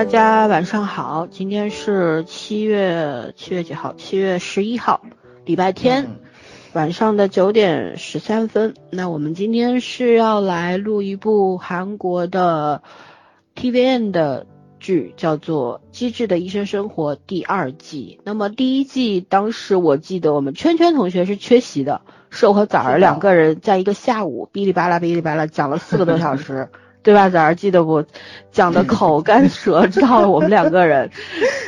大家晚上好，今天是七月七月几号？七月十一号，礼拜天晚上的九点十三分。那我们今天是要来录一部韩国的 TVN 的剧，叫做《机智的医生生活》第二季。那么第一季当时我记得我们圈圈同学是缺席的，是我和枣儿两个人在一个下午哔哩吧啦哔哩吧啦讲了四个多小时。对吧？崽儿记得不？讲的口 干舌燥，我们两个人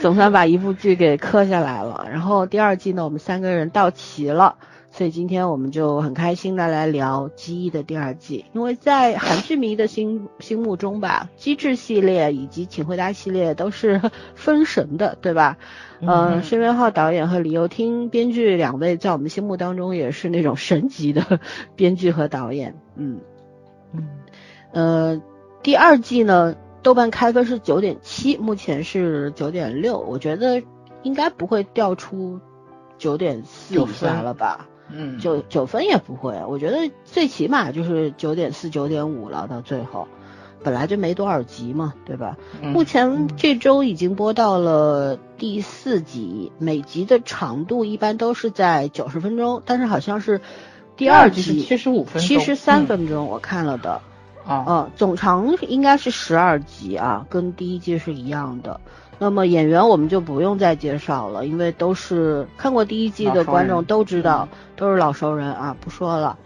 总算把一部剧给磕下来了。然后第二季呢，我们三个人到齐了，所以今天我们就很开心的来聊《机翼》的第二季。因为在韩剧迷的心心目中吧，《机智》系列以及《请回答》系列都是封神的，对吧？嗯，申元浩导演和李幼听编剧两位在我们心目当中也是那种神级的编剧和导演。嗯嗯。呃，第二季呢，豆瓣开分是九点七，目前是九点六，我觉得应该不会掉出九点四以下了吧？嗯，九九分也不会，我觉得最起码就是九点四、九点五了。到最后，本来就没多少集嘛，对吧？目前这周已经播到了第四集，每集的长度一般都是在九十分钟，但是好像是第二集七十五分钟，七十三分钟，我看了的。啊，嗯，总长应该是十二集啊，跟第一季是一样的。那么演员我们就不用再介绍了，因为都是看过第一季的观众都知道，都是老熟人啊，不说了。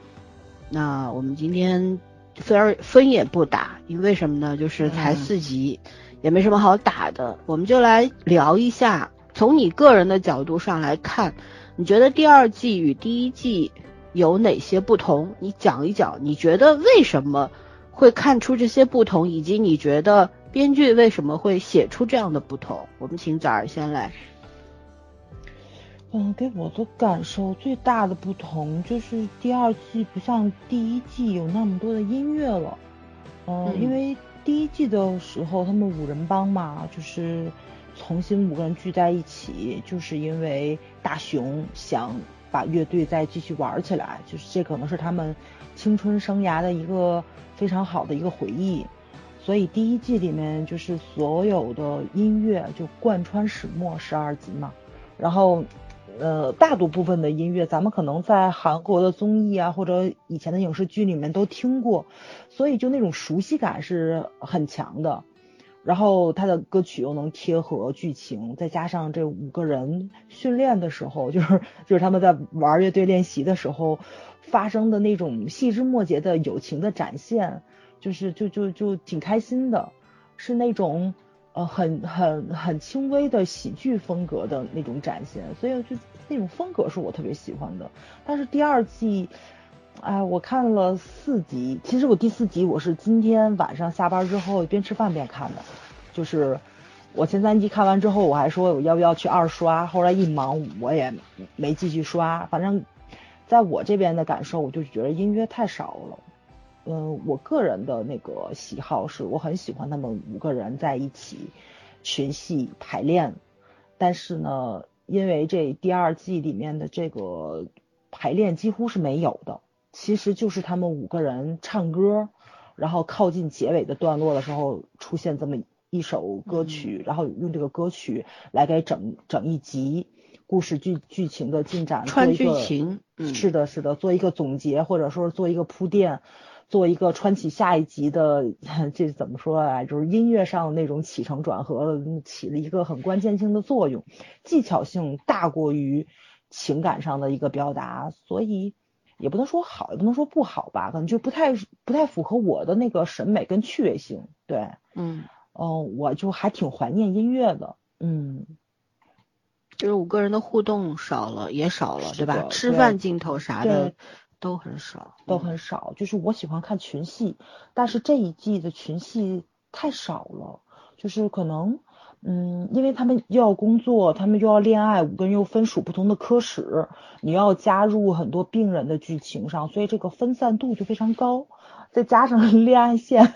那我们今天分分也不打，因为什么呢？就是才四集，也没什么好打的。我们就来聊一下，从你个人的角度上来看，你觉得第二季与第一季有哪些不同？你讲一讲，你觉得为什么？会看出这些不同，以及你觉得编剧为什么会写出这样的不同？我们请崽儿先来。嗯，给我的感受最大的不同就是第二季不像第一季有那么多的音乐了。嗯，因为第一季的时候他们五人帮嘛，就是重新五个人聚在一起，就是因为大雄想把乐队再继续玩起来，就是这可能是他们青春生涯的一个。非常好的一个回忆，所以第一季里面就是所有的音乐就贯穿始末十二集嘛，然后呃大多部分的音乐咱们可能在韩国的综艺啊或者以前的影视剧里面都听过，所以就那种熟悉感是很强的，然后他的歌曲又能贴合剧情，再加上这五个人训练的时候，就是就是他们在玩乐队练习的时候。发生的那种细枝末节的友情的展现，就是就就就挺开心的，是那种呃很很很轻微的喜剧风格的那种展现，所以就那种风格是我特别喜欢的。但是第二季，哎，我看了四集，其实我第四集我是今天晚上下班之后边吃饭边看的，就是我前三集看完之后，我还说我要不要去二刷，后来一忙我也没继续刷，反正。在我这边的感受，我就觉得音乐太少了。嗯，我个人的那个喜好是我很喜欢他们五个人在一起群戏排练，但是呢，因为这第二季里面的这个排练几乎是没有的，其实就是他们五个人唱歌，然后靠近结尾的段落的时候出现这么一首歌曲，然后用这个歌曲来给整整一集。故事剧剧情的进展，穿剧情，是的，是的，做一个总结，或者说做一个铺垫，做一个穿起下一集的，这怎么说啊？就是音乐上那种起承转合，起了一个很关键性的作用，技巧性大过于情感上的一个表达，所以也不能说好，也不能说不好吧，可能就不太不太符合我的那个审美跟趣味性，对，嗯，嗯，我就还挺怀念音乐的，嗯。就是五个人的互动少了，也少了，对吧？吃饭镜头啥的都很少，都很少。就是我喜欢看群戏，但是这一季的群戏太少了。就是可能，嗯，因为他们又要工作，他们又要恋爱，五个人又分属不同的科室，你要加入很多病人的剧情上，所以这个分散度就非常高。再加上 恋爱线，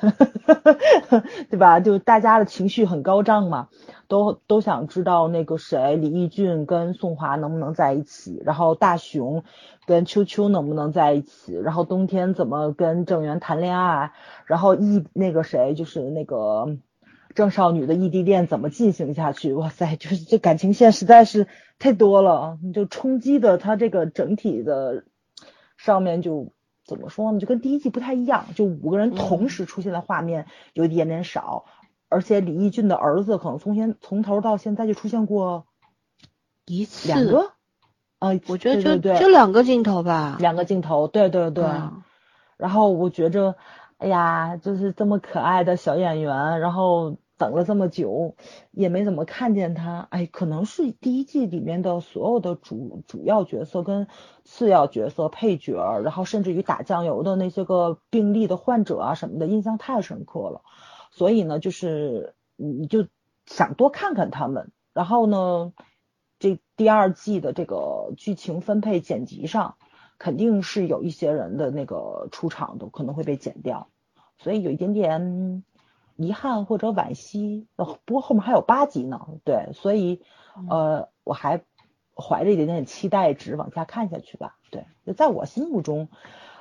对吧？就大家的情绪很高涨嘛，都都想知道那个谁李义俊跟宋华能不能在一起，然后大雄跟秋秋能不能在一起，然后冬天怎么跟郑源谈恋爱，然后一那个谁就是那个郑少女的异地恋怎么进行下去？哇塞，就是这感情线实在是太多了，你就冲击的他这个整体的上面就怎么说呢？就跟第一季不太一样，就五个人同时出现的画面有一点点少，而且李义俊的儿子可能从先从头到现在就出现过一次两个，呃，我觉得就对就两个镜头吧，两个镜头，对对对。然后我觉着，哎呀，就是这么可爱的小演员，然后等了这么久，也没怎么看见他。哎，可能是第一季里面的所有的主主要角色跟次要角色、配角，然后甚至于打酱油的那些个病例的患者啊什么的，印象太深刻了。所以呢，就是你就想多看看他们。然后呢，这第二季的这个剧情分配剪辑上。肯定是有一些人的那个出场都可能会被剪掉，所以有一点点遗憾或者惋惜。不过后面还有八集呢，对，所以呃我还怀着一点点期待值往下看下去吧。对，就在我心目中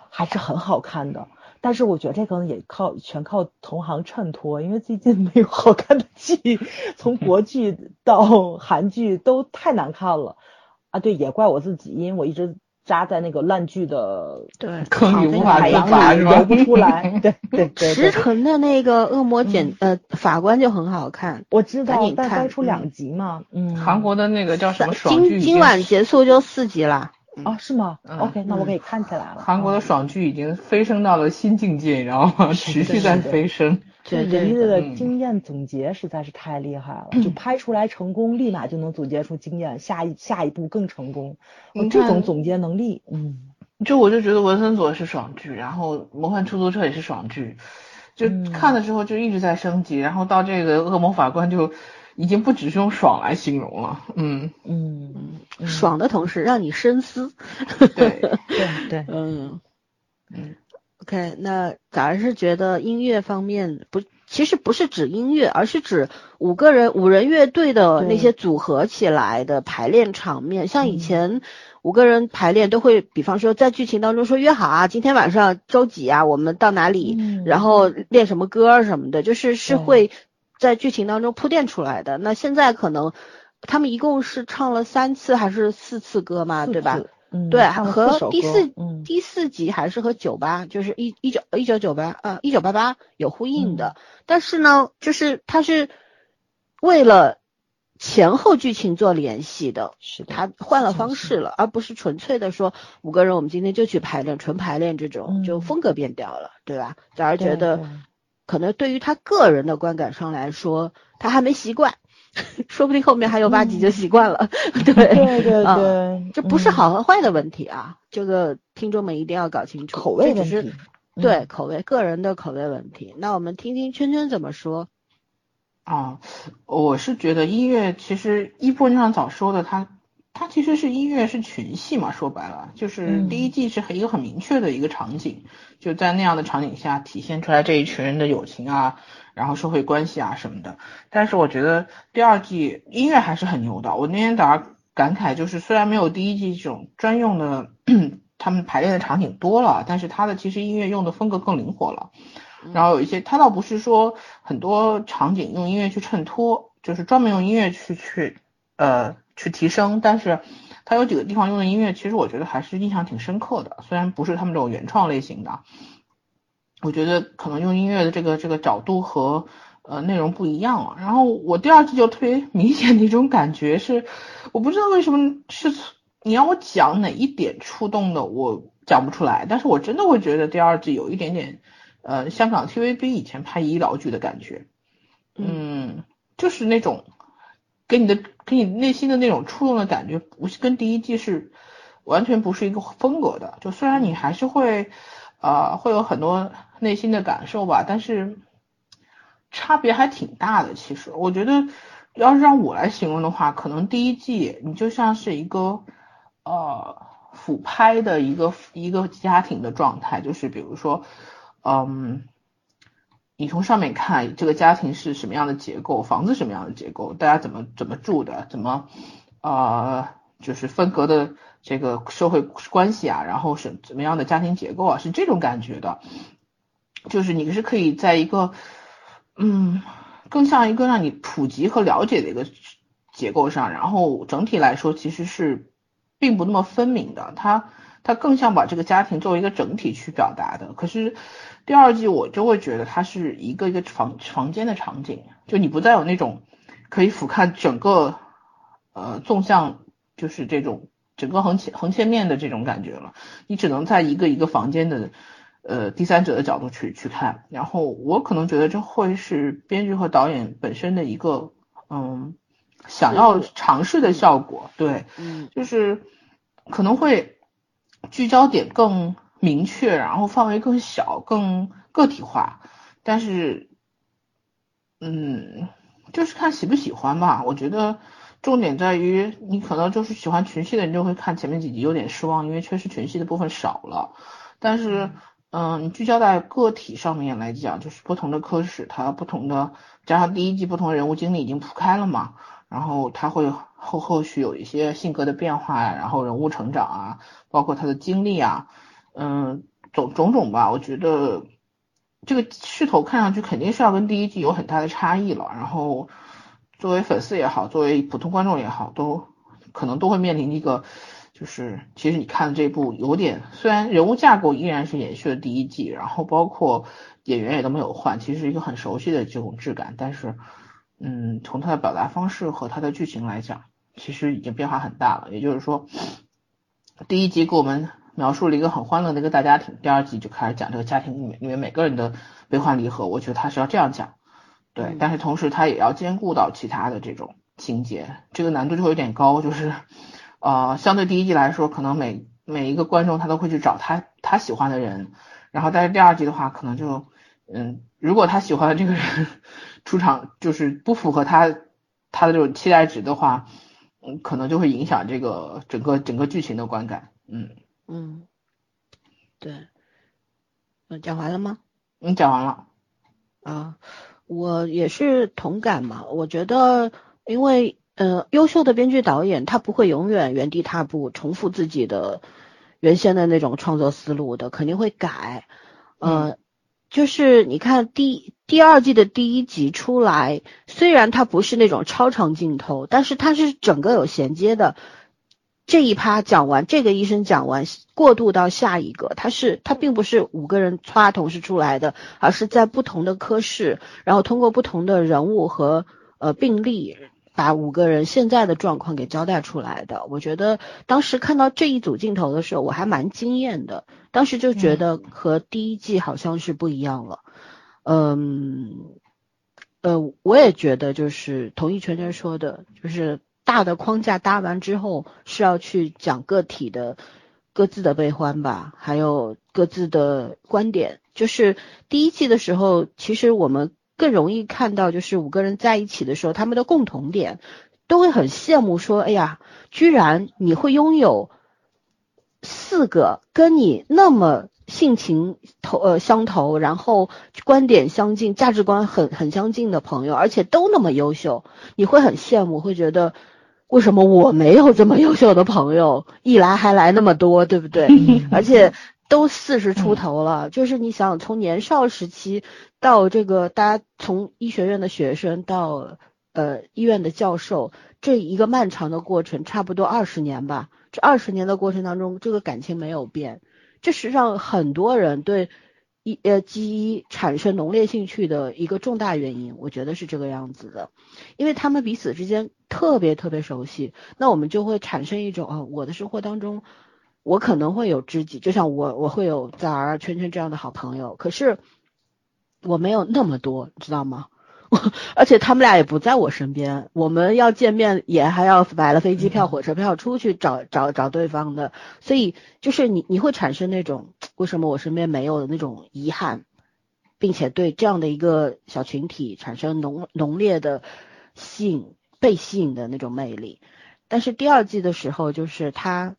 还是很好看的，但是我觉得这可能也靠全靠同行衬托，因为最近没有好看的剧，从国剧到韩剧都太难看了啊。对，也怪我自己，因为我一直。扎在那个烂剧的对坑里无法海洋里游不出来。对对对。石城的那个恶魔检呃法官就很好看，我知道，但拍出两集嘛。嗯。韩国的那个叫什么爽剧？今今晚结束就四集了。哦，是吗？OK，那我可以看起来了。韩国的爽剧已经飞升到了新境界，你知道吗？持续在飞升。对人家的经验总结实在是太厉害了，就拍出来成功，立马就能总结出经验，下一下一步更成功。这种总结能力，嗯，就我就觉得文森佐是爽剧，然后魔幻出租车也是爽剧，就看的时候就一直在升级，然后到这个恶魔法官就已经不只是用爽来形容了，嗯。嗯，爽的同时让你深思。对。对对，嗯。嗯。OK，那反而是觉得音乐方面不，其实不是指音乐，而是指五个人五人乐队的那些组合起来的排练场面。像以前五个人排练都会，比方说在剧情当中说约好啊，今天晚上周几啊，我们到哪里，然后练什么歌什么的，就是是会在剧情当中铺垫出来的。那现在可能他们一共是唱了三次还是四次歌嘛，对吧？嗯，对，和第四第四集还是和九八，就是一一九一九九八，啊，一九八八有呼应的。但是呢，就是他是为了前后剧情做联系的，是他换了方式了，而不是纯粹的说五个人我们今天就去排练，纯排练这种，就风格变掉了，对吧？反而觉得可能对于他个人的观感上来说，他还没习惯。说不定后面还有八集就习惯了，对对对对，这不是好和坏的问题啊，这个听众们一定要搞清楚，口味问题，对口味，个人的口味问题。那我们听听圈圈怎么说。啊，我是觉得音乐其实一部上早说的，它它其实是音乐是群戏嘛，说白了就是第一季是一个很明确的一个场景，就在那样的场景下体现出来这一群人的友情啊。然后社会关系啊什么的，但是我觉得第二季音乐还是很牛的。我那天早上感慨就是，虽然没有第一季这种专用的 他们排练的场景多了，但是它的其实音乐用的风格更灵活了。然后有一些，它倒不是说很多场景用音乐去衬托，就是专门用音乐去去呃去提升，但是它有几个地方用的音乐，其实我觉得还是印象挺深刻的，虽然不是他们这种原创类型的。我觉得可能用音乐的这个这个角度和呃内容不一样了。然后我第二季就特别明显的一种感觉是，我不知道为什么是你让我讲哪一点触动的，我讲不出来。但是我真的会觉得第二季有一点点呃香港 TVB 以前拍医疗剧的感觉，嗯，就是那种给你的给你内心的那种触动的感觉，不是跟第一季是完全不是一个风格的。就虽然你还是会呃会有很多。内心的感受吧，但是差别还挺大的。其实我觉得，要是让我来形容的话，可能第一季你就像是一个呃俯拍的一个一个家庭的状态，就是比如说，嗯，你从上面看这个家庭是什么样的结构，房子什么样的结构，大家怎么怎么住的，怎么呃就是分隔的这个社会关系啊，然后是怎么样的家庭结构啊，是这种感觉的。就是你是可以在一个，嗯，更像一个让你普及和了解的一个结构上，然后整体来说其实是并不那么分明的，它它更像把这个家庭作为一个整体去表达的。可是第二季我就会觉得它是一个一个房房间的场景，就你不再有那种可以俯瞰整个呃纵向，就是这种整个横切横切面的这种感觉了，你只能在一个一个房间的。呃，第三者的角度去去看，然后我可能觉得这会是编剧和导演本身的一个嗯想要尝试的效果，对，嗯，就是可能会聚焦点更明确，然后范围更小，更个体化，但是嗯，就是看喜不喜欢吧。我觉得重点在于你可能就是喜欢群戏的人就会看前面几集有点失望，因为确实群戏的部分少了，但是。嗯，你聚焦在个体上面来讲，就是不同的科室，它不同的加上第一季不同人物经历已经铺开了嘛，然后他会后后续有一些性格的变化呀，然后人物成长啊，包括他的经历啊，嗯，种种种吧，我觉得这个势头看上去肯定是要跟第一季有很大的差异了，然后作为粉丝也好，作为普通观众也好，都可能都会面临一个。就是其实你看这部有点，虽然人物架构依然是延续了第一季，然后包括演员也都没有换，其实一个很熟悉的这种质感，但是，嗯，从它的表达方式和它的剧情来讲，其实已经变化很大了。也就是说，第一集给我们描述了一个很欢乐的一个大家庭，第二集就开始讲这个家庭里面里面每个人的悲欢离合，我觉得他是要这样讲，对，但是同时他也要兼顾到其他的这种情节，这个难度就会有点高，就是。呃，相对第一季来说，可能每每一个观众他都会去找他他喜欢的人，然后但是第二季的话，可能就嗯，如果他喜欢的这个人出场就是不符合他他的这种期待值的话，嗯，可能就会影响这个整个整个剧情的观感。嗯嗯，对，嗯，讲完了吗？你，讲完了。啊，我也是同感嘛，我觉得因为。呃，优秀的编剧导演他不会永远原地踏步，重复自己的原先的那种创作思路的，肯定会改。呃，就是你看第第二季的第一集出来，虽然它不是那种超长镜头，但是它是整个有衔接的。这一趴讲完，这个医生讲完，过渡到下一个，他是他并不是五个人歘同时出来的，而是在不同的科室，然后通过不同的人物和呃病例。把五个人现在的状况给交代出来的，我觉得当时看到这一组镜头的时候，我还蛮惊艳的。当时就觉得和第一季好像是不一样了。嗯，呃，我也觉得就是同意全全说的，就是大的框架搭完之后是要去讲个体的各自的悲欢吧，还有各自的观点。就是第一季的时候，其实我们。更容易看到，就是五个人在一起的时候，他们的共同点都会很羡慕，说：“哎呀，居然你会拥有四个跟你那么性情投呃相投，然后观点相近、价值观很很相近的朋友，而且都那么优秀，你会很羡慕，会觉得为什么我没有这么优秀的朋友？一来还来那么多，对不对？而且。”都四十出头了，就是你想从年少时期到这个大家从医学院的学生到呃医院的教授，这一个漫长的过程，差不多二十年吧。这二十年的过程当中，这个感情没有变，这是让很多人对医呃基医产生浓烈兴趣的一个重大原因。我觉得是这个样子的，因为他们彼此之间特别特别熟悉，那我们就会产生一种啊，我的生活当中。我可能会有知己，就像我我会有崽儿圈圈这样的好朋友，可是我没有那么多，知道吗？而且他们俩也不在我身边，我们要见面也还要买了飞机票、火车票出去找找找对方的，所以就是你你会产生那种为什么我身边没有的那种遗憾，并且对这样的一个小群体产生浓浓烈的吸引、被吸引的那种魅力。但是第二季的时候，就是他。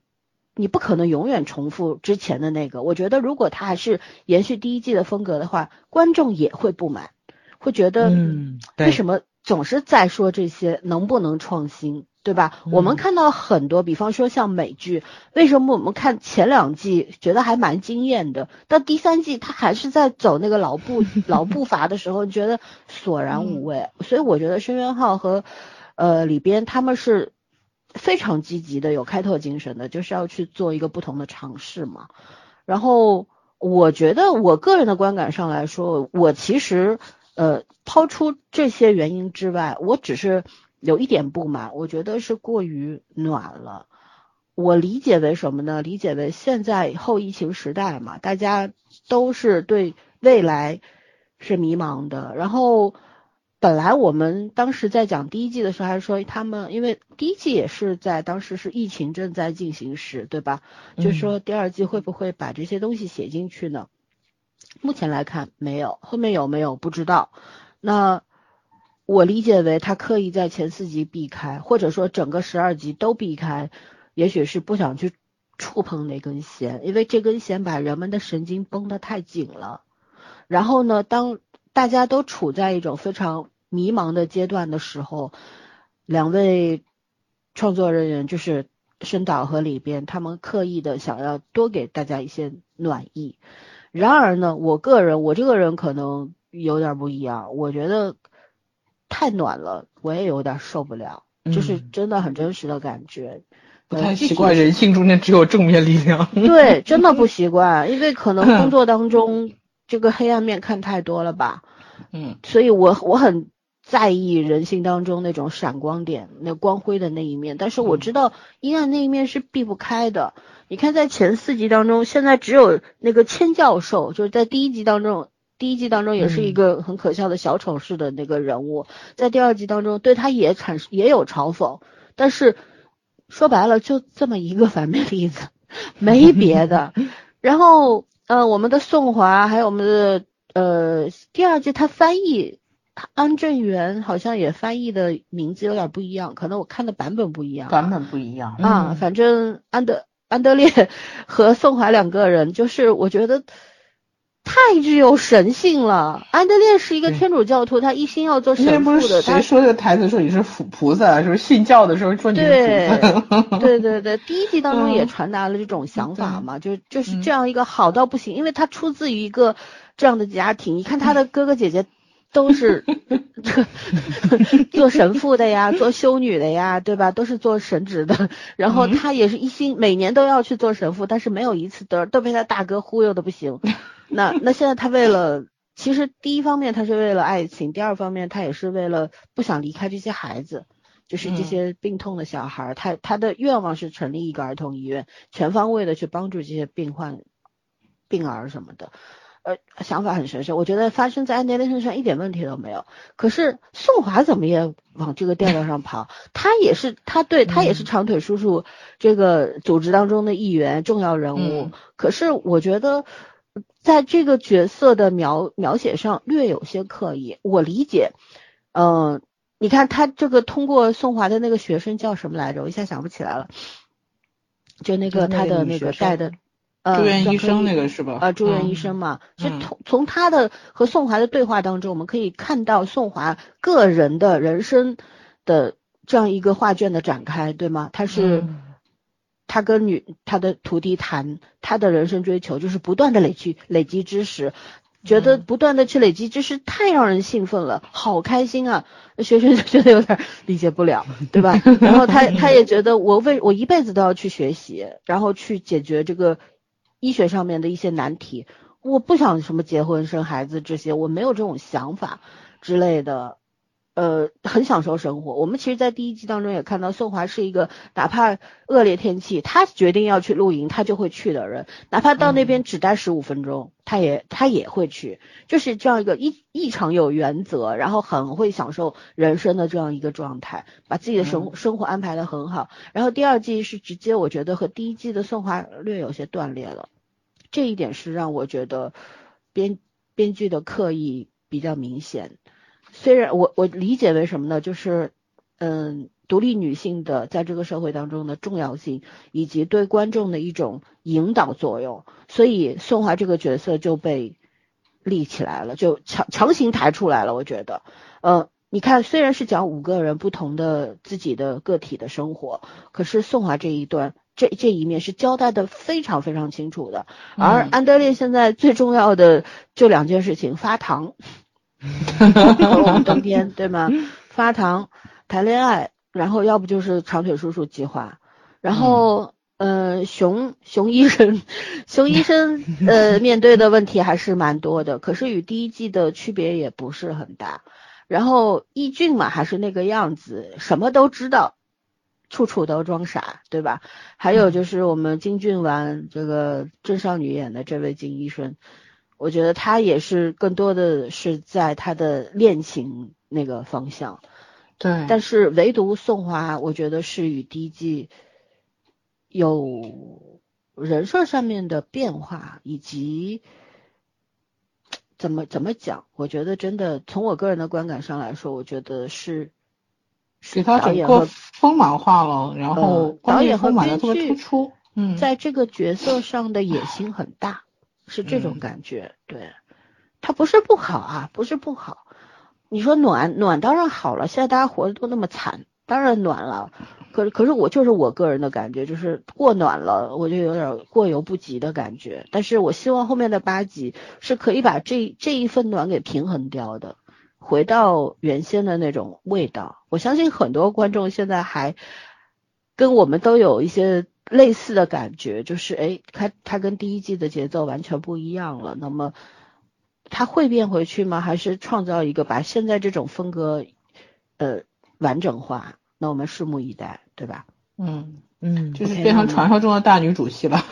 你不可能永远重复之前的那个。我觉得，如果他还是延续第一季的风格的话，观众也会不满，会觉得，嗯，为什么总是在说这些能不能创新，对吧？我们看到很多，比方说像美剧，为什么我们看前两季觉得还蛮惊艳的，到第三季他还是在走那个老步 老步伐的时候，觉得索然无味。所以我觉得申元浩和呃里边他们是非常积极的，有开拓精神的，就是要去做一个不同的尝试嘛。然后我觉得我个人的观感上来说，我其实。呃，抛出这些原因之外，我只是有一点不满，我觉得是过于暖了。我理解为什么呢？理解为现在后疫情时代嘛，大家都是对未来是迷茫的。然后本来我们当时在讲第一季的时候，还说他们因为第一季也是在当时是疫情正在进行时，对吧？就说第二季会不会把这些东西写进去呢？目前来看没有，后面有没有不知道。那我理解为他刻意在前四集避开，或者说整个十二集都避开，也许是不想去触碰那根弦，因为这根弦把人们的神经绷得太紧了。然后呢，当大家都处在一种非常迷茫的阶段的时候，两位创作人员就是申导和里边，他们刻意的想要多给大家一些暖意。然而呢，我个人，我这个人可能有点不一样，我觉得太暖了，我也有点受不了，就是真的很真实的感觉。不太习惯人性中间只有正面力量。对，真的 不习惯，因为可能工作当中这个黑暗面看太多了吧。嗯。所以我我很在意人性当中那种闪光点、那光辉的那一面，但是我知道阴暗那一面是避不开的。你看，在前四集当中，现在只有那个千教授，就是在第一集当中，第一集当中也是一个很可笑的小丑式的那个人物，在第二集当中对他也产生也有嘲讽，但是说白了就这么一个反面例子，没别的。然后，呃，我们的宋华还有我们的呃第二季他翻译安正元好像也翻译的名字有点不一样，可能我看的版本不一样，版本不一样啊，反正安德。安德烈 和宋华两个人，就是我觉得太具有神性了。安德烈是一个天主教徒，他一心要做神父的。他说这个台词说你是菩菩萨？是不是信教的时候说你是菩萨？对对对，第一集当中也传达了这种想法嘛，就就是这样一个好到不行，因为他出自于一个这样的家庭。你看他的哥哥姐姐。都是 做神父的呀，做修女的呀，对吧？都是做神职的。然后他也是一心每年都要去做神父，但是没有一次得，都被他大哥忽悠的不行。那那现在他为了，其实第一方面他是为了爱情，第二方面他也是为了不想离开这些孩子，就是这些病痛的小孩。他他的愿望是成立一个儿童医院，全方位的去帮助这些病患、病儿什么的。呃，想法很神圣，我觉得发生在安德烈身上一点问题都没有。可是宋华怎么也往这个调调上跑？他也是，他对他也是长腿叔叔这个组织当中的一员，重要人物。可是我觉得在这个角色的描描写上略有些刻意。我理解，嗯，你看他这个通过宋华的那个学生叫什么来着？我一下想不起来了，就那个他的那个带的。呃住院医生那个是吧？啊，住院医生嘛，是从从他的和宋华的对话当中，我们可以看到宋华个人的人生的这样一个画卷的展开，对吗？他是他跟女他的徒弟谈他的人生追求，就是不断的累积累积知识，觉得不断的去累积知识太让人兴奋了，好开心啊！学生就觉得有点 理解不了，对吧？然后他他也觉得我为我一辈子都要去学习，然后去解决这个。医学上面的一些难题，我不想什么结婚生孩子这些，我没有这种想法之类的，呃，很享受生活。我们其实，在第一季当中也看到，宋华是一个哪怕恶劣天气，他决定要去露营，他就会去的人，哪怕到那边只待十五分钟，他也他也会去，就是这样一个异异常有原则，然后很会享受人生的这样一个状态，把自己的生生活安排的很好。然后第二季是直接，我觉得和第一季的宋华略有些断裂了。这一点是让我觉得编编剧的刻意比较明显。虽然我我理解为什么呢？就是嗯，独立女性的在这个社会当中的重要性，以及对观众的一种引导作用，所以宋华这个角色就被立起来了，就强强行抬出来了。我觉得，呃，你看，虽然是讲五个人不同的自己的个体的生活，可是宋华这一段这这一面是交代的非常非常清楚的。而安德烈现在最重要的就两件事情：发糖和 我们冬天，对吗？发糖、谈恋爱，然后要不就是长腿叔叔计划，然后。呃，熊熊医生，熊医生，呃，面对的问题还是蛮多的，可是与第一季的区别也不是很大。然后易俊嘛，还是那个样子，什么都知道，处处都装傻，对吧？还有就是我们金俊完这个郑少女演的这位金医生，我觉得他也是更多的是在他的恋情那个方向，对。但是唯独宋华，我觉得是与第一季。有人设上面的变化，以及怎么怎么讲？我觉得真的从我个人的观感上来说，我觉得是给他整个丰满化了，然后导演和编剧突出，嗯，在这个角色上的野心很大，是这种感觉。对，它不是不好啊，不是不好。你说暖暖当然好了，现在大家活得都那么惨，当然暖了。可是，可是我就是我个人的感觉，就是过暖了，我就有点过犹不及的感觉。但是我希望后面的八集是可以把这这一份暖给平衡掉的，回到原先的那种味道。我相信很多观众现在还跟我们都有一些类似的感觉，就是哎，它它跟第一季的节奏完全不一样了。那么它会变回去吗？还是创造一个把现在这种风格呃完整化？那我们拭目以待，对吧？嗯嗯，就是变成传说中的大女主戏了。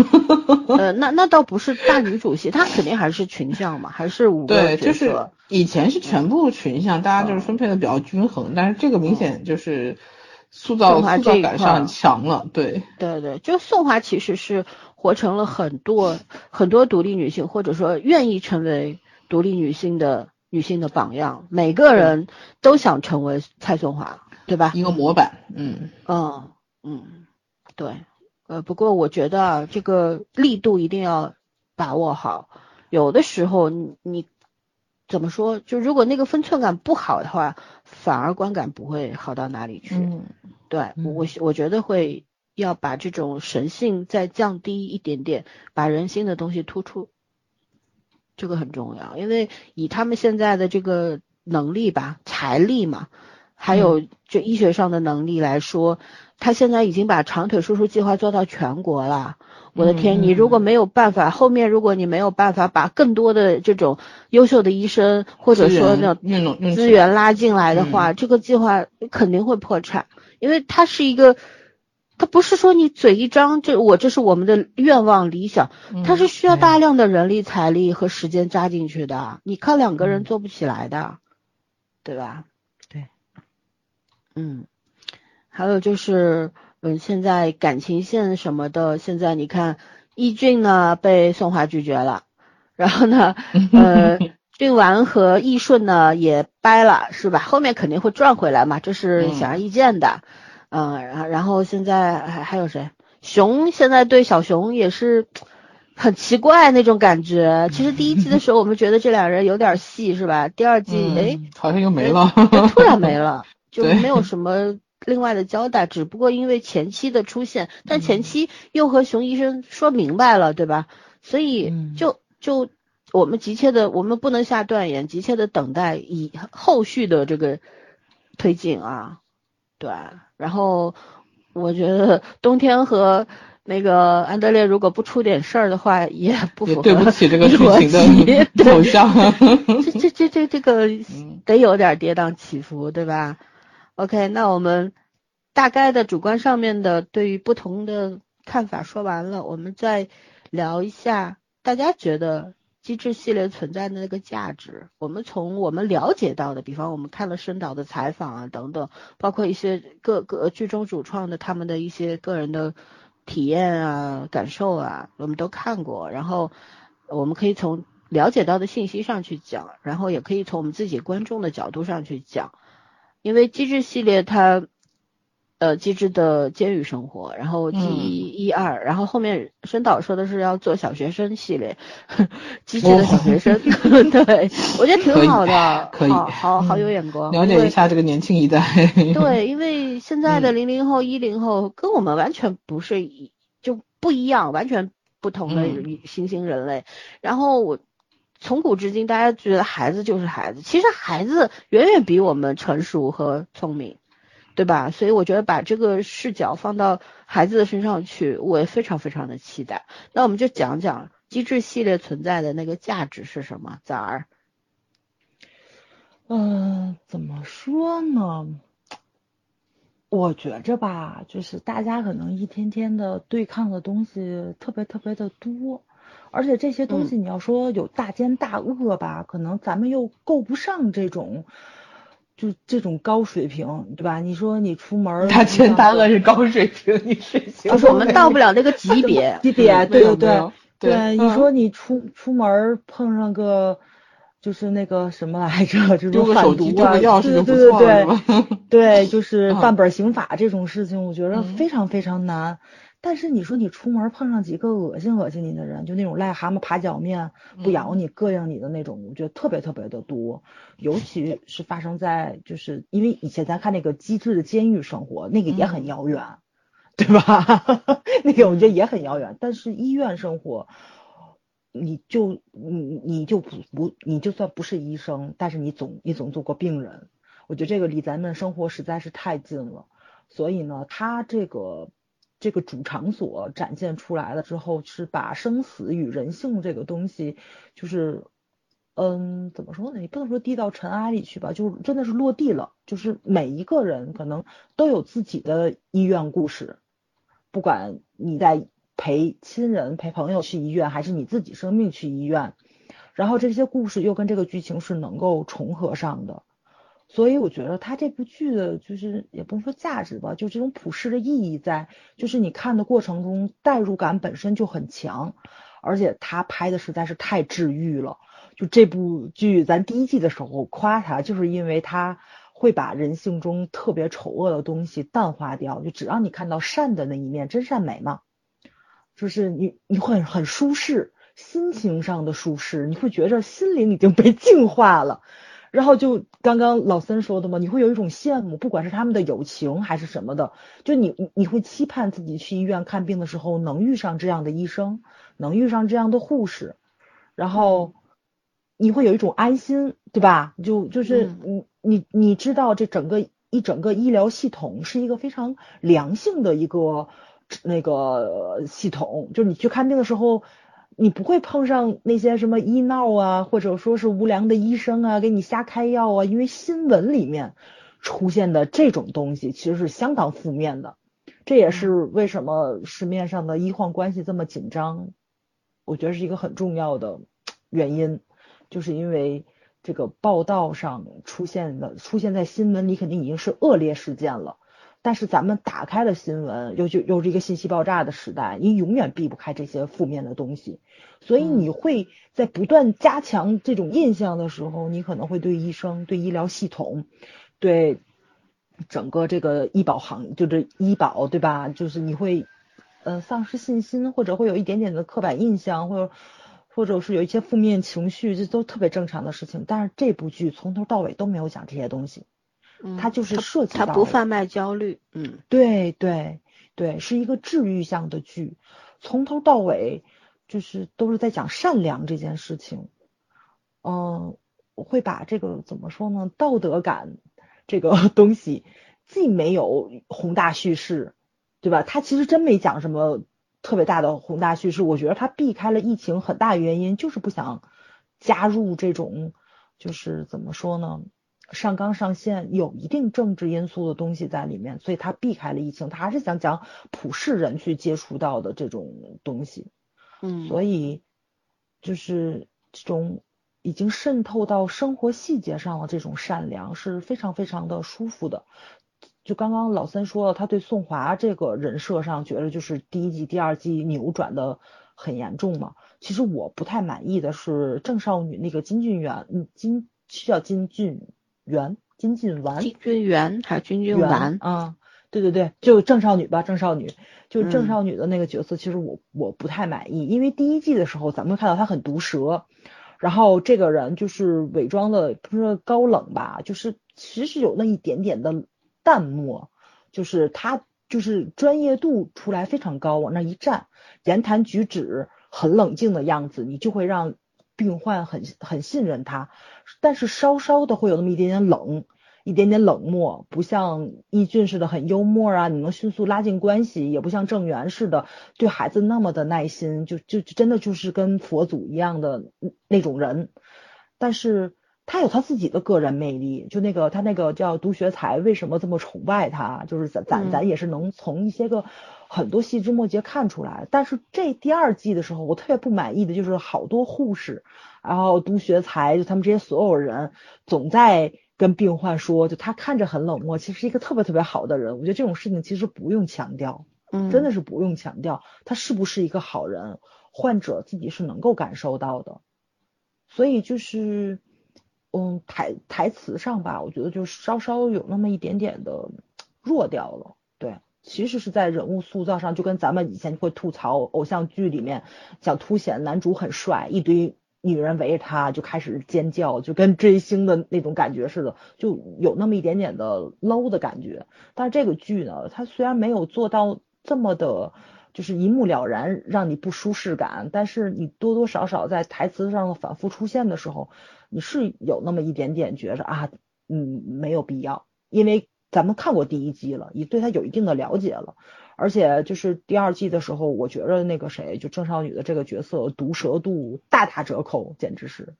呃，那那倒不是大女主戏，她肯定还是群像嘛，还是五个对，就是以前是全部群像，大家就是分配的比较均衡，但是这个明显就是塑造塑造感上强了。对对对，就宋华其实是活成了很多很多独立女性，或者说愿意成为独立女性的女性的榜样，每个人都想成为蔡松华。对吧？一个模板，嗯嗯嗯，对，呃，不过我觉得这个力度一定要把握好，有的时候你你怎么说？就如果那个分寸感不好的话，反而观感不会好到哪里去。嗯，对我我觉得会要把这种神性再降低一点点，把人心的东西突出，这个很重要，因为以他们现在的这个能力吧，财力嘛。还有就医学上的能力来说，他现在已经把长腿叔叔计划做到全国了。我的天，你如果没有办法，后面如果你没有办法把更多的这种优秀的医生或者说那种资源拉进来的话，这个计划肯定会破产。因为它是一个，它不是说你嘴一张，这我这是我们的愿望理想，它是需要大量的人力财力和时间扎进去的，你靠两个人做不起来的，对吧？对。嗯，还有就是，嗯，现在感情线什么的，现在你看，易俊呢被宋华拒绝了，然后呢，呃，俊完和易顺呢也掰了，是吧？后面肯定会转回来嘛，这是显而易见的。嗯，然后然后现在还还有谁？熊现在对小熊也是很奇怪那种感觉。其实第一季的时候我们觉得这两人有点戏，是吧？第二季哎，好像又没了，突然没了。就没有什么另外的交代，只不过因为前期的出现，但前期又和熊医生说明白了，对吧？所以就就我们急切的，我们不能下断言，急切的等待以后续的这个推进啊，对。然后我觉得冬天和那个安德烈如果不出点事儿的话，也不符合对不起这个剧情的 走向。这这这这这个得有点跌宕起伏，对吧？OK，那我们大概的主观上面的对于不同的看法说完了，我们再聊一下大家觉得机制系列存在的那个价值。我们从我们了解到的，比方我们看了申导的采访啊等等，包括一些各个剧中主创的他们的一些个人的体验啊感受啊，我们都看过。然后我们可以从了解到的信息上去讲，然后也可以从我们自己观众的角度上去讲。因为机智系列它呃，机智的监狱生活，然后 G 一二，然后后面申导说的是要做小学生系列，机智的小学生，对我觉得挺好的，可以，好好有眼光，了解一下这个年轻一代。对，因为现在的零零后、一零后跟我们完全不是一就不一样，完全不同的新兴人类。然后我从古至今，大家觉得孩子就是孩子，其实孩子远远比我们成熟和聪明。对吧？所以我觉得把这个视角放到孩子的身上去，我也非常非常的期待。那我们就讲讲机制系列存在的那个价值是什么？崽儿，嗯，怎么说呢？我觉着吧，就是大家可能一天天的对抗的东西特别特别的多，而且这些东西你要说有大奸大恶吧，可能咱们又够不上这种。就这种高水平，对吧？你说你出门，大奸大恶是高水平，你是 就是我们到不了那个级别，级别，对对对对。你说你出出门碰上个，就是那个什么来着，这种贩毒啊，对对对对，对，就是 办本刑法这种事情，我觉得非常非常难。但是你说你出门碰上几个恶心恶心你的人，就那种癞蛤蟆爬脚面不咬你膈应你的那种，我觉得特别特别的多。尤其是发生在就是因为以前咱看那个机智的监狱生活，那个也很遥远，对吧？那个我觉得也很遥远。但是医院生活，你就你你就不不你就算不是医生，但是你总你总做过病人，我觉得这个离咱们生活实在是太近了。所以呢，他这个。这个主场所展现出来了之后，是把生死与人性这个东西，就是，嗯，怎么说呢？你不能说低到尘埃里去吧，就是真的是落地了。就是每一个人可能都有自己的医院故事，不管你在陪亲人、陪朋友去医院，还是你自己生病去医院，然后这些故事又跟这个剧情是能够重合上的。所以我觉得他这部剧的，就是也不能说价值吧，就这种普世的意义在，就是你看的过程中代入感本身就很强，而且他拍的实在是太治愈了。就这部剧，咱第一季的时候夸他，就是因为他会把人性中特别丑恶的东西淡化掉，就只让你看到善的那一面，真善美嘛。就是你你会很舒适，心情上的舒适，你会觉着心灵已经被净化了。然后就刚刚老森说的嘛，你会有一种羡慕，不管是他们的友情还是什么的，就你你你会期盼自己去医院看病的时候能遇上这样的医生，能遇上这样的护士，然后你会有一种安心，对吧？就就是你你你知道这整个一整个医疗系统是一个非常良性的一个那个系统，就是你去看病的时候。你不会碰上那些什么医闹啊，或者说是无良的医生啊，给你瞎开药啊。因为新闻里面出现的这种东西其实是相当负面的，这也是为什么市面上的医患关系这么紧张，我觉得是一个很重要的原因，就是因为这个报道上出现的，出现在新闻里肯定已经是恶劣事件了。但是咱们打开了新闻，又就又是一个信息爆炸的时代，你永远避不开这些负面的东西，所以你会在不断加强这种印象的时候，你可能会对医生、对医疗系统、对整个这个医保行，就是医保，对吧？就是你会呃丧失信心，或者会有一点点的刻板印象，或者或者是有一些负面情绪，这都特别正常的事情。但是这部剧从头到尾都没有讲这些东西。它就是设计，它不贩卖焦虑，嗯，对对对，是一个治愈向的剧，从头到尾就是都是在讲善良这件事情，嗯，我会把这个怎么说呢？道德感这个 东西，既没有宏大叙事，对吧？它其实真没讲什么特别大的宏大叙事，我觉得它避开了疫情很大原因就是不想加入这种，就是怎么说呢？上纲上线有一定政治因素的东西在里面，所以他避开了疫情，他还是想讲普世人去接触到的这种东西。嗯，所以就是这种已经渗透到生活细节上的这种善良是非常非常的舒服的。就刚刚老三说了，他对宋华这个人设上觉得就是第一季、第二季扭转的很严重嘛。其实我不太满意的是郑少女那个金俊元，嗯，金是叫金俊。元金靖完，金俊元还是金俊完？啊，对对对，就郑少女吧，郑少女，就郑少女的那个角色，其实我我不太满意，因为第一季的时候咱们看到她很毒舌，然后这个人就是伪装的不是高冷吧，就是其实有那一点点的淡漠，就是她就是专业度出来非常高，往那一站，言谈举止很冷静的样子，你就会让病患很很信任他，但是稍稍的会有那么一点点冷。一点点冷漠，不像易俊似的很幽默啊，你能迅速拉近关系，也不像郑源似的对孩子那么的耐心，就就真的就是跟佛祖一样的那种人。但是他有他自己的个人魅力，就那个他那个叫独学才为什么这么崇拜他，就是咱咱咱也是能从一些个很多细枝末节看出来。但是这第二季的时候，我特别不满意的就是好多护士，然后杜学才就他们这些所有人总在。跟病患说，就他看着很冷漠，其实是一个特别特别好的人。我觉得这种事情其实不用强调，嗯，真的是不用强调，他是不是一个好人，患者自己是能够感受到的。所以就是，嗯，台台词上吧，我觉得就稍稍有那么一点点的弱掉了。对，其实是在人物塑造上，就跟咱们以前会吐槽偶像剧里面想凸显男主很帅，一堆。女人围着他就开始尖叫，就跟追星的那种感觉似的，就有那么一点点的 low 的感觉。但是这个剧呢，它虽然没有做到这么的，就是一目了然让你不舒适感，但是你多多少少在台词上反复出现的时候，你是有那么一点点觉着啊，嗯，没有必要，因为咱们看过第一季了，你对他有一定的了解了。而且就是第二季的时候，我觉着那个谁，就郑少女的这个角色毒舌度大打折扣，简直是，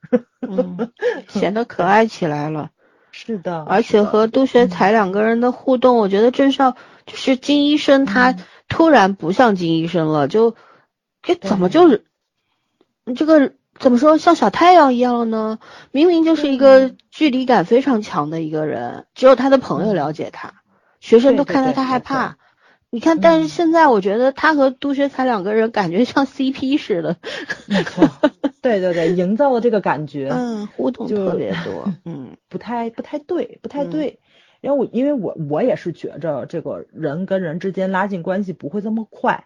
显得可爱起来了。是的，而且和杜学才两个人的互动，我觉得郑少就是金医生，他突然不像金医生了，就，这怎么就是这个怎么说像小太阳一样了呢？明明就是一个距离感非常强的一个人，只有他的朋友了解他，学生都看到他害怕。你看，但是现在我觉得他和杜学才两个人感觉像 CP 似的，没错，对对对，营造的这个感觉，嗯，互动特别多，嗯，不太不太对，不太对，因为我因为我我也是觉着这个人跟人之间拉近关系不会这么快，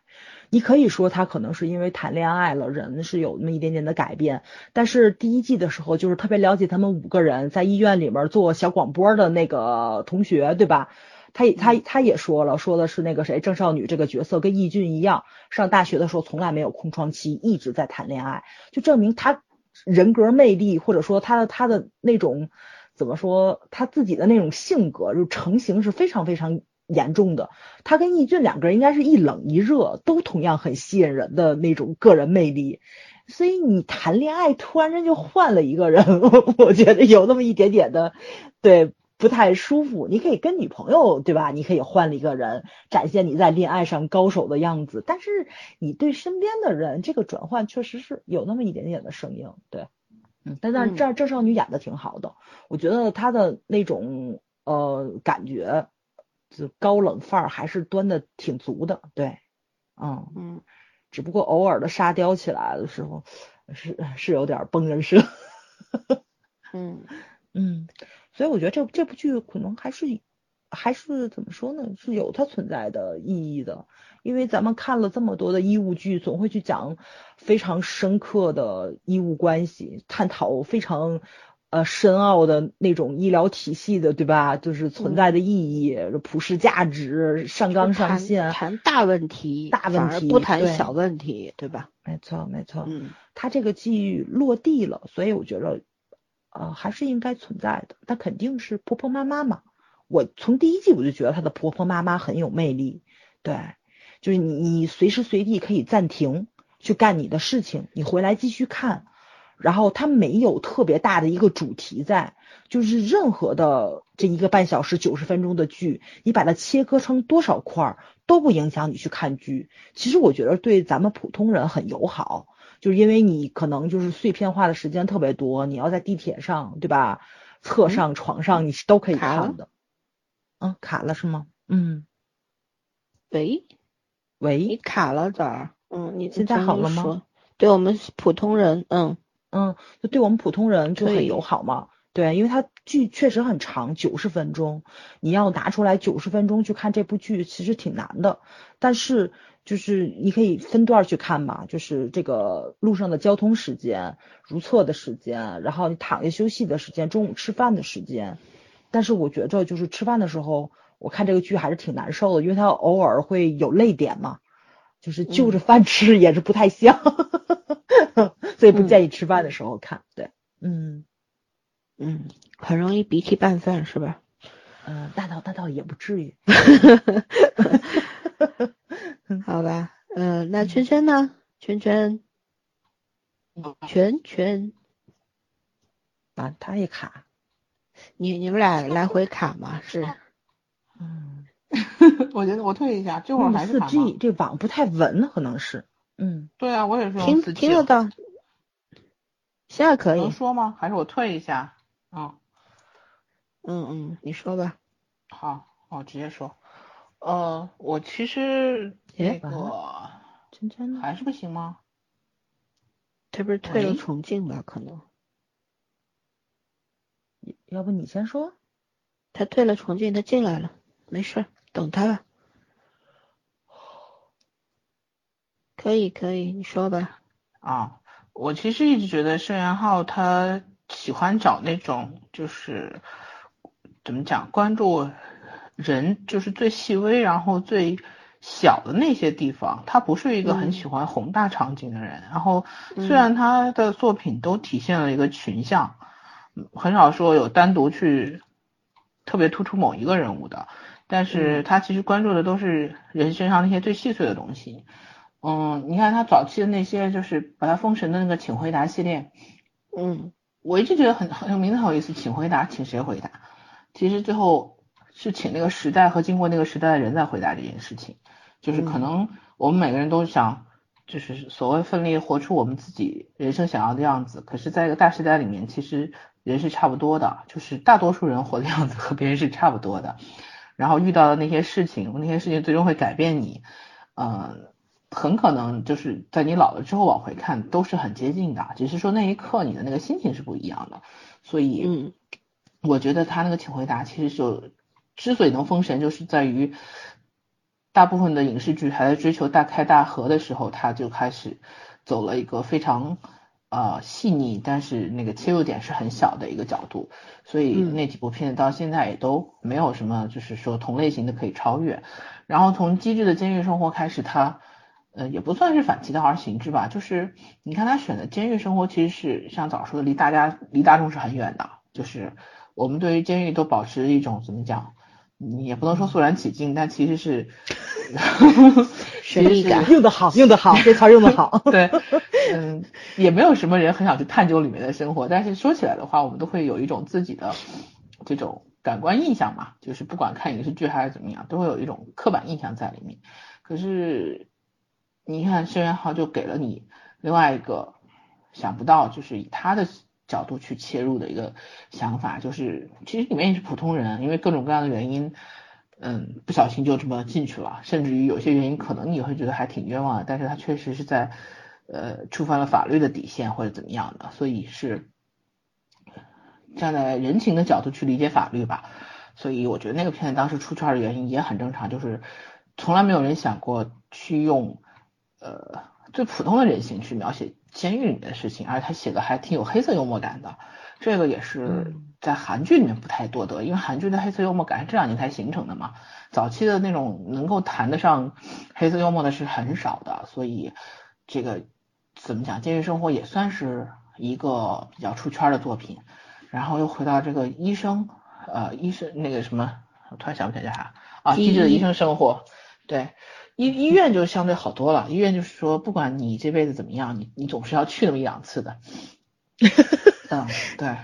你可以说他可能是因为谈恋爱了，人是有那么一点点的改变，但是第一季的时候就是特别了解他们五个人在医院里面做小广播的那个同学，对吧？他也他他也说了，说的是那个谁郑少女这个角色跟易俊一样，上大学的时候从来没有空窗期，一直在谈恋爱，就证明他人格魅力或者说他的他的那种怎么说他自己的那种性格就成型是非常非常严重的。他跟易俊两个人应该是一冷一热，都同样很吸引人的那种个人魅力。所以你谈恋爱突然间就换了一个人，我觉得有那么一点点的对。不太舒服，你可以跟女朋友对吧？你可以换了一个人，展现你在恋爱上高手的样子。但是你对身边的人，这个转换确实是有那么一点点的生硬，对，嗯。但但这郑少女演的挺好的，我觉得她的那种呃感觉，就高冷范儿还是端的挺足的，对，嗯嗯。只不过偶尔的沙雕起来的时候，是是有点崩人设，嗯嗯。所以我觉得这这部剧可能还是还是怎么说呢？是有它存在的意义的，因为咱们看了这么多的医务剧，总会去讲非常深刻的医务关系，探讨非常呃深奥的那种医疗体系的，对吧？就是存在的意义、普世价值、上纲上线，谈大问题，大问题不谈小问题，对吧？没错，没错。嗯，它这个剧落地了，所以我觉得。呃，还是应该存在的。他肯定是婆婆妈妈嘛。我从第一季我就觉得她的婆婆妈妈很有魅力。对，就是你你随时随地可以暂停去干你的事情，你回来继续看。然后它没有特别大的一个主题在，就是任何的这一个半小时九十分钟的剧，你把它切割成多少块儿都不影响你去看剧。其实我觉得对咱们普通人很友好。就是因为你可能就是碎片化的时间特别多，你要在地铁上，对吧？侧上、床上，你是都可以看的。嗯，卡了是吗？嗯。喂，喂，你卡了咋儿？嗯，你现在好了吗？对我们普通人，嗯嗯，就对我们普通人就很友好嘛。对，因为它剧确实很长，九十分钟，你要拿出来九十分钟去看这部剧，其实挺难的。但是就是你可以分段去看嘛，就是这个路上的交通时间、如厕的时间，然后你躺下休息的时间、中午吃饭的时间。但是我觉着就是吃饭的时候，我看这个剧还是挺难受的，因为它偶尔会有泪点嘛。就是就着饭吃也是不太香，所以不建议吃饭的时候看。对，嗯嗯，很容易鼻涕拌饭是吧？嗯，大倒大倒也不至于。好吧，嗯，那圈圈呢？圈圈，圈圈，啊，他也卡。你你们俩来回卡吗？是。嗯。我觉得我退一下，这会儿还是四 G，这网不太稳，可能是。嗯，对啊，我也是听听得到，现在可以。能说吗？还是我退一下？嗯嗯嗯，你说吧。好，我直接说。呃，我其实那个真真还是不行吗？他不是退了重庆吧？可能。要不你先说？他退了重庆，他进来了，没事。等他吧，可以可以，你说吧。啊，我其实一直觉得盛元浩他喜欢找那种就是怎么讲，关注人就是最细微，然后最小的那些地方。他不是一个很喜欢宏大场景的人。然后虽然他的作品都体现了一个群像，很少说有单独去特别突出某一个人物的。但是他其实关注的都是人身上那些最细碎的东西，嗯，你看他早期的那些，就是把他封神的那个请回答系列，嗯，我一直觉得很很有名字好有意思，请回答，请谁回答？其实最后是请那个时代和经过那个时代的人在回答这件事情，就是可能我们每个人都想，就是所谓奋力活出我们自己人生想要的样子，可是在一个大时代里面，其实人是差不多的，就是大多数人活的样子和别人是差不多的。然后遇到的那些事情，那些事情最终会改变你，嗯，很可能就是在你老了之后往回看都是很接近的，只是说那一刻你的那个心情是不一样的。所以，嗯，我觉得他那个请回答其实就之所以能封神，就是在于大部分的影视剧还在追求大开大合的时候，他就开始走了一个非常。呃，细腻，但是那个切入点是很小的一个角度，所以那几部片子到现在也都没有什么，就是说同类型的可以超越。然后从机智的监狱生活开始，他呃也不算是反其道而行之吧，就是你看他选的监狱生活，其实是像早说的，离大家离大众是很远的，就是我们对于监狱都保持一种怎么讲？你也不能说肃然起敬，但其实是 神秘感，用的好，用的好，这词用的好。对，嗯，也没有什么人很想去探究里面的生活，但是说起来的话，我们都会有一种自己的这种感官印象嘛，就是不管看影视剧还是怎么样，都会有一种刻板印象在里面。可是你看申元浩就给了你另外一个想不到，就是以他的。角度去切入的一个想法，就是其实里面也是普通人，因为各种各样的原因，嗯，不小心就这么进去了，甚至于有些原因可能你会觉得还挺冤枉的，但是他确实是在呃触犯了法律的底线或者怎么样的，所以是站在人情的角度去理解法律吧，所以我觉得那个片子当时出圈的原因也很正常，就是从来没有人想过去用呃最普通的人性去描写。监狱里面的事情，而且他写的还挺有黑色幽默感的，这个也是在韩剧里面不太多的，因为韩剧的黑色幽默感是这两年才形成的嘛，早期的那种能够谈得上黑色幽默的是很少的，所以这个怎么讲，监狱生活也算是一个比较出圈的作品。然后又回到这个医生，呃，医生那个什么，我突然想不起来叫啥啊，机智的医生生活，对。医医院就相对好多了，医院就是说，不管你这辈子怎么样，你你总是要去那么一两次的。嗯，对，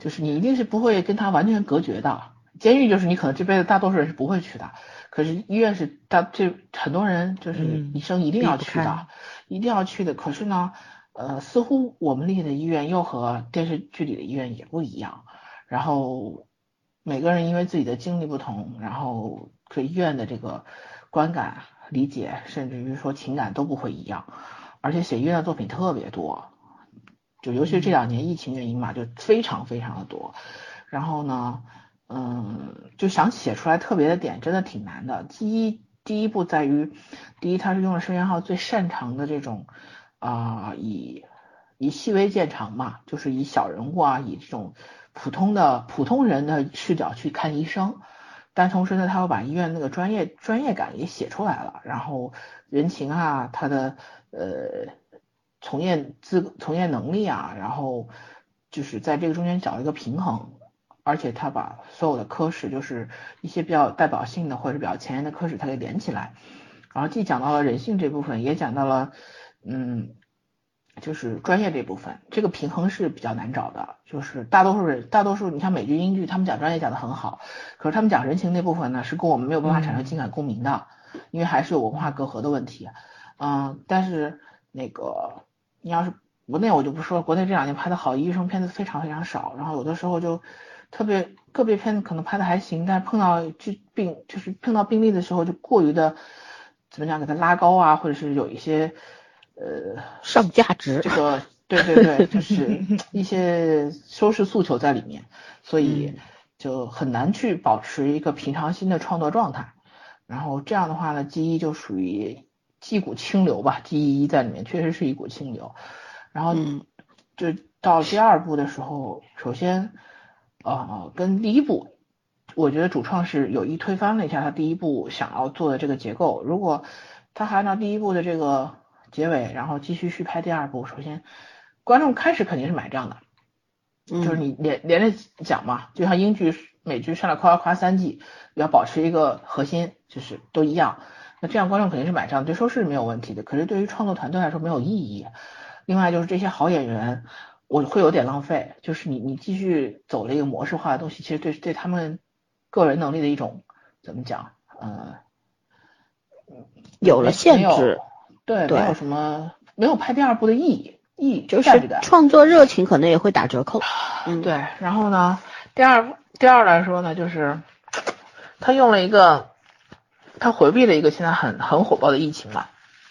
就是你一定是不会跟他完全隔绝的。监狱就是你可能这辈子大多数人是不会去的，可是医院是大这很多人就是一生一定要去的，一定要去的。可是呢，呃，似乎我们理解的医院又和电视剧里的医院也不一样。然后每个人因为自己的经历不同，然后对医院的这个观感。理解，甚至于说情感都不会一样，而且写医院的作品特别多，就尤其是这两年疫情原因嘛，就非常非常的多。然后呢，嗯，就想写出来特别的点，真的挺难的。第一，第一步在于，第一，他是用了申元浩最擅长的这种啊，以以细微见长嘛，就是以小人物啊，以这种普通的普通人的视角去看医生。但同时呢，他又把医院那个专业专业感也写出来了，然后人情啊，他的呃从业资从业能力啊，然后就是在这个中间找一个平衡，而且他把所有的科室，就是一些比较代表性的或者比较前沿的科室，他给连起来，然后既讲到了人性这部分，也讲到了嗯。就是专业这部分，这个平衡是比较难找的。就是大多数人，大多数你像美剧、英剧，他们讲专业讲的很好，可是他们讲人情那部分呢，是跟我们没有办法产生情感共鸣的，因为还是有文化隔阂的问题。嗯，但是那个你要是国内，我就不说，国内这两年拍的好医生片子非常非常少，然后有的时候就特别个别片子可能拍的还行，但是碰到就病就是碰到病例的时候就过于的怎么讲给他拉高啊，或者是有一些。呃，上价值，这个对对对，就是一些收视诉求在里面，所以就很难去保持一个平常心的创作状态。然后这样的话呢，G 一就属于一股清流吧，G 一在里面确实是一股清流。然后就到第二部的时候，首先呃跟第一部，我觉得主创是有意推翻了一下他第一部想要做的这个结构。如果他还按照第一部的这个。结尾，然后继续续拍第二部。首先，观众开始肯定是买账的，就是你连连着讲嘛，就像英剧、美剧上了夸夸夸三季，要保持一个核心，就是都一样。那这样观众肯定是买账，对收视是没有问题的。可是对于创作团队来说没有意义。另外就是这些好演员，我会有点浪费。就是你你继续走了一个模式化的东西，其实对对他们个人能力的一种怎么讲？呃，有了限制。对，没有什么，没有拍第二部的意义，意义就是创作热情可能也会打折扣。嗯，对。然后呢，第二第二来说呢，就是他用了一个，他回避了一个现在很很火爆的疫情嘛。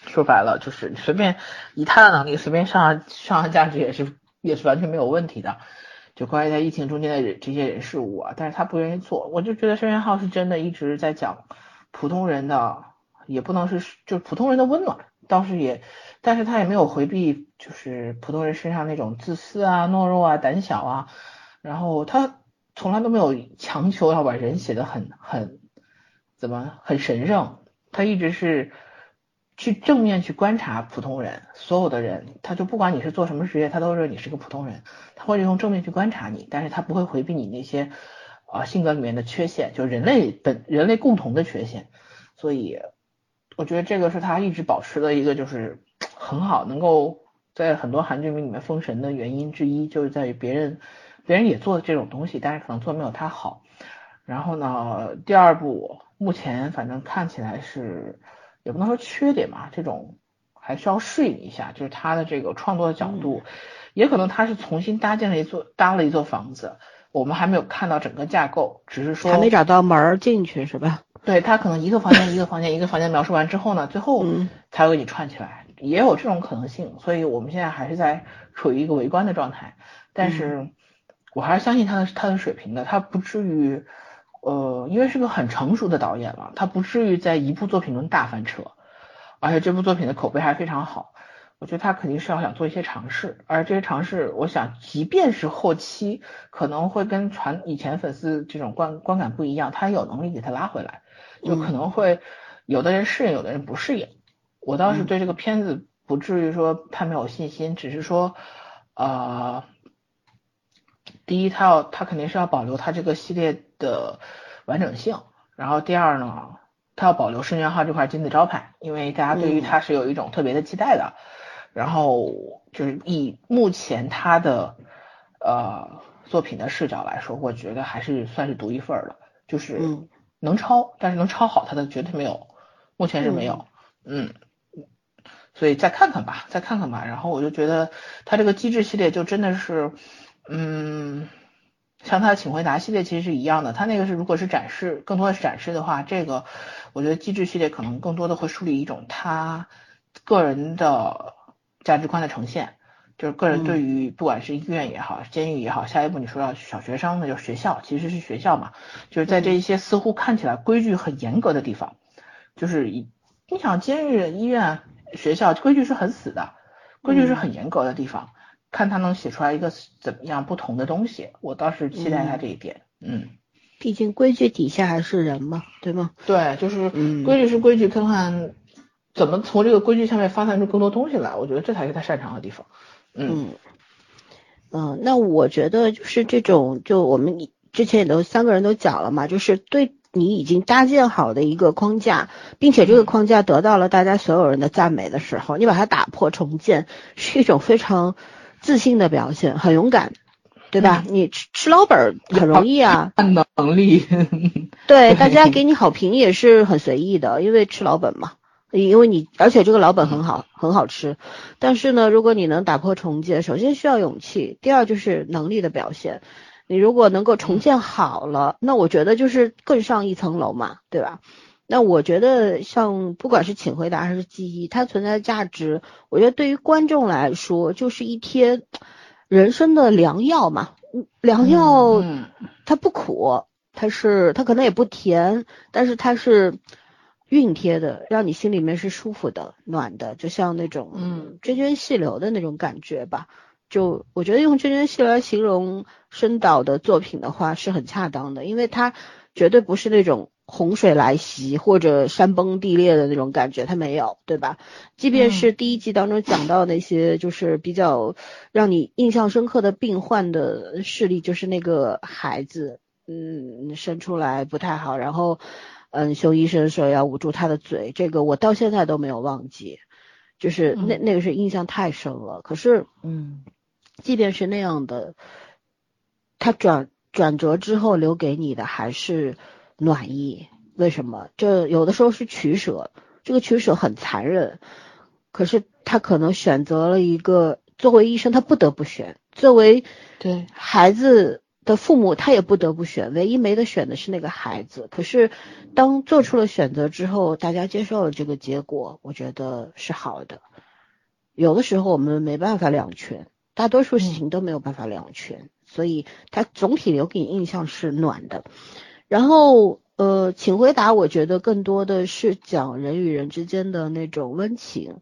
说白了，就是随便以他的能力，随便上上上价值也是也是完全没有问题的。就关于在疫情中间的人这些人事物啊，但是他不愿意做。我就觉得申元浩是真的一直在讲普通人的，也不能是就是普通人的温暖。倒是也，但是他也没有回避，就是普通人身上那种自私啊、懦弱啊、胆小啊，然后他从来都没有强求要把人写的很很怎么很神圣，他一直是去正面去观察普通人，所有的人，他就不管你是做什么职业，他都认为你是个普通人，他会用正面去观察你，但是他不会回避你那些啊性格里面的缺陷，就人类本人类共同的缺陷，所以。我觉得这个是他一直保持的一个就是很好，能够在很多韩剧里面封神的原因之一，就是在于别人别人也做的这种东西，但是可能做没有他好。然后呢，第二部目前反正看起来是也不能说缺点吧，这种还需要适应一下，就是他的这个创作的角度，也可能他是重新搭建了一座搭了一座房子，我们还没有看到整个架构，只是说还没找到门进去是吧？对他可能一个房间一个房间一个房间描述完之后呢，最后才会给你串起来，也有这种可能性。所以我们现在还是在处于一个围观的状态，但是我还是相信他的他的水平的，他不至于呃，因为是个很成熟的导演了，他不至于在一部作品中大翻车，而且这部作品的口碑还非常好。我觉得他肯定是要想做一些尝试，而这些尝试，我想即便是后期可能会跟传以前粉丝这种观观感不一样，他有能力给他拉回来。就可能会有的人适应，有的人不适应。我倒是对这个片子不至于说太没有信心，只是说，呃，第一，他要他肯定是要保留他这个系列的完整性。然后第二呢，他要保留圣约号这块金字招牌，因为大家对于他是有一种特别的期待的。然后就是以目前他的呃作品的视角来说，我觉得还是算是独一份儿的，就是。能抄，但是能抄好他的绝对没有，目前是没有，嗯，所以再看看吧，再看看吧。然后我就觉得他这个机制系列就真的是，嗯，像他的请回答系列其实是一样的。他那个是如果是展示，更多的是展示的话，这个我觉得机制系列可能更多的会树立一种他个人的价值观的呈现。就是个人对于不管是医院也好，监狱也好，下一步你说要小学生，那就是学校，其实是学校嘛，就是在这一些似乎看起来规矩很严格的地方，就是你想监狱、医院、学校规矩是很死的，规矩是很严格的地方，看他能写出来一个怎么样不同的东西，我倒是期待他这一点，嗯。毕竟规矩底下还是人嘛，对吗？对，就是规矩是规矩，看看怎么从这个规矩下面发散出更多东西来，我觉得这才是他擅长的地方。嗯嗯，那我觉得就是这种，就我们之前也都三个人都讲了嘛，就是对你已经搭建好的一个框架，并且这个框架得到了大家所有人的赞美的时候，你把它打破重建，是一种非常自信的表现，很勇敢。对吧？你吃吃老本很容易啊，看能力。对，大家给你好评也是很随意的，因为吃老本嘛。因为你，而且这个老本很好，很好吃。但是呢，如果你能打破重建，首先需要勇气，第二就是能力的表现。你如果能够重建好了，那我觉得就是更上一层楼嘛，对吧？那我觉得像不管是请回答还是记忆，它存在的价值，我觉得对于观众来说就是一贴。人生的良药嘛，良药它不苦，它是它可能也不甜，但是它是熨贴的，让你心里面是舒服的、暖的，就像那种嗯涓涓细流的那种感觉吧。就我觉得用涓涓细流来形容深岛的作品的话是很恰当的，因为它绝对不是那种。洪水来袭或者山崩地裂的那种感觉，他没有，对吧？即便是第一季当中讲到那些，就是比较让你印象深刻的病患的事例，就是那个孩子，嗯，生出来不太好，然后，嗯，熊医生说要捂住他的嘴，这个我到现在都没有忘记，就是那那个是印象太深了。可是，嗯，即便是那样的，他转转折之后留给你的还是。暖意，为什么？这有的时候是取舍，这个取舍很残忍，可是他可能选择了一个作为医生他不得不选，作为对孩子的父母他也不得不选，唯一没得选的是那个孩子。可是当做出了选择之后，大家接受了这个结果，我觉得是好的。有的时候我们没办法两全，大多数事情都没有办法两全，所以他总体留给你印象是暖的。然后，呃，请回答。我觉得更多的是讲人与人之间的那种温情。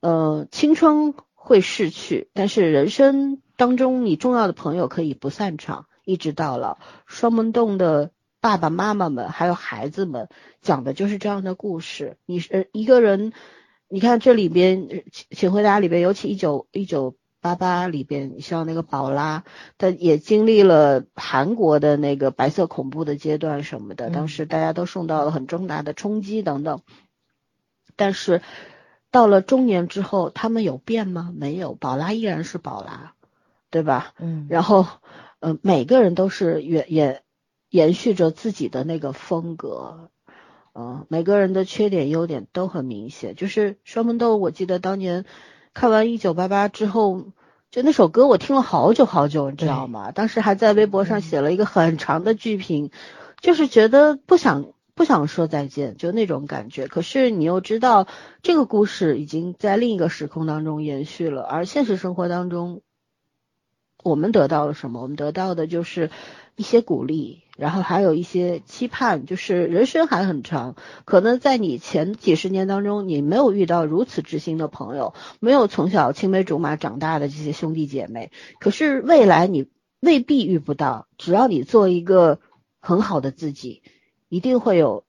呃，青春会逝去，但是人生当中你重要的朋友可以不散场，一直到老。双门洞的爸爸妈妈们还有孩子们讲的就是这样的故事。你是一个人，你看这里边，请回答里边，尤其一九一九。八八里边，像那个宝拉，他也经历了韩国的那个白色恐怖的阶段什么的，当时大家都受到了很重大的冲击等等。但是到了中年之后，他们有变吗？没有，宝拉依然是宝拉，对吧？嗯。然后，呃，每个人都是延延延续着自己的那个风格，嗯，每个人的缺点优点都很明显。就是双门豆，我记得当年。看完一九八八之后，就那首歌我听了好久好久，你知道吗？当时还在微博上写了一个很长的剧评，就是觉得不想不想说再见，就那种感觉。可是你又知道，这个故事已经在另一个时空当中延续了，而现实生活当中，我们得到了什么？我们得到的就是一些鼓励。然后还有一些期盼，就是人生还很长，可能在你前几十年当中，你没有遇到如此知心的朋友，没有从小青梅竹马长大的这些兄弟姐妹，可是未来你未必遇不到。只要你做一个很好的自己，一定会有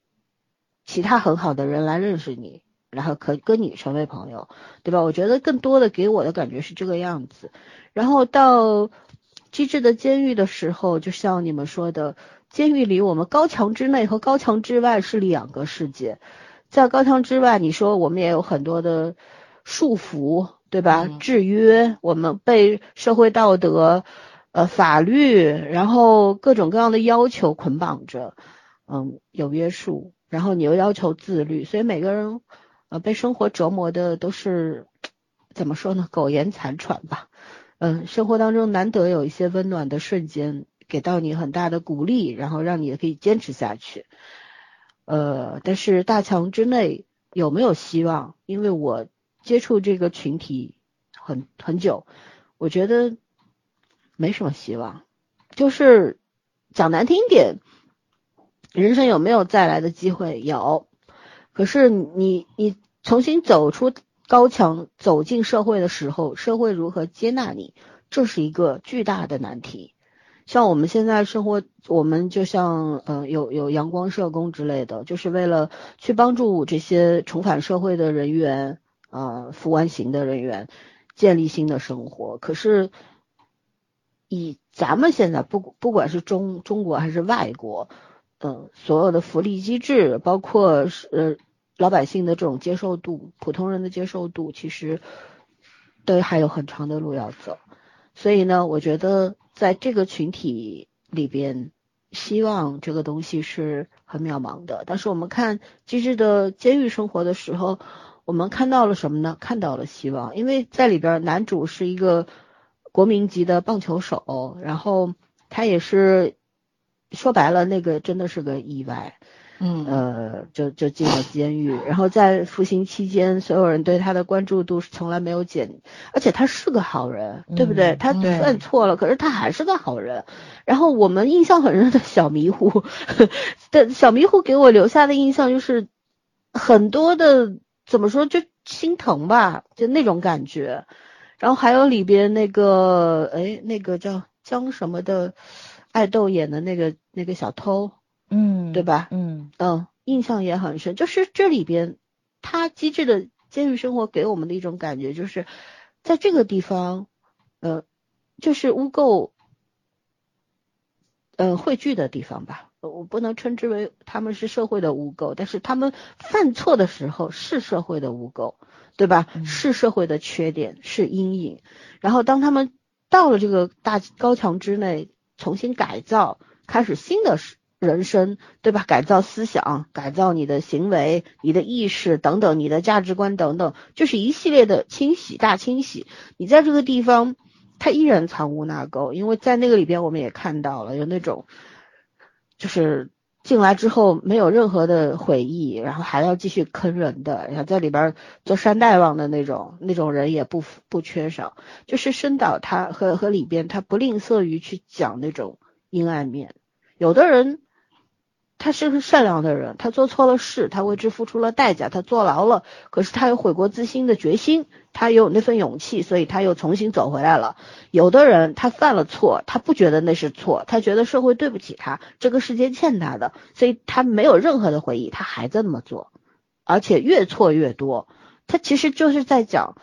其他很好的人来认识你，然后可跟你成为朋友，对吧？我觉得更多的给我的感觉是这个样子。然后到机智的监狱的时候，就像你们说的。监狱里，我们高墙之内和高墙之外是两个世界。在高墙之外，你说我们也有很多的束缚，对吧？制约我们被社会道德、呃法律，然后各种各样的要求捆绑着，嗯，有约束，然后你又要求自律，所以每个人呃被生活折磨的都是怎么说呢？苟延残喘吧。嗯，生活当中难得有一些温暖的瞬间。给到你很大的鼓励，然后让你也可以坚持下去。呃，但是大墙之内有没有希望？因为我接触这个群体很很久，我觉得没什么希望。就是讲难听点，人生有没有再来的机会？有。可是你你重新走出高墙，走进社会的时候，社会如何接纳你，这是一个巨大的难题。像我们现在生活，我们就像呃有有阳光社工之类的，就是为了去帮助这些重返社会的人员啊，服完刑的人员建立新的生活。可是以咱们现在不不管是中中国还是外国，嗯，所有的福利机制，包括是呃。老百姓的这种接受度，普通人的接受度，其实都还有很长的路要走。所以呢，我觉得在这个群体里边，希望这个东西是很渺茫的。但是我们看机智的监狱生活的时候，我们看到了什么呢？看到了希望，因为在里边男主是一个国民级的棒球手，然后他也是说白了，那个真的是个意外。嗯呃，就就进了监狱，然后在服刑期间，所有人对他的关注度是从来没有减，而且他是个好人，对不对？他犯错了，可是他还是个好人。然后我们印象很深的小迷糊 的小迷糊给我留下的印象就是很多的怎么说就心疼吧，就那种感觉。然后还有里边那个哎那个叫江什么的爱豆演的那个那个小偷。嗯，对吧？嗯嗯，印象也很深。就是这里边，他机智的监狱生活给我们的一种感觉，就是在这个地方，呃，就是污垢，呃，汇聚的地方吧。我不能称之为他们是社会的污垢，但是他们犯错的时候是社会的污垢，对吧？是社会的缺点，是阴影。然后当他们到了这个大高墙之内，重新改造，开始新的事。人生对吧？改造思想，改造你的行为、你的意识等等，你的价值观等等，就是一系列的清洗、大清洗。你在这个地方，它依然藏污纳垢，因为在那个里边我们也看到了有那种，就是进来之后没有任何的悔意，然后还要继续坑人的，然后在里边做山大王的那种那种人也不不缺少。就是深岛他和和里边他不吝啬于去讲那种阴暗面，有的人。他是个善良的人，他做错了事，他为之付出了代价，他坐牢了，可是他有悔过自新的决心，他有那份勇气，所以他又重新走回来了。有的人他犯了错，他不觉得那是错，他觉得社会对不起他，这个世界欠他的，所以他没有任何的回忆，他还在那么做，而且越错越多。他其实就是在讲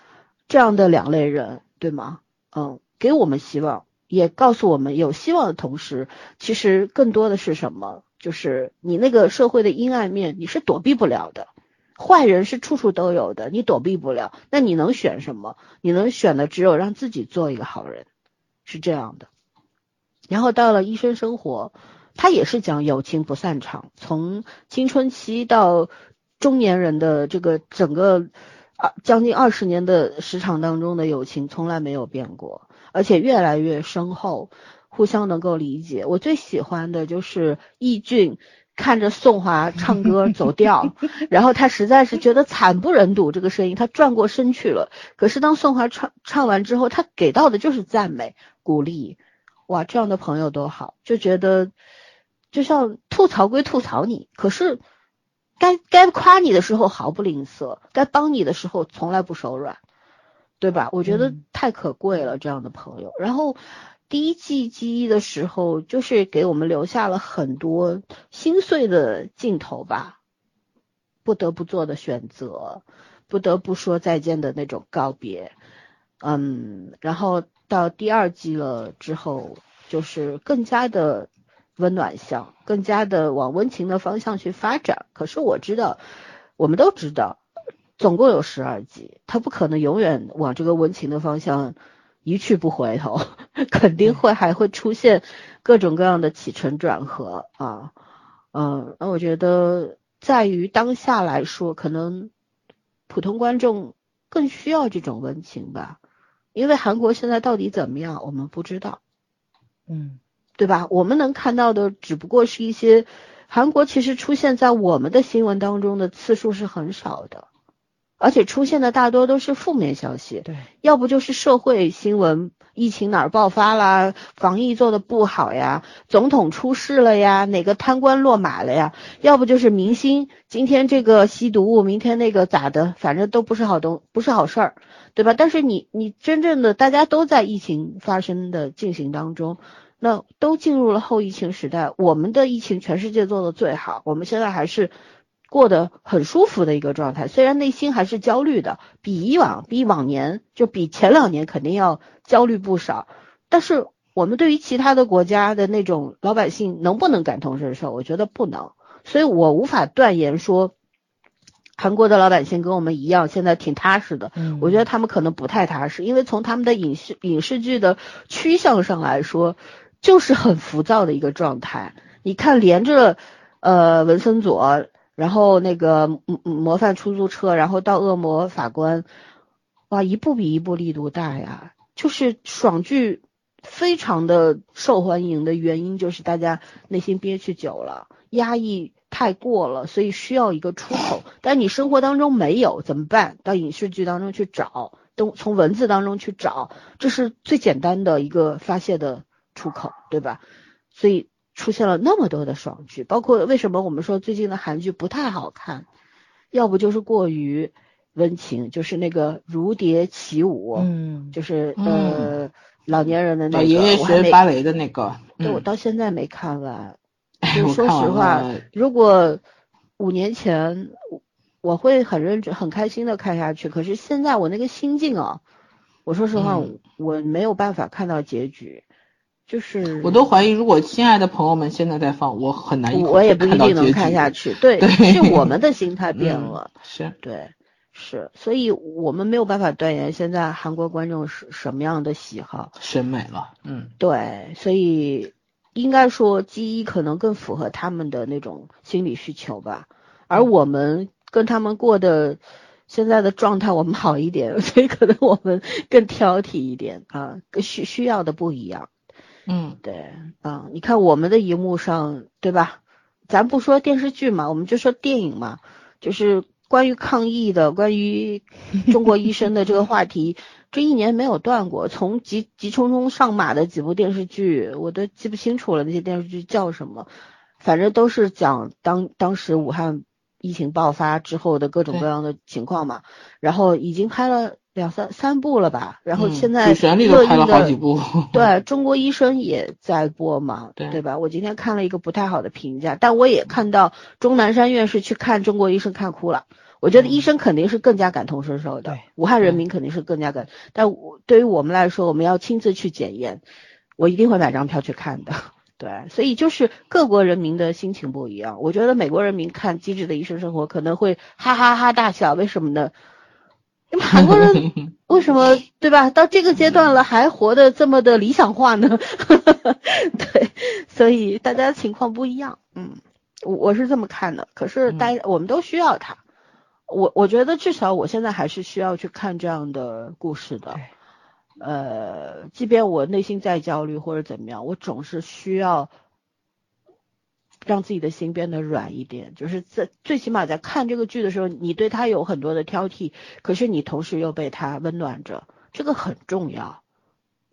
这样的两类人，对吗？嗯，给我们希望，也告诉我们有希望的同时，其实更多的是什么？就是你那个社会的阴暗面，你是躲避不了的。坏人是处处都有的，你躲避不了。那你能选什么？你能选的只有让自己做一个好人，是这样的。然后到了医生生活，他也是讲友情不散场，从青春期到中年人的这个整个啊将近二十年的时长当中的友情从来没有变过，而且越来越深厚。互相能够理解，我最喜欢的就是易俊看着宋华唱歌 走调，然后他实在是觉得惨不忍睹这个声音，他转过身去了。可是当宋华唱唱完之后，他给到的就是赞美鼓励，哇，这样的朋友多好，就觉得就像吐槽归吐槽你，可是该该夸你的时候毫不吝啬，该帮你的时候从来不手软，对吧？我觉得太可贵了，这样的朋友，然后。第一季记忆的时候，就是给我们留下了很多心碎的镜头吧，不得不做的选择，不得不说再见的那种告别，嗯，然后到第二季了之后，就是更加的温暖向，更加的往温情的方向去发展。可是我知道，我们都知道，总共有十二集，它不可能永远往这个温情的方向。一去不回头，肯定会还会出现各种各样的起承转合啊，嗯，那我觉得在于当下来说，可能普通观众更需要这种温情吧，因为韩国现在到底怎么样，我们不知道，嗯，对吧？我们能看到的只不过是一些韩国其实出现在我们的新闻当中的次数是很少的，而且出现的大多都是负面消息，对，要不就是社会新闻，疫情哪儿爆发啦，防疫做的不好呀，总统出事了呀，哪个贪官落马了呀，要不就是明星今天这个吸毒，明天那个咋的，反正都不是好东，不是好事儿，对吧？但是你你真正的大家都在疫情发生的进行当中，那都进入了后疫情时代，我们的疫情全世界做的最好，我们现在还是。过得很舒服的一个状态，虽然内心还是焦虑的，比以往、比往年，就比前两年肯定要焦虑不少。但是我们对于其他的国家的那种老百姓能不能感同身受？我觉得不能，所以我无法断言说韩国的老百姓跟我们一样现在挺踏实的。嗯，我觉得他们可能不太踏实，因为从他们的影视影视剧的趋向上来说，就是很浮躁的一个状态。你看，连着呃文森佐。然后那个模模范出租车，然后到恶魔法官，哇，一部比一部力度大呀！就是爽剧非常的受欢迎的原因，就是大家内心憋屈久了，压抑太过了，所以需要一个出口。但你生活当中没有怎么办？到影视剧当中去找，都从文字当中去找，这是最简单的一个发泄的出口，对吧？所以。出现了那么多的爽剧，包括为什么我们说最近的韩剧不太好看，要不就是过于温情，就是那个《如蝶起舞》，嗯，就是呃老年人的那个，爷爷学芭蕾的那个，对我到现在没看完。就说实话，如果五年前我会很认真、很开心的看下去，可是现在我那个心境啊，我说实话，我没有办法看到结局。就是，我都怀疑，如果亲爱的朋友们现在在放，我很难我也不一定能看下去。对，是我们的心态变了。是，对，是，所以我们没有办法断言现在韩国观众是什么样的喜好、审美了。嗯，对，所以应该说 G 一可能更符合他们的那种心理需求吧，而我们跟他们过的现在的状态，我们好一点，所以可能我们更挑剔一点啊，需需要的不一样。嗯，对，啊，你看我们的荧幕上，对吧？咱不说电视剧嘛，我们就说电影嘛，就是关于抗疫的，关于 中国医生的这个话题，这一年没有断过。从急急匆匆上马的几部电视剧，我都记不清楚了，那些电视剧叫什么，反正都是讲当当时武汉疫情爆发之后的各种各样的情况嘛，然后已经拍了。两三三部了吧，然后现在旋律都拍了好几部。对中国医生也在播嘛，对对吧？我今天看了一个不太好的评价，但我也看到钟南山院士去看中国医生看哭了。我觉得医生肯定是更加感同身受的，武汉人民肯定是更加感。但对于我们来说，我们要亲自去检验，我一定会买张票去看的。对，所以就是各国人民的心情不一样。我觉得美国人民看《机智的医生生活》可能会哈哈哈大笑，为什么呢？韩国人 为什么对吧？到这个阶段了还活得这么的理想化呢？对，所以大家情况不一样。嗯，我我是这么看的。可是大家我们都需要他。我我觉得至少我现在还是需要去看这样的故事的。呃，即便我内心再焦虑或者怎么样，我总是需要。让自己的心变得软一点，就是在最起码在看这个剧的时候，你对他有很多的挑剔，可是你同时又被他温暖着，这个很重要，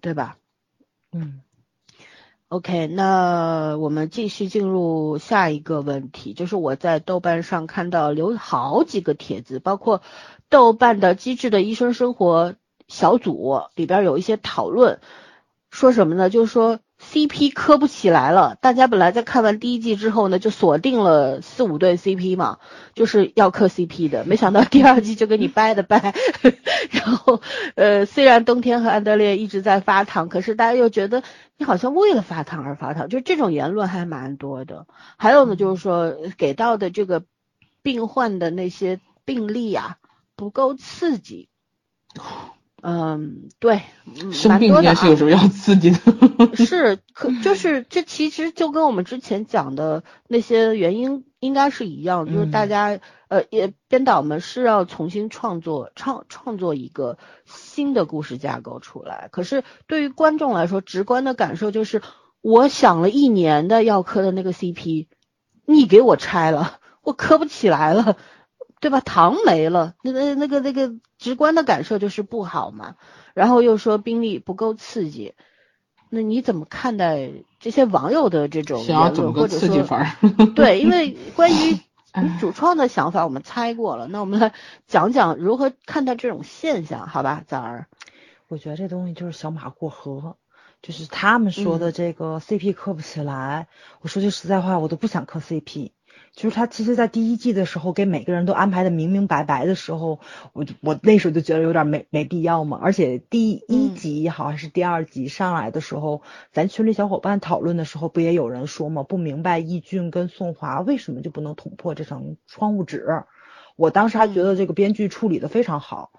对吧？嗯。OK，那我们继续进入下一个问题，就是我在豆瓣上看到留好几个帖子，包括豆瓣的机智的医生生活小组里边有一些讨论，说什么呢？就是说。CP 磕不起来了，大家本来在看完第一季之后呢，就锁定了四五对 CP 嘛，就是要磕 CP 的，没想到第二季就给你掰的掰，然后呃，虽然冬天和安德烈一直在发糖，可是大家又觉得你好像为了发糖而发糖，就这种言论还蛮多的。还有呢，就是说给到的这个病患的那些病例啊不够刺激。嗯，对，生病这件事有什么要刺激的？是，可就是这其实就跟我们之前讲的那些原因应该是一样，就是大家呃也编导们是要重新创作创创作一个新的故事架构出来。可是对于观众来说，直观的感受就是，我想了一年的要磕的那个 CP，你给我拆了，我磕不起来了。对吧？糖没了，那那那个那个直观的感受就是不好嘛。然后又说宾利不够刺激，那你怎么看待这些网友的这种言论，或者说对？因为 关于主创的想法，我们猜过了。那我们来讲讲如何看待这种现象，好吧？崽儿，我觉得这东西就是小马过河，就是他们说的这个 CP 磕不起来。我说句实在话，我都不想磕 CP。就是他其实，在第一季的时候给每个人都安排的明明白白的时候，我就我那时候就觉得有点没没必要嘛。而且第一集也好还是第二集上来的时候，咱群里小伙伴讨论的时候，不也有人说嘛，不明白易俊跟宋华为什么就不能捅破这层窗户纸。我当时还觉得这个编剧处理的非常好，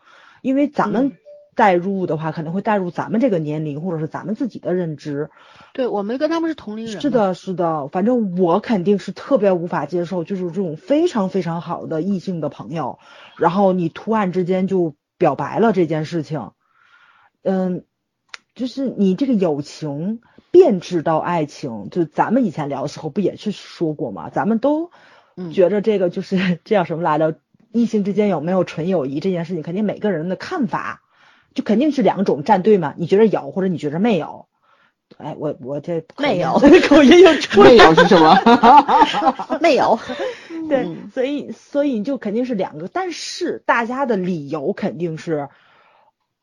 因为咱们。代入的话，可能会代入咱们这个年龄，或者是咱们自己的认知。对，我们跟他们是同龄人。是的，是的，反正我肯定是特别无法接受，就是这种非常非常好的异性的朋友，然后你突然之间就表白了这件事情。嗯，就是你这个友情变质到爱情，就咱们以前聊的时候不也是说过吗？咱们都觉着这个就是这叫什么来着？异性之间有没有纯友谊这件事情，肯定每个人的看法。就肯定是两种站队嘛？你觉得有，或者你觉得没有？哎，我我这没有 口音又出来，没有是什么？没有。对，所以所以你就肯定是两个，但是大家的理由肯定是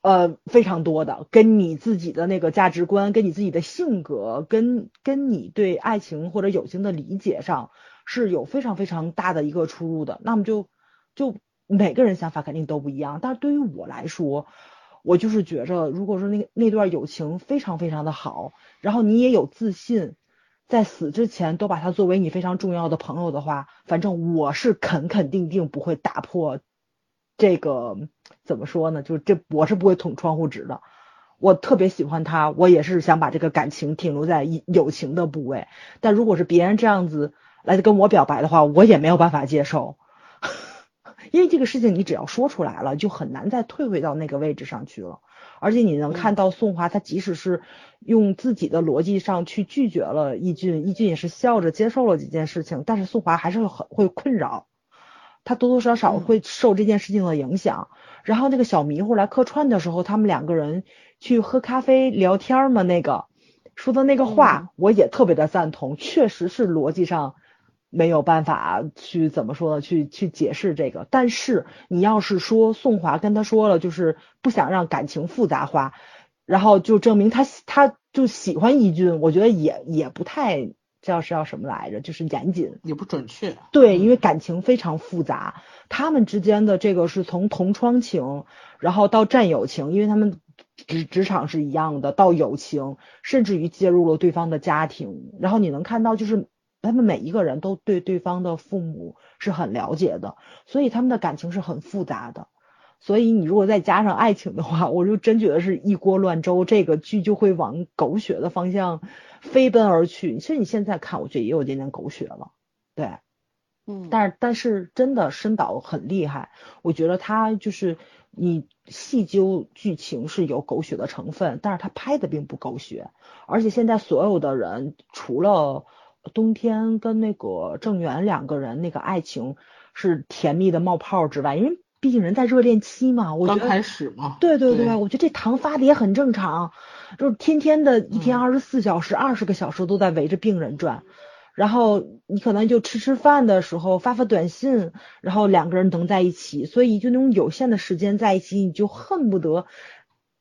呃非常多的，跟你自己的那个价值观、跟你自己的性格、跟跟你对爱情或者友情的理解上是有非常非常大的一个出入的。那么就就每个人想法肯定都不一样，但是对于我来说。我就是觉着，如果说那个那段友情非常非常的好，然后你也有自信，在死之前都把他作为你非常重要的朋友的话，反正我是肯肯定定不会打破这个怎么说呢？就是这我是不会捅窗户纸的。我特别喜欢他，我也是想把这个感情停留在友情的部位。但如果是别人这样子来跟我表白的话，我也没有办法接受。因为这个事情你只要说出来了，就很难再退回到那个位置上去了。而且你能看到宋华，他即使是用自己的逻辑上去拒绝了易俊，易俊也是笑着接受了这件事情，但是宋华还是很会困扰，他多多少少会受这件事情的影响。然后那个小迷糊来客串的时候，他们两个人去喝咖啡聊天嘛，那个说的那个话，我也特别的赞同，确实是逻辑上。没有办法去怎么说呢？去去解释这个。但是你要是说宋华跟他说了，就是不想让感情复杂化，然后就证明他他就喜欢易俊，我觉得也也不太叫是要什么来着，就是严谨，也不准确。对，因为感情非常复杂，他们之间的这个是从同窗情，然后到战友情，因为他们职职场是一样的，到友情，甚至于介入了对方的家庭，然后你能看到就是。他们每一个人都对对方的父母是很了解的，所以他们的感情是很复杂的。所以你如果再加上爱情的话，我就真觉得是一锅乱粥，这个剧就会往狗血的方向飞奔而去。其实你现在看，我觉得也有点点狗血了，对，嗯，但是但是真的申导很厉害，我觉得他就是你细究剧情是有狗血的成分，但是他拍的并不狗血，而且现在所有的人除了。冬天跟那个郑源两个人那个爱情是甜蜜的冒泡之外，因为毕竟人在热恋期嘛，我觉得刚开始嘛，对对对，我觉得这糖发的也很正常，就是天天的一天二十四小时二十个小时都在围着病人转，然后你可能就吃吃饭的时候发发短信，然后两个人能在一起，所以就那种有限的时间在一起，你就恨不得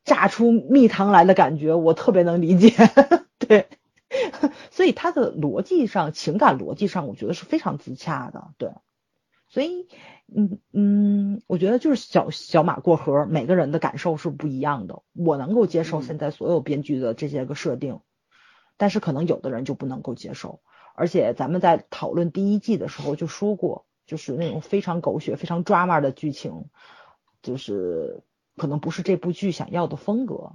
榨出蜜糖来的感觉，我特别能理解，对。所以他的逻辑上，情感逻辑上，我觉得是非常自洽的，对。所以，嗯嗯，我觉得就是小小马过河，每个人的感受是不一样的。我能够接受现在所有编剧的这些个设定，但是可能有的人就不能够接受。而且咱们在讨论第一季的时候就说过，就是那种非常狗血、非常 drama 的剧情，就是可能不是这部剧想要的风格。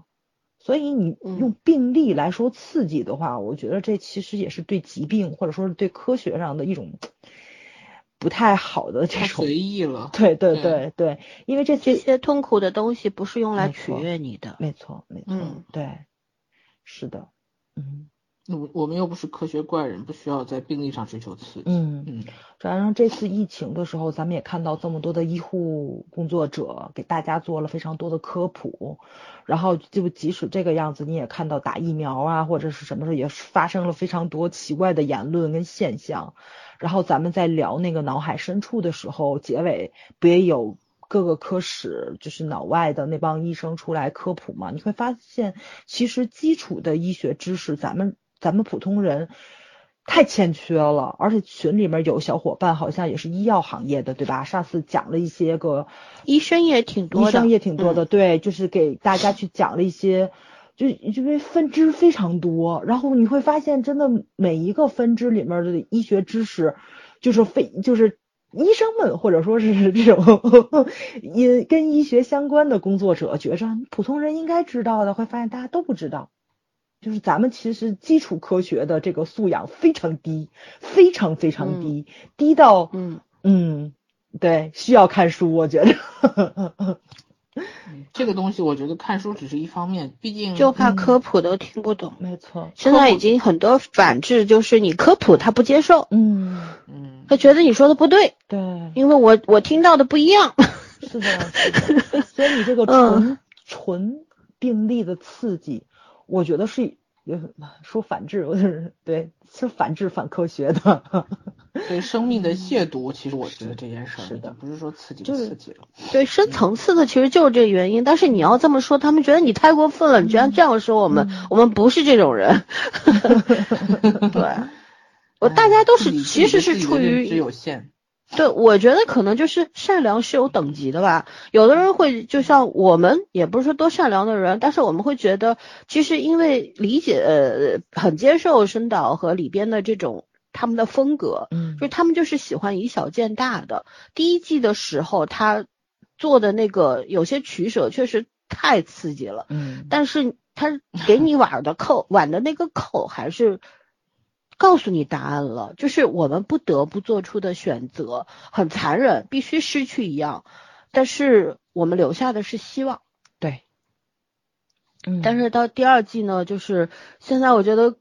所以你用病例来说刺激的话，我觉得这其实也是对疾病或者说是对科学上的一种不太好的这种随意了。对对对对，因为这这些痛苦的东西不是用来取悦你的。没错没错，嗯，对，是的，嗯，我我们又不是科学怪人，不需要在病例上追求刺激。嗯嗯，反正这次疫情的时候，咱们也看到这么多的医护工作者给大家做了非常多的科普，然后就即使这个样子，你也看到打疫苗啊或者是什么时候也发生了非常多奇怪的言论跟现象。然后咱们在聊那个脑海深处的时候，结尾不也有？各个科室就是脑外的那帮医生出来科普嘛，你会发现其实基础的医学知识咱们咱们普通人太欠缺了，而且群里面有小伙伴好像也是医药行业的对吧？上次讲了一些个医生也挺多的，医生也挺多的，对，就是给大家去讲了一些，就因为分支非常多，然后你会发现真的每一个分支里面的医学知识就是非就是。医生们或者说是这种医跟医学相关的工作者，觉着普通人应该知道的，会发现大家都不知道。就是咱们其实基础科学的这个素养非常低，非常非常低，低到嗯嗯，对，需要看书，我觉得。这个东西我觉得看书只是一方面，毕竟就怕科普都听不懂。没错，现在已经很多反制，就是你科普他不接受，嗯嗯，他觉得你说的不对，对，因为我我听到的不一样。是的，是的。所以你这个纯纯病例的刺激，我觉得是也说反制，我是对。是反制反科学的，对生命的亵渎。其实我觉得这件事儿，不是说刺激不刺激了。对深层次的，其实就是这个原因。但是你要这么说，他们觉得你太过分了。你居然这样说我们，我们不是这种人。对，我大家都是其实是出于有限。对，我觉得可能就是善良是有等级的吧。有的人会就像我们，也不是说多善良的人，但是我们会觉得，其实因为理解呃很接受深岛和里边的这种他们的风格，嗯，就他们就是喜欢以小见大的。第一季的时候，他做的那个有些取舍确实太刺激了，嗯，但是他给你碗的扣碗的那个口还是。告诉你答案了，就是我们不得不做出的选择，很残忍，必须失去一样，但是我们留下的是希望。对，嗯，但是到第二季呢，就是现在我觉得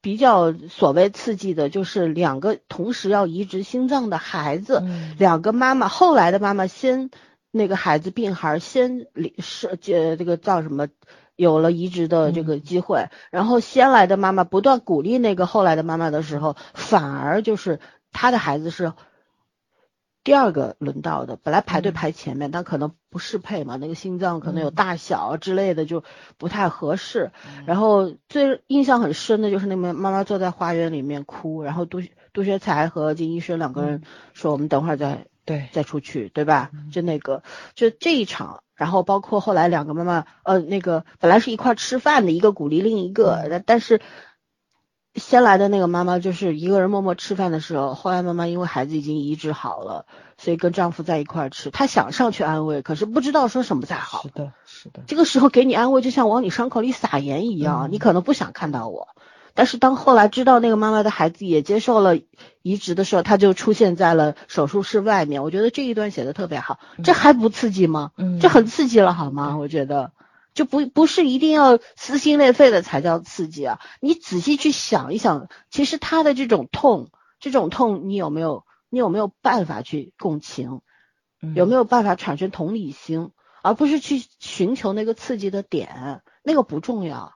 比较所谓刺激的，就是两个同时要移植心脏的孩子，两个妈妈，后来的妈妈先那个孩子病孩先是这这个叫什么？有了移植的这个机会，然后先来的妈妈不断鼓励那个后来的妈妈的时候，反而就是她的孩子是第二个轮到的，本来排队排前面，但可能不适配嘛，那个心脏可能有大小之类的就不太合适。然后最印象很深的就是那个妈妈坐在花园里面哭，然后杜杜学才和金医生两个人说：“我们等会儿再对再出去，对吧？”就那个就这一场。然后包括后来两个妈妈，呃，那个本来是一块吃饭的，一个鼓励另一个，但是先来的那个妈妈就是一个人默默吃饭的时候，后来妈妈因为孩子已经移植好了，所以跟丈夫在一块吃，她想上去安慰，可是不知道说什么才好。是的，是的。这个时候给你安慰，就像往你伤口里撒盐一样，你可能不想看到我。但是当后来知道那个妈妈的孩子也接受了移植的时候，他就出现在了手术室外面。我觉得这一段写的特别好，这还不刺激吗？嗯，这很刺激了好吗？我觉得就不不是一定要撕心裂肺的才叫刺激啊。你仔细去想一想，其实他的这种痛，这种痛你有没有你有没有办法去共情？有没有办法产生同理心，而不是去寻求那个刺激的点，那个不重要，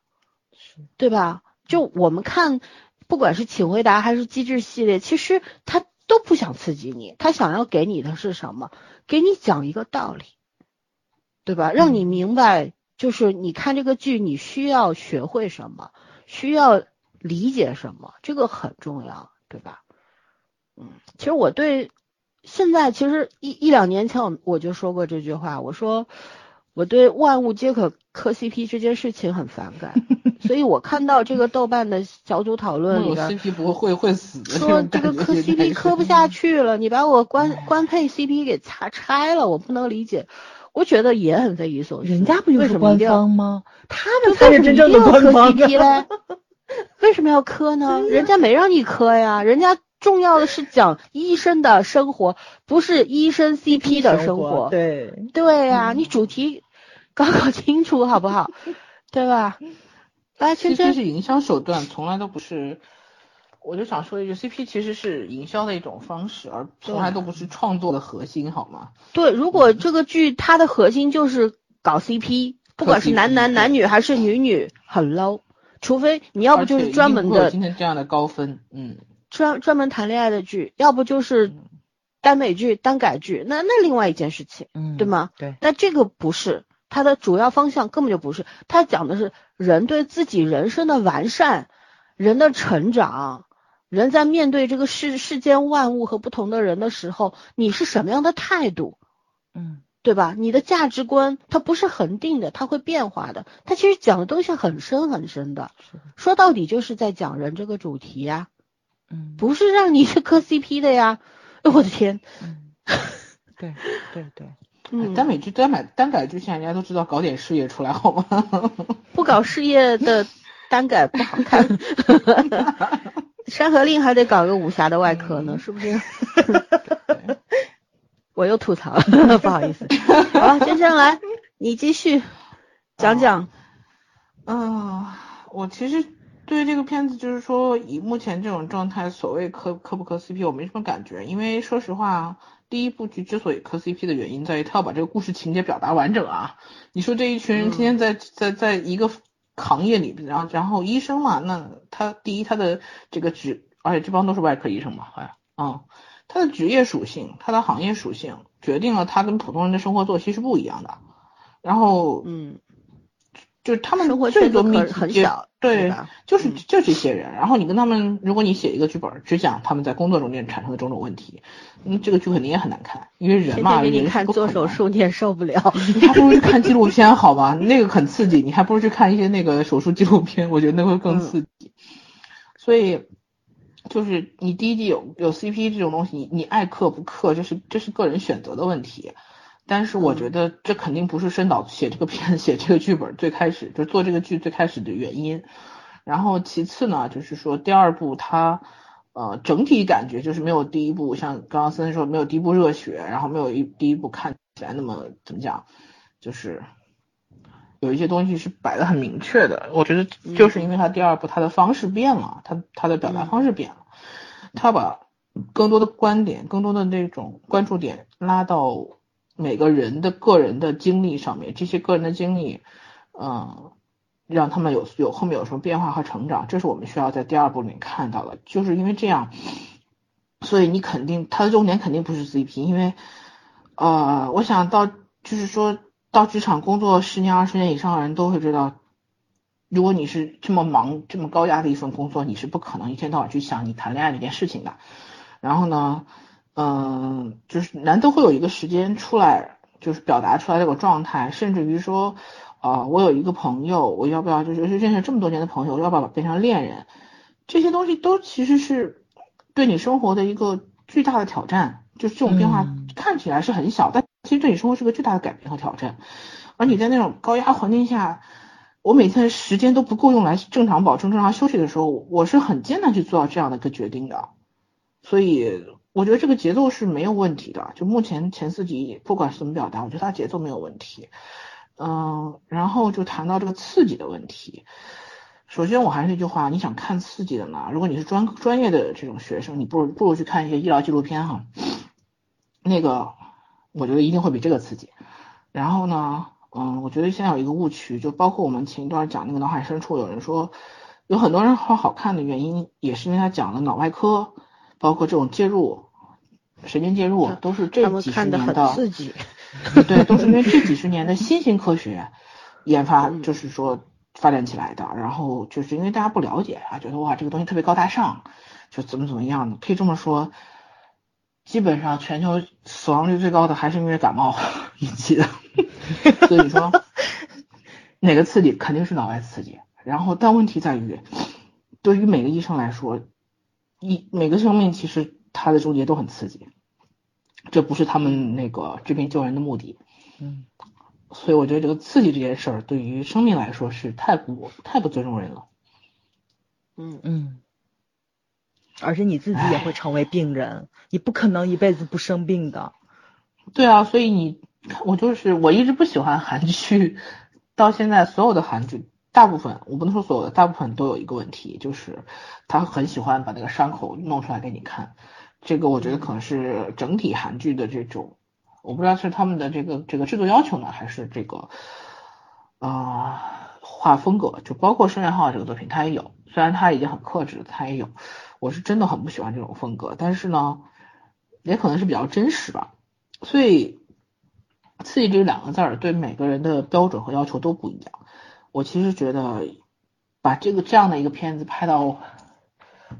对吧？就我们看，不管是请回答还是机智系列，其实他都不想刺激你，他想要给你的是什么？给你讲一个道理，对吧？让你明白，就是你看这个剧，你需要学会什么，需要理解什么，这个很重要，对吧？嗯，其实我对现在，其实一一两年前我我就说过这句话，我说。我对万物皆可磕 CP 这件事情很反感，所以我看到这个豆瓣的小组讨论里边，CP 不会会死，说这个磕 CP 磕不下去了，你把我官官配 CP 给拆拆了，我不能理解，我觉得也很匪夷所思。人家不就是官方吗？他们才是真正的官方。为什么要磕呢？人家没让你磕呀，人家。重要的是讲医生的生活，不是医生 CP 的生活。对对呀，你主题搞搞清楚好不好？对吧？来，圈圈，CP 是营销手段，从来都不是。我就想说一句，CP 其实是营销的一种方式，而从来都不是创作的核心，好吗？对，如果这个剧它的核心就是搞 CP，不管是男男、男女还是女女，很 low。除非你要不就是专门的今天这样的高分，嗯，专专门谈恋爱的剧，要不就是耽美剧、耽改剧，那那另外一件事情，嗯，对吗？对。那这个不是它的主要方向，根本就不是。它讲的是人对自己人生的完善，人的成长。人在面对这个世世间万物和不同的人的时候，你是什么样的态度？嗯，对吧？你的价值观它不是恒定的，它会变化的。它其实讲的东西很深很深的，说到底就是在讲人这个主题呀。嗯，不是让你去磕 CP 的呀。哎我的天。嗯，对 对对。嗯，耽美剧、耽美耽改剧，现在人家都知道搞点事业出来好吗？不搞事业的耽改不好看。山河令还得搞个武侠的外壳呢，是不是？我又吐槽了，不好意思。好，娟娟来，你继续讲讲。嗯，我其实对这个片子就是说，以目前这种状态，所谓磕磕不磕 CP，我没什么感觉。因为说实话，第一部剧之所以磕 CP 的原因在于，他要把这个故事情节表达完整啊。你说这一群人天天在在在一个。行业里，然后然后医生嘛，那他第一他的这个职，而且这帮都是外科医生嘛，好像，嗯，他的职业属性，他的行业属性决定了他跟普通人的生活作息是不一样的，然后，嗯。就是他们生活最多密很小，对，就是就这些人。然后你跟他们，如果你写一个剧本，只讲他们在工作中间产生的种种问题，嗯，这个剧肯定也很难看，因为人嘛，你看做手术你也受不了，你还不如去看纪录片好吧？那个很刺激，你还不如去看一些那个手术纪录片，我觉得那会更刺激。所以，就是你第一季有有 CP 这种东西，你你爱磕不磕，这是这是个人选择的问题。但是我觉得这肯定不是申导写这个片、写这个剧本最开始就做这个剧最开始的原因。然后其次呢，就是说第二部它呃整体感觉就是没有第一部像刚刚森说没有第一部热血，然后没有一第一部看起来那么怎么讲，就是有一些东西是摆的很明确的。我觉得就是因为它第二部它的方式变了，它它的表达方式变了，它把更多的观点、更多的那种关注点拉到。每个人的个人的经历上面，这些个人的经历，嗯，让他们有有后面有什么变化和成长，这是我们需要在第二部里面看到的。就是因为这样，所以你肯定他的重点肯定不是 CP，因为，呃，我想到就是说到职场工作十年二十年以上的人都会知道，如果你是这么忙这么高压的一份工作，你是不可能一天到晚去想你谈恋爱这件事情的。然后呢？嗯，就是难得会有一个时间出来，就是表达出来这个状态，甚至于说，啊，我有一个朋友，我要不要就是认识这么多年的朋友，要不要变成恋人？这些东西都其实是对你生活的一个巨大的挑战。就是这种变化看起来是很小，但其实对你生活是个巨大的改变和挑战。而你在那种高压环境下，我每天时间都不够用来正常保证正常休息的时候，我是很艰难去做到这样的一个决定的。所以。我觉得这个节奏是没有问题的，就目前前四集不管是怎么表达，我觉得它节奏没有问题。嗯，然后就谈到这个刺激的问题。首先我还是那句话，你想看刺激的呢？如果你是专专业的这种学生，你不如不如去看一些医疗纪录片哈。那个我觉得一定会比这个刺激。然后呢，嗯，我觉得现在有一个误区，就包括我们前一段讲那个脑海深处，有人说有很多人说好看的原因，也是因为他讲了脑外科。包括这种介入，神经介入都是这几十年的刺激，对，都是因为这几十年的新型科学研发，就是说发展起来的。然后就是因为大家不了解啊，觉得哇这个东西特别高大上，就怎么怎么样的，可以这么说，基本上全球死亡率最高的还是因为感冒 引起的。所以你说哪个刺激肯定是脑外刺激。然后但问题在于，对于每个医生来说。一每个生命其实它的终结都很刺激，这不是他们那个治病救人的目的。嗯，所以我觉得这个刺激这件事儿对于生命来说是太不太不尊重人了。嗯嗯，而且你自己也会成为病人，你不可能一辈子不生病的。对啊，所以你我就是我一直不喜欢韩剧，到现在所有的韩剧大部分我不能说所有的，大部分都有一个问题，就是他很喜欢把那个伤口弄出来给你看。这个我觉得可能是整体韩剧的这种，我不知道是他们的这个这个制作要求呢，还是这个啊画风格，就包括《申元浩》这个作品，他也有，虽然他已经很克制，他也有。我是真的很不喜欢这种风格，但是呢，也可能是比较真实吧。所以，刺激这两个字儿对每个人的标准和要求都不一样。我其实觉得把这个这样的一个片子拍到。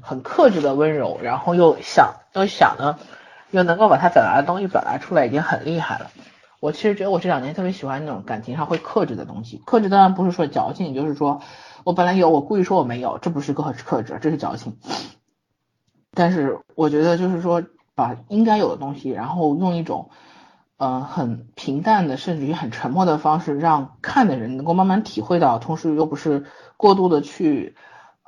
很克制的温柔，然后又想都想呢，又能够把他表达的东西表达出来，已经很厉害了。我其实觉得我这两年特别喜欢那种感情上会克制的东西。克制当然不是说矫情，就是说我本来有，我故意说我没有，这不是克克制，这是矫情。但是我觉得就是说把应该有的东西，然后用一种嗯很平淡的，甚至于很沉默的方式，让看的人能够慢慢体会到，同时又不是过度的去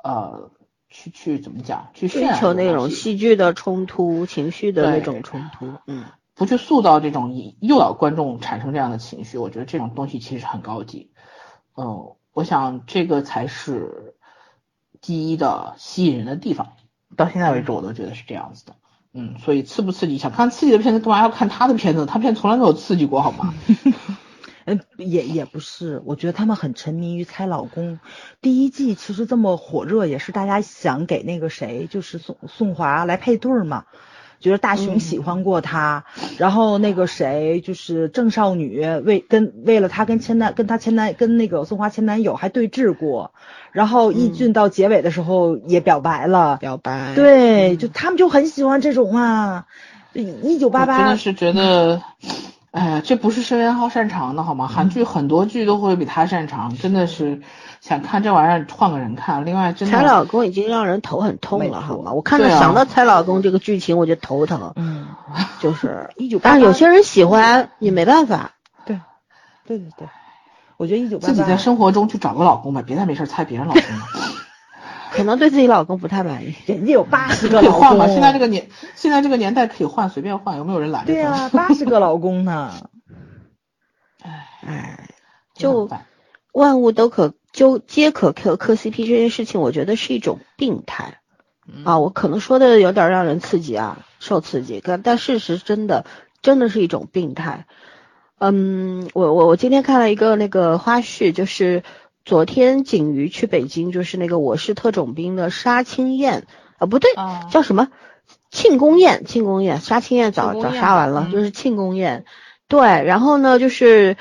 呃。去去怎么讲？去追求那种戏剧的冲突、情绪的那种冲突，嗯，不去塑造这种诱导观众产生这样的情绪，我觉得这种东西其实很高级。嗯，我想这个才是第一的吸引人的地方。到现在为止，我都觉得是这样子的。嗯，所以刺不刺激？想看刺激的片子，干嘛要看他的片子？他片从来没有刺激过，好吗？嗯，也也不是，我觉得他们很沉迷于猜老公。第一季其实这么火热，也是大家想给那个谁，就是宋宋华来配对嘛。觉得大雄喜欢过他，然后那个谁就是郑少女为跟为了他跟前男跟他前男跟那个宋华前男友还对峙过，然后易俊到结尾的时候也表白了，表白。对，就他们就很喜欢这种啊。一九八八真的是觉得。哎呀，这不是申元浩擅长的好吗？韩剧很多剧都会比他擅长，真的是想看这玩意儿换个人看。另外，真的猜老公已经让人头很痛了好吗？我看到想到猜老公这个剧情我就头疼。嗯，就是 一九，但是有些人喜欢也没办法。对，对对对，我觉得一九八自己在生活中去找个老公吧，别再没事猜别人老公了。可能对自己老公不太满意，人家有八十个老公。现在这个年，现在这个年代可以换，随便换，有没有人拦着？对啊，八十个老公呢。唉，就万物都可就皆可磕磕 CP 这件事情，我觉得是一种病态啊。我可能说的有点让人刺激啊，受刺激，但但事实真的真的是一种病态。嗯，我我我今天看了一个那个花絮，就是。昨天景瑜去北京，就是那个《我是特种兵》的杀青宴啊，不对，叫什么庆功宴？庆功宴，杀青宴早早杀完了，就是庆功宴。对，然后呢，就是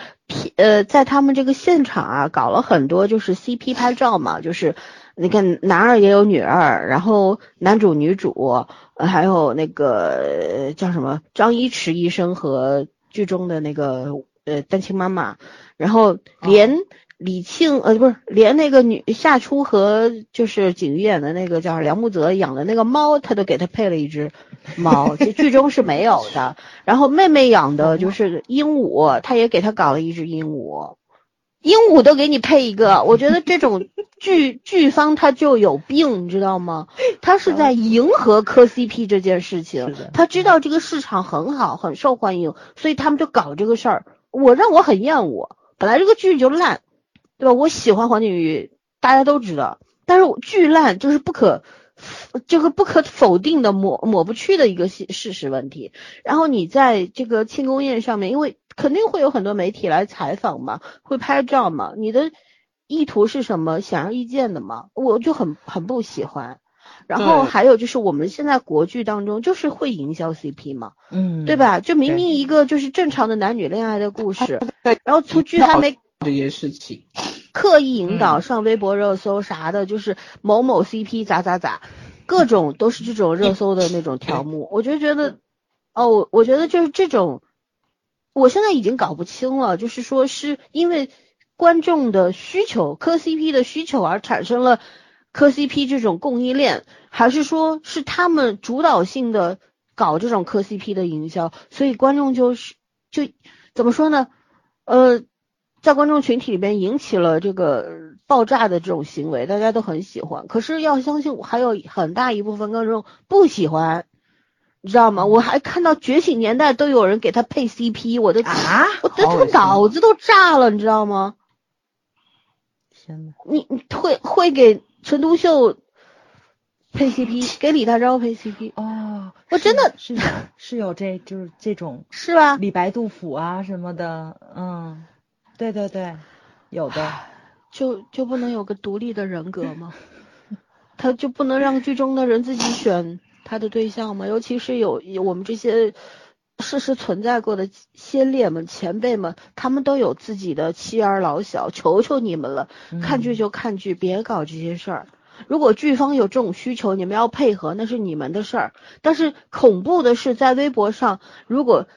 呃，在他们这个现场啊，搞了很多就是 CP 拍照嘛，就是你看男二也有女二，然后男主女主，还有那个叫什么张一驰医生和剧中的那个呃单亲妈妈，然后连。李沁呃不是连那个女夏初和就是景瑜演的那个叫梁木泽养的那个猫，他都给他配了一只猫，这剧中是没有的。然后妹妹养的就是鹦鹉，他也给他搞了一只鹦鹉，鹦鹉都给你配一个，我觉得这种剧剧方他就有病，你知道吗？他是在迎合磕 CP 这件事情，他知道这个市场很好，很受欢迎，所以他们就搞这个事儿。我让我很厌恶，本来这个剧就烂。对吧？我喜欢黄景瑜，大家都知道，但是巨烂就是不可，这个不可否定的抹抹不去的一个事事实问题。然后你在这个庆功宴上面，因为肯定会有很多媒体来采访嘛，会拍照嘛，你的意图是什么？显而易见的嘛，我就很很不喜欢。然后还有就是我们现在国剧当中就是会营销 CP 嘛，嗯，对吧？就明明一个就是正常的男女恋爱的故事，然后出剧还没。这件事情刻意引导上微博热搜啥的，就是某某 CP 咋咋咋，各种都是这种热搜的那种条目。我就觉得，哦，我觉得就是这种，我现在已经搞不清了，就是说是因为观众的需求，磕 CP 的需求而产生了磕 CP 这种供应链，还是说是他们主导性的搞这种磕 CP 的营销，所以观众就是就怎么说呢？呃。在观众群体里边引起了这个爆炸的这种行为，大家都很喜欢。可是要相信，还有很大一部分观众不喜欢，你知道吗？我还看到《觉醒年代》都有人给他配 CP，我的啊，我的这个脑子都炸了，你知道吗？天呐，你你会会给陈独秀配 CP，给李大钊配 CP 哦，我真的是是有这就是这种是吧？李白杜甫啊什么的，嗯，对对对，有的，就就不能有个独立的人格吗？他就不能让剧中的人自己选他的对象吗？尤其是有有我们这些事实存在过的先烈们、前辈们，他们都有自己的妻儿老小，求求你们了，看剧就看剧，别搞这些事儿。如果剧方有这种需求，你们要配合，那是你们的事儿。但是恐怖的是，在微博上，如果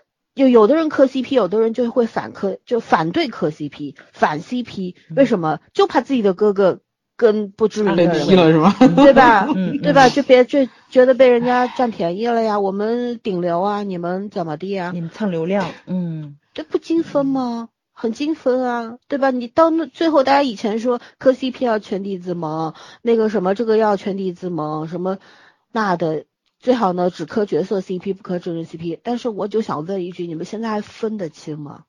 就有的人磕 CP，有的人就会反磕，就反对磕 CP，反 CP，为什么？就怕自己的哥哥跟不知名的人被踢了是吗？对吧？嗯对吧？就别就觉得被人家占便宜了呀，我们顶流啊，你们怎么地啊？你们蹭流量，嗯，这不精分吗？很精分啊，对吧？你到那最后，大家以前说磕 CP 要全体自萌，那个什么这个要全体自萌，什么那的，最好呢只磕角色 CP 不磕真人 CP。但是我就想问一句，你们现在还分得清吗？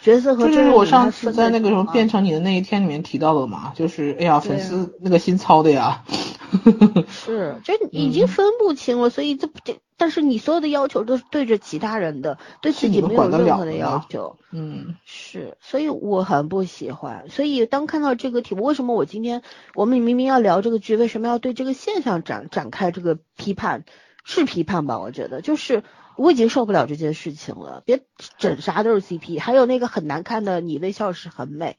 角色和这就是我上次在那个什么变成你的那一天里面提到的嘛，就是哎呀，粉丝那个心操的呀，是，这已经分不清了，所以这不这，但是你所有的要求都是对着其他人的，对自己没有任何的要求。嗯，是，所以我很不喜欢。所以当看到这个题目，为什么我今天我们明明要聊这个剧，为什么要对这个现象展展开这个批判？是批判吧？我觉得就是我已经受不了这件事情了。别整啥都是 CP，还有那个很难看的你微笑时很美。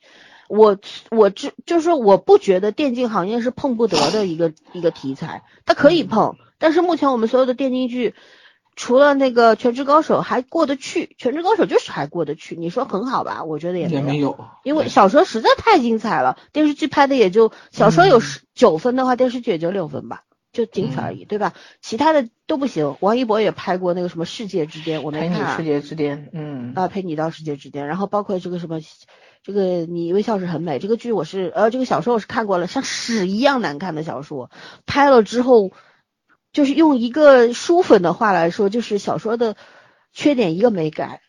我我这就是我不觉得电竞行业是碰不得的一个一个题材，它可以碰，但是目前我们所有的电竞剧。除了那个《全职高手》还过得去，《全职高手》就是还过得去。你说很好吧？我觉得也没有，也没有，因为小说实在太精彩了，电视剧拍的也就小说有十九分的话，电视剧也就六分吧，就仅此而已，对吧？其他的都不行。王一博也拍过那个什么《世界之巅》，我没看啊陪你世界之巅，嗯，啊，陪你到世界之巅，然后包括这个什么，这个你微笑是很美，这个剧我是呃这个小说我是看过了，像屎一样难看的小说，拍了之后，就是用一个书粉的话来说，就是小说的缺点一个没改，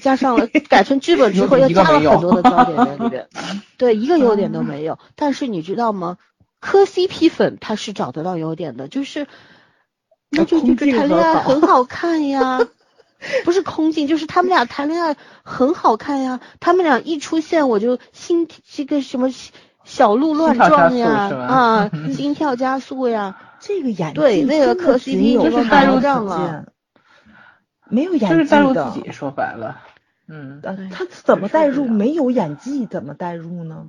加上了 改成剧本之后又加了很多的焦点在里边，对，一个优点都没有。但是你知道吗？磕 CP 粉他是找得到优点的，就是那就就是谈恋爱很好看呀。不是空镜，就是他们俩谈恋爱很好看呀。他们俩一出现，我就心这个什么小鹿乱撞呀啊，心跳加速呀。这个演技对那个真的磕仅 CP 就是他代入可账了见，没有演就是技的带入自。己，说白了，嗯，呃，他怎么代入？没有演技怎么代入呢？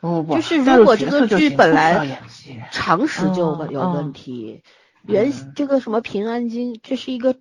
不不不，就是如果这个剧本来常识就嗯有嗯问题。原嗯这个什么平安京，这是一个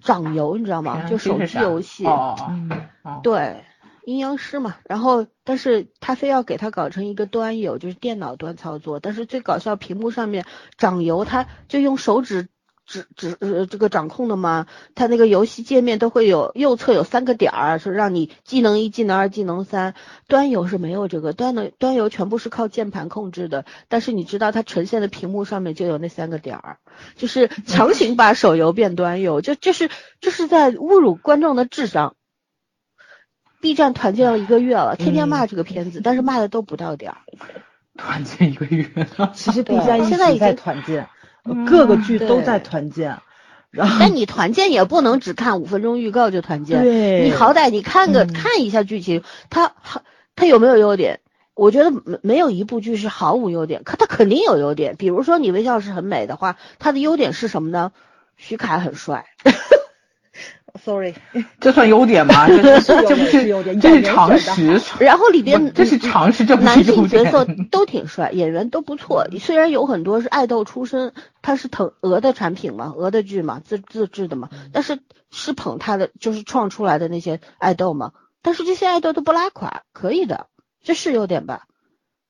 掌游，你知道吗？就手机游戏。哦，嗯，哦，对，阴阳师嘛，然后但是他非要给他搞成一个端游，就是电脑端操作，但是最搞笑，屏幕上面掌游，他就用手指指指呃这个掌控的吗，他那个游戏界面都会有右侧有三个点儿，是让你技能一、技能二、技能三。端游是没有这个，端的端游全部是靠键盘控制的，但是你知道它呈现的屏幕上面就有那三个点儿，就是强行把手游变端游，就就是就是在侮辱观众的智商。B 站团建了一个月了，天天骂这个片子，但是骂的都不到点儿。团建一个月，其实 B 站一直在现在已经团建，呃各个剧都在团建。然后但你团建也不能只看五分钟预告就团建，你好歹你看个、嗯看一下剧情，它好它有没有优点？我觉得没没有一部剧是毫无优点，可它肯定有优点。比如说你微笑是很美的话，它的优点是什么呢？徐凯很帅，，sorry，这算优点吗？这 不是优点这是常识，然后里边这是常识，这不男是优点。性角色都挺帅，演员都不错。虽然有很多是爱豆出身，他是腾鹅的产品嘛，鹅的剧嘛，自自制的嘛，但是是捧他的，就是创出来的那些爱豆嘛。但是这些爱豆都不拉垮，可以的，这是优点吧？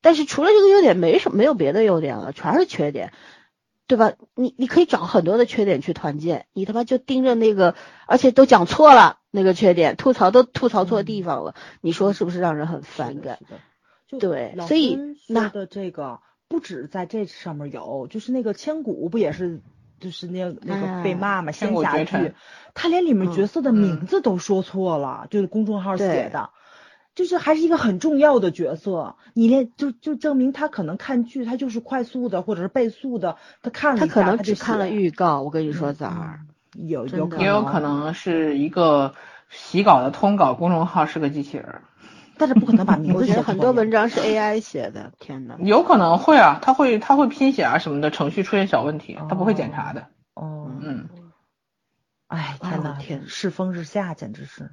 但是除了这个优点，没什么没有别的优点了，全是缺点，对吧？你你可以找很多的缺点去团建，你他妈就盯着那个，而且都讲错了那个缺点，吐槽都吐槽错地方了，你说是不是让人很反感？就对所以那的这个不止在这上面有，就是那个千古不也是，就是那那个被哎骂嘛，仙侠剧他连里面嗯角色的名字都说错了，就是公众号写对的。就是还是一个很重要的角色。你连就就证明他可能看剧，他就是快速的或者是倍速的，他看了他可能只看了预告。我跟你说，崽儿，有有也有可能是一个洗稿的通稿公众号是个机器人。但是不可能把名字写。很多文章是 AI 写的，天呐。有可能会啊，他会他会拼写啊什么的，程序出现小问题，他不会检查的。哦，嗯。哎，天呐，天，世风日下，简直是。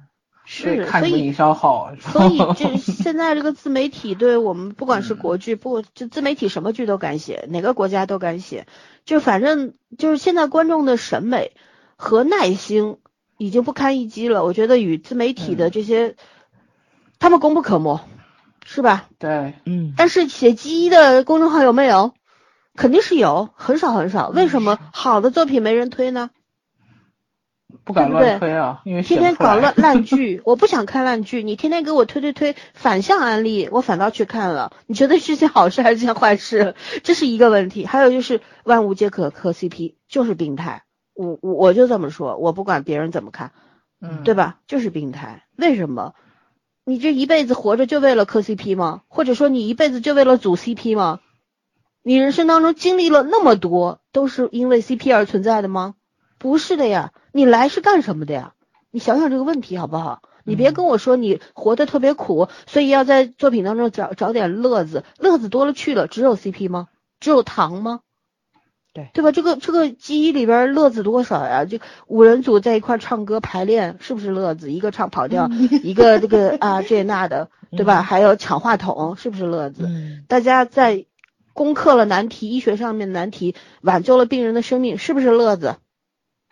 是，所以营销好。所以就现在这个自媒体对我们，不管是国剧，不就自媒体什么剧都敢写，哪个国家都敢写，就反正就是现在观众的审美和耐心已经不堪一击了。我觉得与自媒体的这些。他们功不可没，是吧？对，嗯。但是写一的公众号有没有？肯定是有，很少很少。为什么好的作品没人推呢？不敢乱推啊，因为天天搞烂烂剧，我不想看烂剧。你天天给我推推推反向安利，我反倒去看了。你觉得是件好事还是件坏事？这是一个问题。还有就是万物皆可磕 CP，就是病态。我我我就这么说，我不管别人怎么看，嗯，对吧？就是病态。为什么？你这一辈子活着就为了磕 CP 吗？或者说你一辈子就为了组 CP 吗？你人生当中经历了那么多，都是因为 CP 而存在的吗？不是的呀，你来是干什么的呀？你想想这个问题好不好？你别跟我说你活得特别苦，所以要在作品当中找找点乐子，乐子多了去了，只有 CP 吗？只有糖吗？对对吧？这个这个记忆里边乐子多少呀？就五人组在一块唱歌排练，是不是乐子？一个唱跑调，一个这个 啊这那的，对吧？还有抢话筒，是不是乐子？大家在攻克了难题，医学上面难题，挽救了病人的生命，是不是乐子？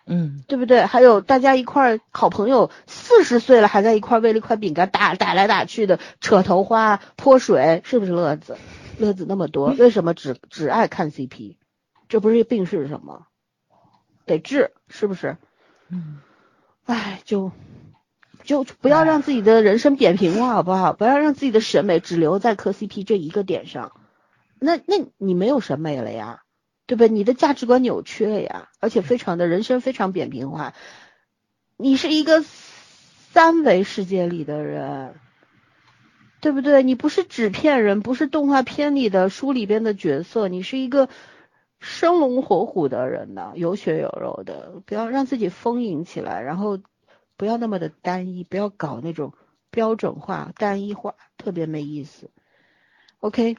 嗯，对不对？还有大家一块好朋友，四十岁了还在一块为了一块饼干打打来打去的，扯头花泼水，是不是乐子？乐子那么多，为什么只只爱看 CP？这不是病是什么？得治，是不是？嗯，哎，就就不要让自己的人生扁平化，好不好？不要让自己的审美只留在磕 CP 这一个点上。那那你没有审美了呀，对吧？你的价值观扭曲了呀，而且非常的人生非常扁平化。你是一个三维世界里的人，对不对？你不是纸片人，不是动画片里的书里边的角色，你是一个。生龙活虎的人呢，有血有肉的，不要让自己丰盈起来，然后不要那么的单一，不要搞那种标准化、单一化，特别没意思。OK，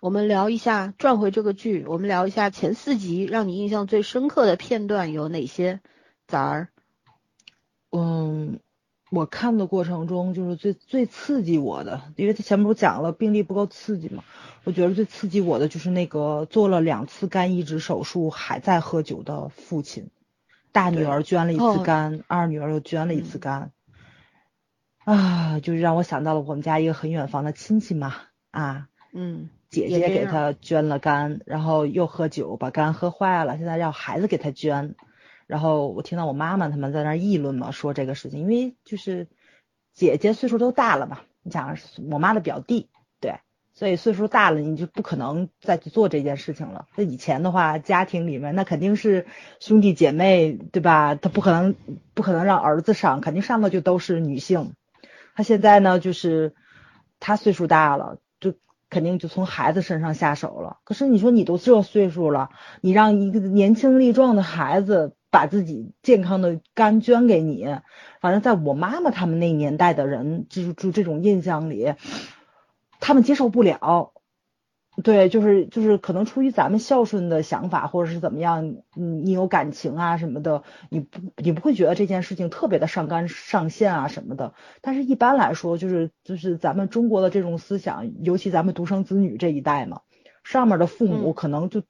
我们聊一下，转回这个剧，我们聊一下前四集让你印象最深刻的片段有哪些？崽儿？嗯。我看的过程中，就是最最刺激我的，因为他前面不讲了病例不够刺激嘛，我觉得最刺激我的就是那个做了两次肝移植手术还在喝酒的父亲，大女儿捐了一次肝，二女儿又捐了一次肝，啊，就是让我想到了我们家一个很远房的亲戚嘛，啊，嗯，姐姐给他捐了肝，然后又喝酒把肝喝坏了，现在让孩子给他捐。然后我听到我妈妈他们在那议论嘛，说这个事情，因为就是姐姐岁数都大了嘛，你想我妈的表弟，对，所以岁数大了，你就不可能再去做这件事情了。那以前的话，家庭里面那肯定是兄弟姐妹，对吧？他不可能不可能让儿子上，肯定上的就都是女性。他现在呢，就是他岁数大了，就肯定就从孩子身上下手了。可是你说你都这岁数了，你让一个年轻力壮的孩子。把自己健康的肝捐给你，反正在我妈妈他们那年代的人，就是就这种印象里，他们接受不了。对，就是就是可能出于咱们孝顺的想法，或者是怎么样，你你有感情啊什么的，你不你不会觉得这件事情特别的上纲上线啊什么的。但是一般来说，就是就是咱们中国的这种思想，尤其咱们独生子女这一代嘛，上面的父母可能就。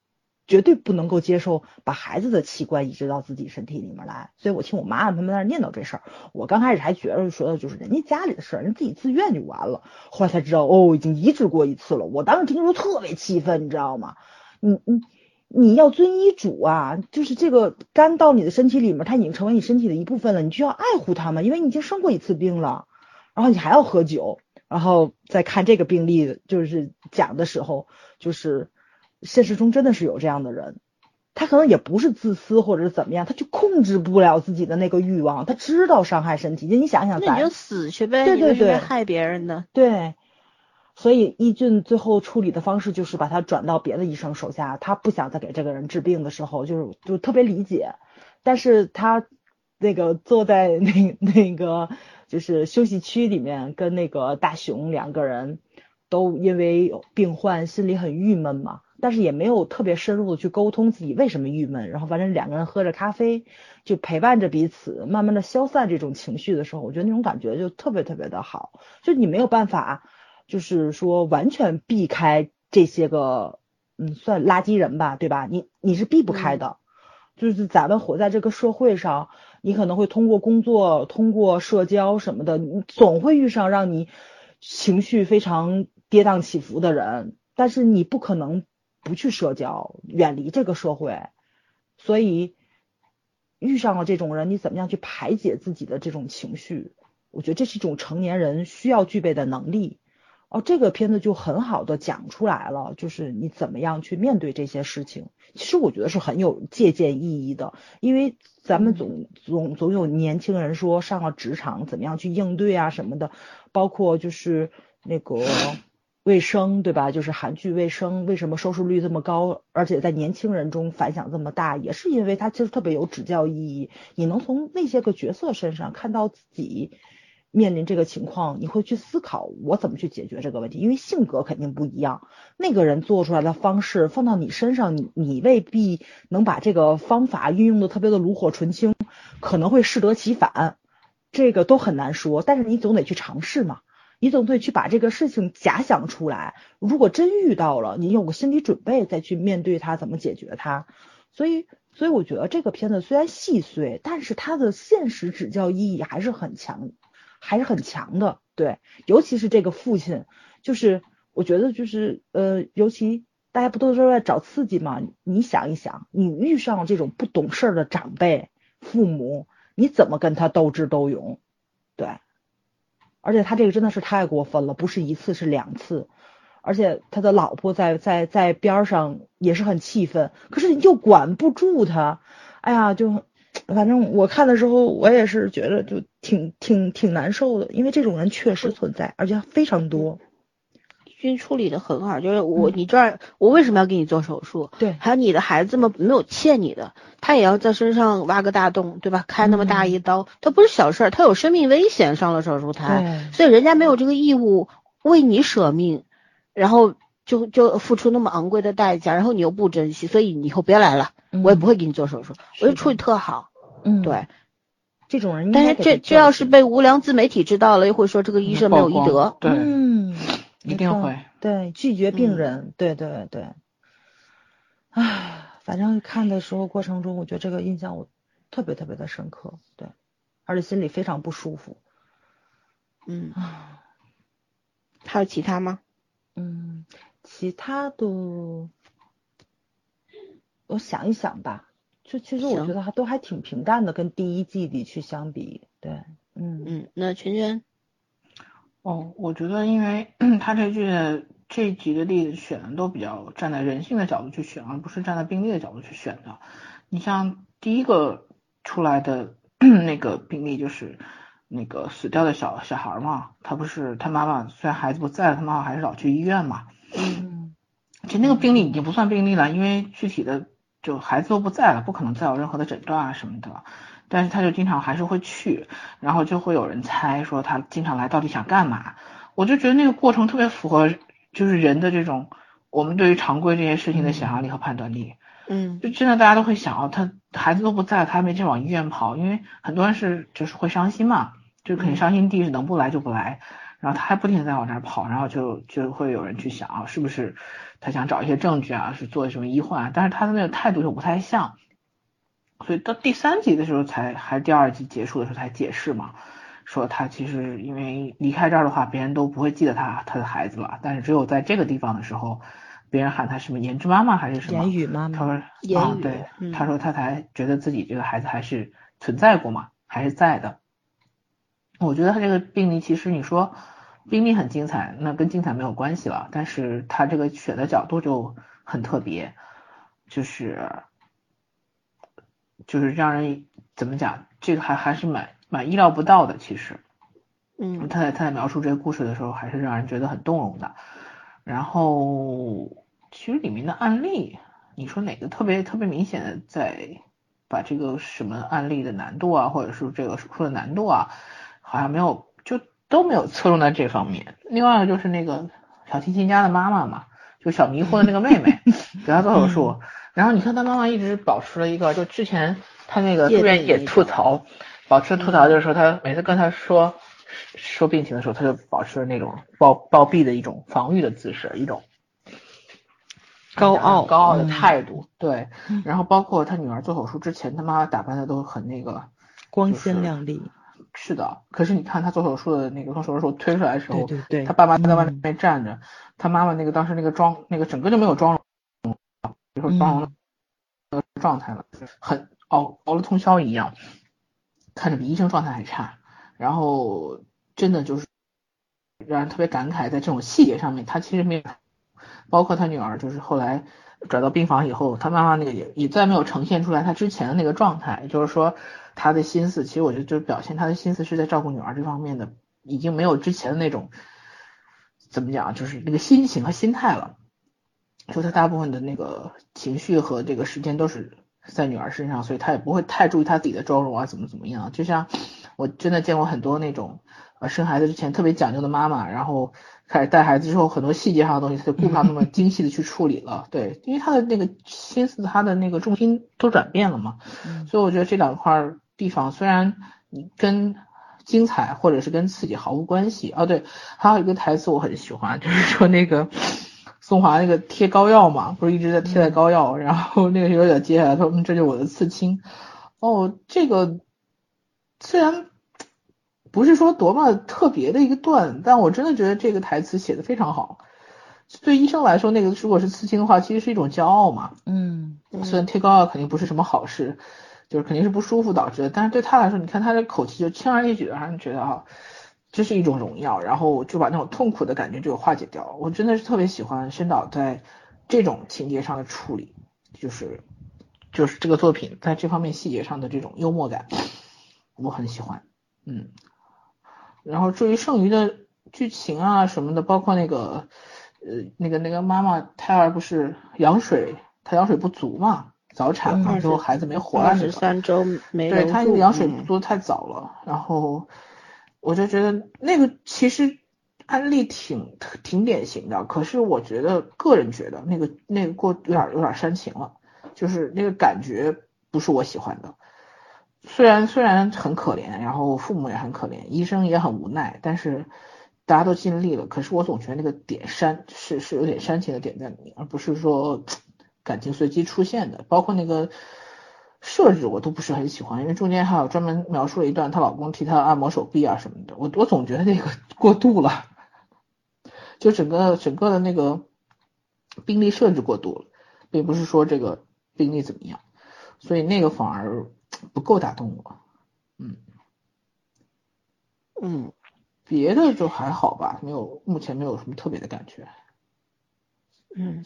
绝对不能够接受把孩子的器官移植到自己身体里面来，所以我听我妈他们在那念叨这事儿，我刚开始还觉得说的就是人家家里的事儿，人自己自愿就完了，后来才知道哦，已经移植过一次了。我当时听说特别气愤，你知道吗？你你你要遵医嘱啊，就是这个肝到你的身体里面，它已经成为你身体的一部分了，你就要爱护它嘛，因为你已经生过一次病了，然后你还要喝酒，然后再看这个病例，就是讲的时候就是。现实中真的是有这样的人，他可能也不是自私或者是怎么样，他就控制不了自己的那个欲望，他知道伤害身体。就你想想，那你就死去呗，对对对，害别人的。对，所以易俊最后处理的方式就是把他转到别的医生手下，他不想再给这个人治病的时候，就是就特别理解。但是他那个坐在那那个就是休息区里面，跟那个大熊两个人都因为病患心里很郁闷嘛。但是也没有特别深入的去沟通自己为什么郁闷，然后反正两个人喝着咖啡，就陪伴着彼此，慢慢的消散这种情绪的时候，我觉得那种感觉就特别特别的好。就你没有办法，就是说完全避开这些个，嗯，算垃圾人吧，对吧？你你是避不开的，就是咱们活在这个社会上，你可能会通过工作、通过社交什么的，你总会遇上让你情绪非常跌宕起伏的人，但是你不可能。不去社交，远离这个社会，所以遇上了这种人，你怎么样去排解自己的这种情绪？我觉得这是一种成年人需要具备的能力。哦，这个片子就很好的讲出来了，就是你怎么样去面对这些事情。其实我觉得是很有借鉴意义的，因为咱们总总总有年轻人说上了职场怎么样去应对啊什么的，包括就是那个。卫生对吧？就是韩剧《卫生》为什么收视率这么高，而且在年轻人中反响这么大，也是因为它其实特别有指教意义。你能从那些个角色身上看到自己面临这个情况，你会去思考我怎么去解决这个问题，因为性格肯定不一样。那个人做出来的方式放到你身上，你你未必能把这个方法运用的特别的炉火纯青，可能会适得其反，这个都很难说。但是你总得去尝试嘛。你总得去把这个事情假想出来，如果真遇到了，你有个心理准备再去面对它，怎么解决它。所以，所以我觉得这个片子虽然细碎，但是它的现实指教意义还是很强，还是很强的。对，尤其是这个父亲，就是我觉得就是呃，尤其大家不都是在找刺激吗？你想一想，你遇上这种不懂事儿的长辈、父母，你怎么跟他斗智斗勇？对。而且他这个真的是太过分了，不是一次是两次，而且他的老婆在在在边上也是很气愤，可是又管不住他，哎呀，就反正我看的时候我也是觉得就挺挺挺难受的，因为这种人确实存在，而且非常多。军处理的很好，就是我你这儿我为什么要给你做手术？对，还有你的孩子们没有欠你的，他也要在身上挖个大洞，对吧？开那么大一刀，他不是小事儿，他有生命危险上了手术台，所以人家没有这个义务为你舍命，然后就就付出那么昂贵的代价，然后你又不珍惜，所以你以后别来了，我也不会给你做手术，我就处理特好，嗯，对，这种人，但是这这要是被无良自媒体知道了，又会说这个医生没有医德，对，嗯。一定会。对拒绝病人，对对对，唉，反正看的时候过程中，我觉得这个印象我特别特别的深刻，对，而且心里非常不舒服。嗯，还有其他吗？嗯，其他的，我想一想吧，就其实我觉得还都还挺平淡的，跟第一季里去相比，对，嗯。嗯，那圈圈。哦，我觉得，因为 他这句这几个例子选的都比较站在人性的角度去选，而不是站在病例的角度去选的。你像第一个出来的 那个病例，就是那个死掉的小小孩嘛，他不是他妈妈虽然孩子不在了，他妈妈还是老去医院嘛。嗯。其实那个病例已经不算病例了，因为具体的就孩子都不在了，不可能再有任何的诊断啊什么的。但是他就经常还是会去，然后就会有人猜说他经常来到底想干嘛？我就觉得那个过程特别符合就是人的这种我们对于常规这些事情的想象力和判断力。嗯，就真的大家都会想哦，他孩子都不在，他还没去往医院跑，因为很多人是就是会伤心嘛，就肯定伤心地是能不来就不来，然后他还不停的在往那儿跑，然后就就会有人去想啊，是不是他想找一些证据啊，是做什么医患？但是他的那个态度就不太像。所以到第三集的时候才，还是第二集结束的时候才解释嘛，说他其实因为离开这儿的话，别人都不会记得他他的孩子了，但是只有在这个地方的时候，别人喊他什么言之妈妈还是什么言语妈妈，他说啊对，他说他才觉得自己这个孩子还是存在过嘛，还是在的。我觉得他这个病例其实你说病例很精彩，那跟精彩没有关系了，但是他这个选的角度就很特别，就是。就是让人怎么讲，这个还还是蛮蛮意料不到的，其实。嗯，他在他在描述这个故事的时候，还是让人觉得很动容的。然后，其实里面的案例，你说哪个特别特别明显的在把这个什么案例的难度啊，或者是这个手术的难度啊，好像没有，就都没有侧重在这方面。另外就是那个小提琴家的妈妈嘛，就小迷糊的那个妹妹 给她做手术，然后你看他妈妈一直保持了一个，就之前他那个住院也吐槽，保持吐槽就是说他每次跟他说。说病情的时候，他就保持了那种暴暴毙的一种防御的姿势，一种高傲高傲的态度。对，然后包括他女儿做手术之前，他妈妈打扮的都很那个光鲜亮丽。是的，可是你看他做手术的那个做手术时候推出来的时候，对对，他爸妈在外面站着，他妈妈那个当时那个妆那个整个就没有妆容，比如说妆容的状态了，很熬熬了通宵一样，看着比医生状态还差。然后真的就是让人特别感慨，在这种细节上面，他其实没有，包括他女儿，就是后来转到病房以后，他妈妈那个也也再没有呈现出来他之前的那个状态，就是说他的心思，其实我觉得就是表现他的心思是在照顾女儿这方面的，已经没有之前的那种怎么讲，就是那个心情和心态了，说他大部分的那个情绪和这个时间都是在女儿身上，所以他也不会太注意他自己的妆容啊，怎么怎么样，就像。我真的见过很多那种，呃，生孩子之前特别讲究的妈妈，然后开始带孩子之后，很多细节上的东西他就顾不上那么精细的去处理了。对，因为他的那个心思，他的那个重心都转变了嘛。所以我觉得这两块地方虽然你跟精彩或者是跟刺激毫无关系。哦，对，还有一个台词我很喜欢，就是说那个宋华那个贴膏药嘛，不是一直在贴在膏药，然后那个有点接下来他说，嗯，这就是我的刺青。哦，这个虽然。不是说多么特别的一个段，但我真的觉得这个台词写的非常好。对医生来说，那个如果是刺青的话，其实是一种骄傲嘛。嗯。虽然贴膏药肯定不是什么好事，就是肯定是不舒服导致的，但是对他来说，你看他的口气就轻而易举的，让人觉得哈，这是一种荣耀，然后就把那种痛苦的感觉就化解掉。我真的是特别喜欢申导在这种情节上的处理，就是就是这个作品在这方面细节上的这种幽默感，我很喜欢。嗯。然后至于剩余的剧情啊什么的，包括那个呃那个那个妈妈胎儿不是羊水，她羊水不足嘛，早产嘛，最后孩子没活了，十三周没对，她羊水不足太早了，然后我就觉得那个其实案例挺挺典型的，可是我觉得个人觉得那个那个过有点有点煽情了，就是那个感觉不是我喜欢的。虽然虽然很可怜，然后父母也很可怜，医生也很无奈，但是大家都尽力了。可是我总觉得那个点煽是是有点煽情的点在里面，而不是说感情随机出现的。包括那个设置我都不是很喜欢，因为中间还有专门描述了一段她老公替她按摩手臂啊什么的，我我总觉得那个过度了，就整个整个的那个病例设置过度了，并不是说这个病例怎么样，所以那个反而。不够打动我，嗯嗯，别的就还好吧，没有，目前没有什么特别的感觉。嗯，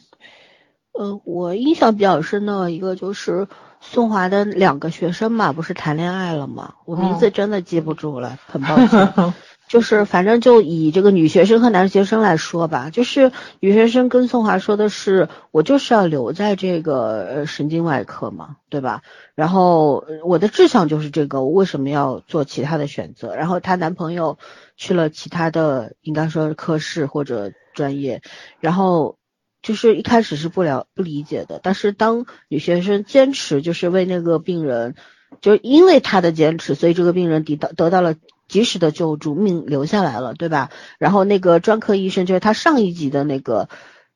呃，我印象比较深的一个就是宋华的两个学生嘛，不是谈恋爱了吗？我名字真的记不住了，很抱歉。就是反正就以这个女学生和男学生来说吧，就是女学生跟宋华说的是，我就是要留在这个神经外科嘛，对吧？然后我的志向就是这个，我为什么要做其他的选择？然后她男朋友去了其他的，应该说科室或者专业，然后就是一开始是不了不理解的，但是当女学生坚持就是为那个病人，就是因为她的坚持，所以这个病人得到得到了。及时的救助，命留下来了，对吧？然后那个专科医生就是他上一级的那个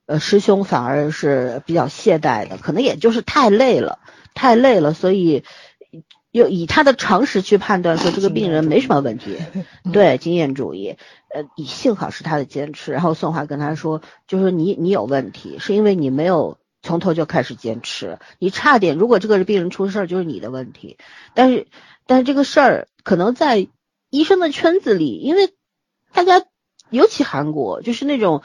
呃师兄，反而是比较懈怠的，可能也就是太累了，太累了，所以又以他的常识去判断说这个病人没什么问题，对经验主义，呃，幸好是他的坚持。然后宋华跟他说，就是你你有问题，是因为你没有从头就开始坚持，你差点，如果这个病人出事儿就是你的问题。但是但是这个事儿可能在。医生的圈子里，因为大家尤其韩国，就是那种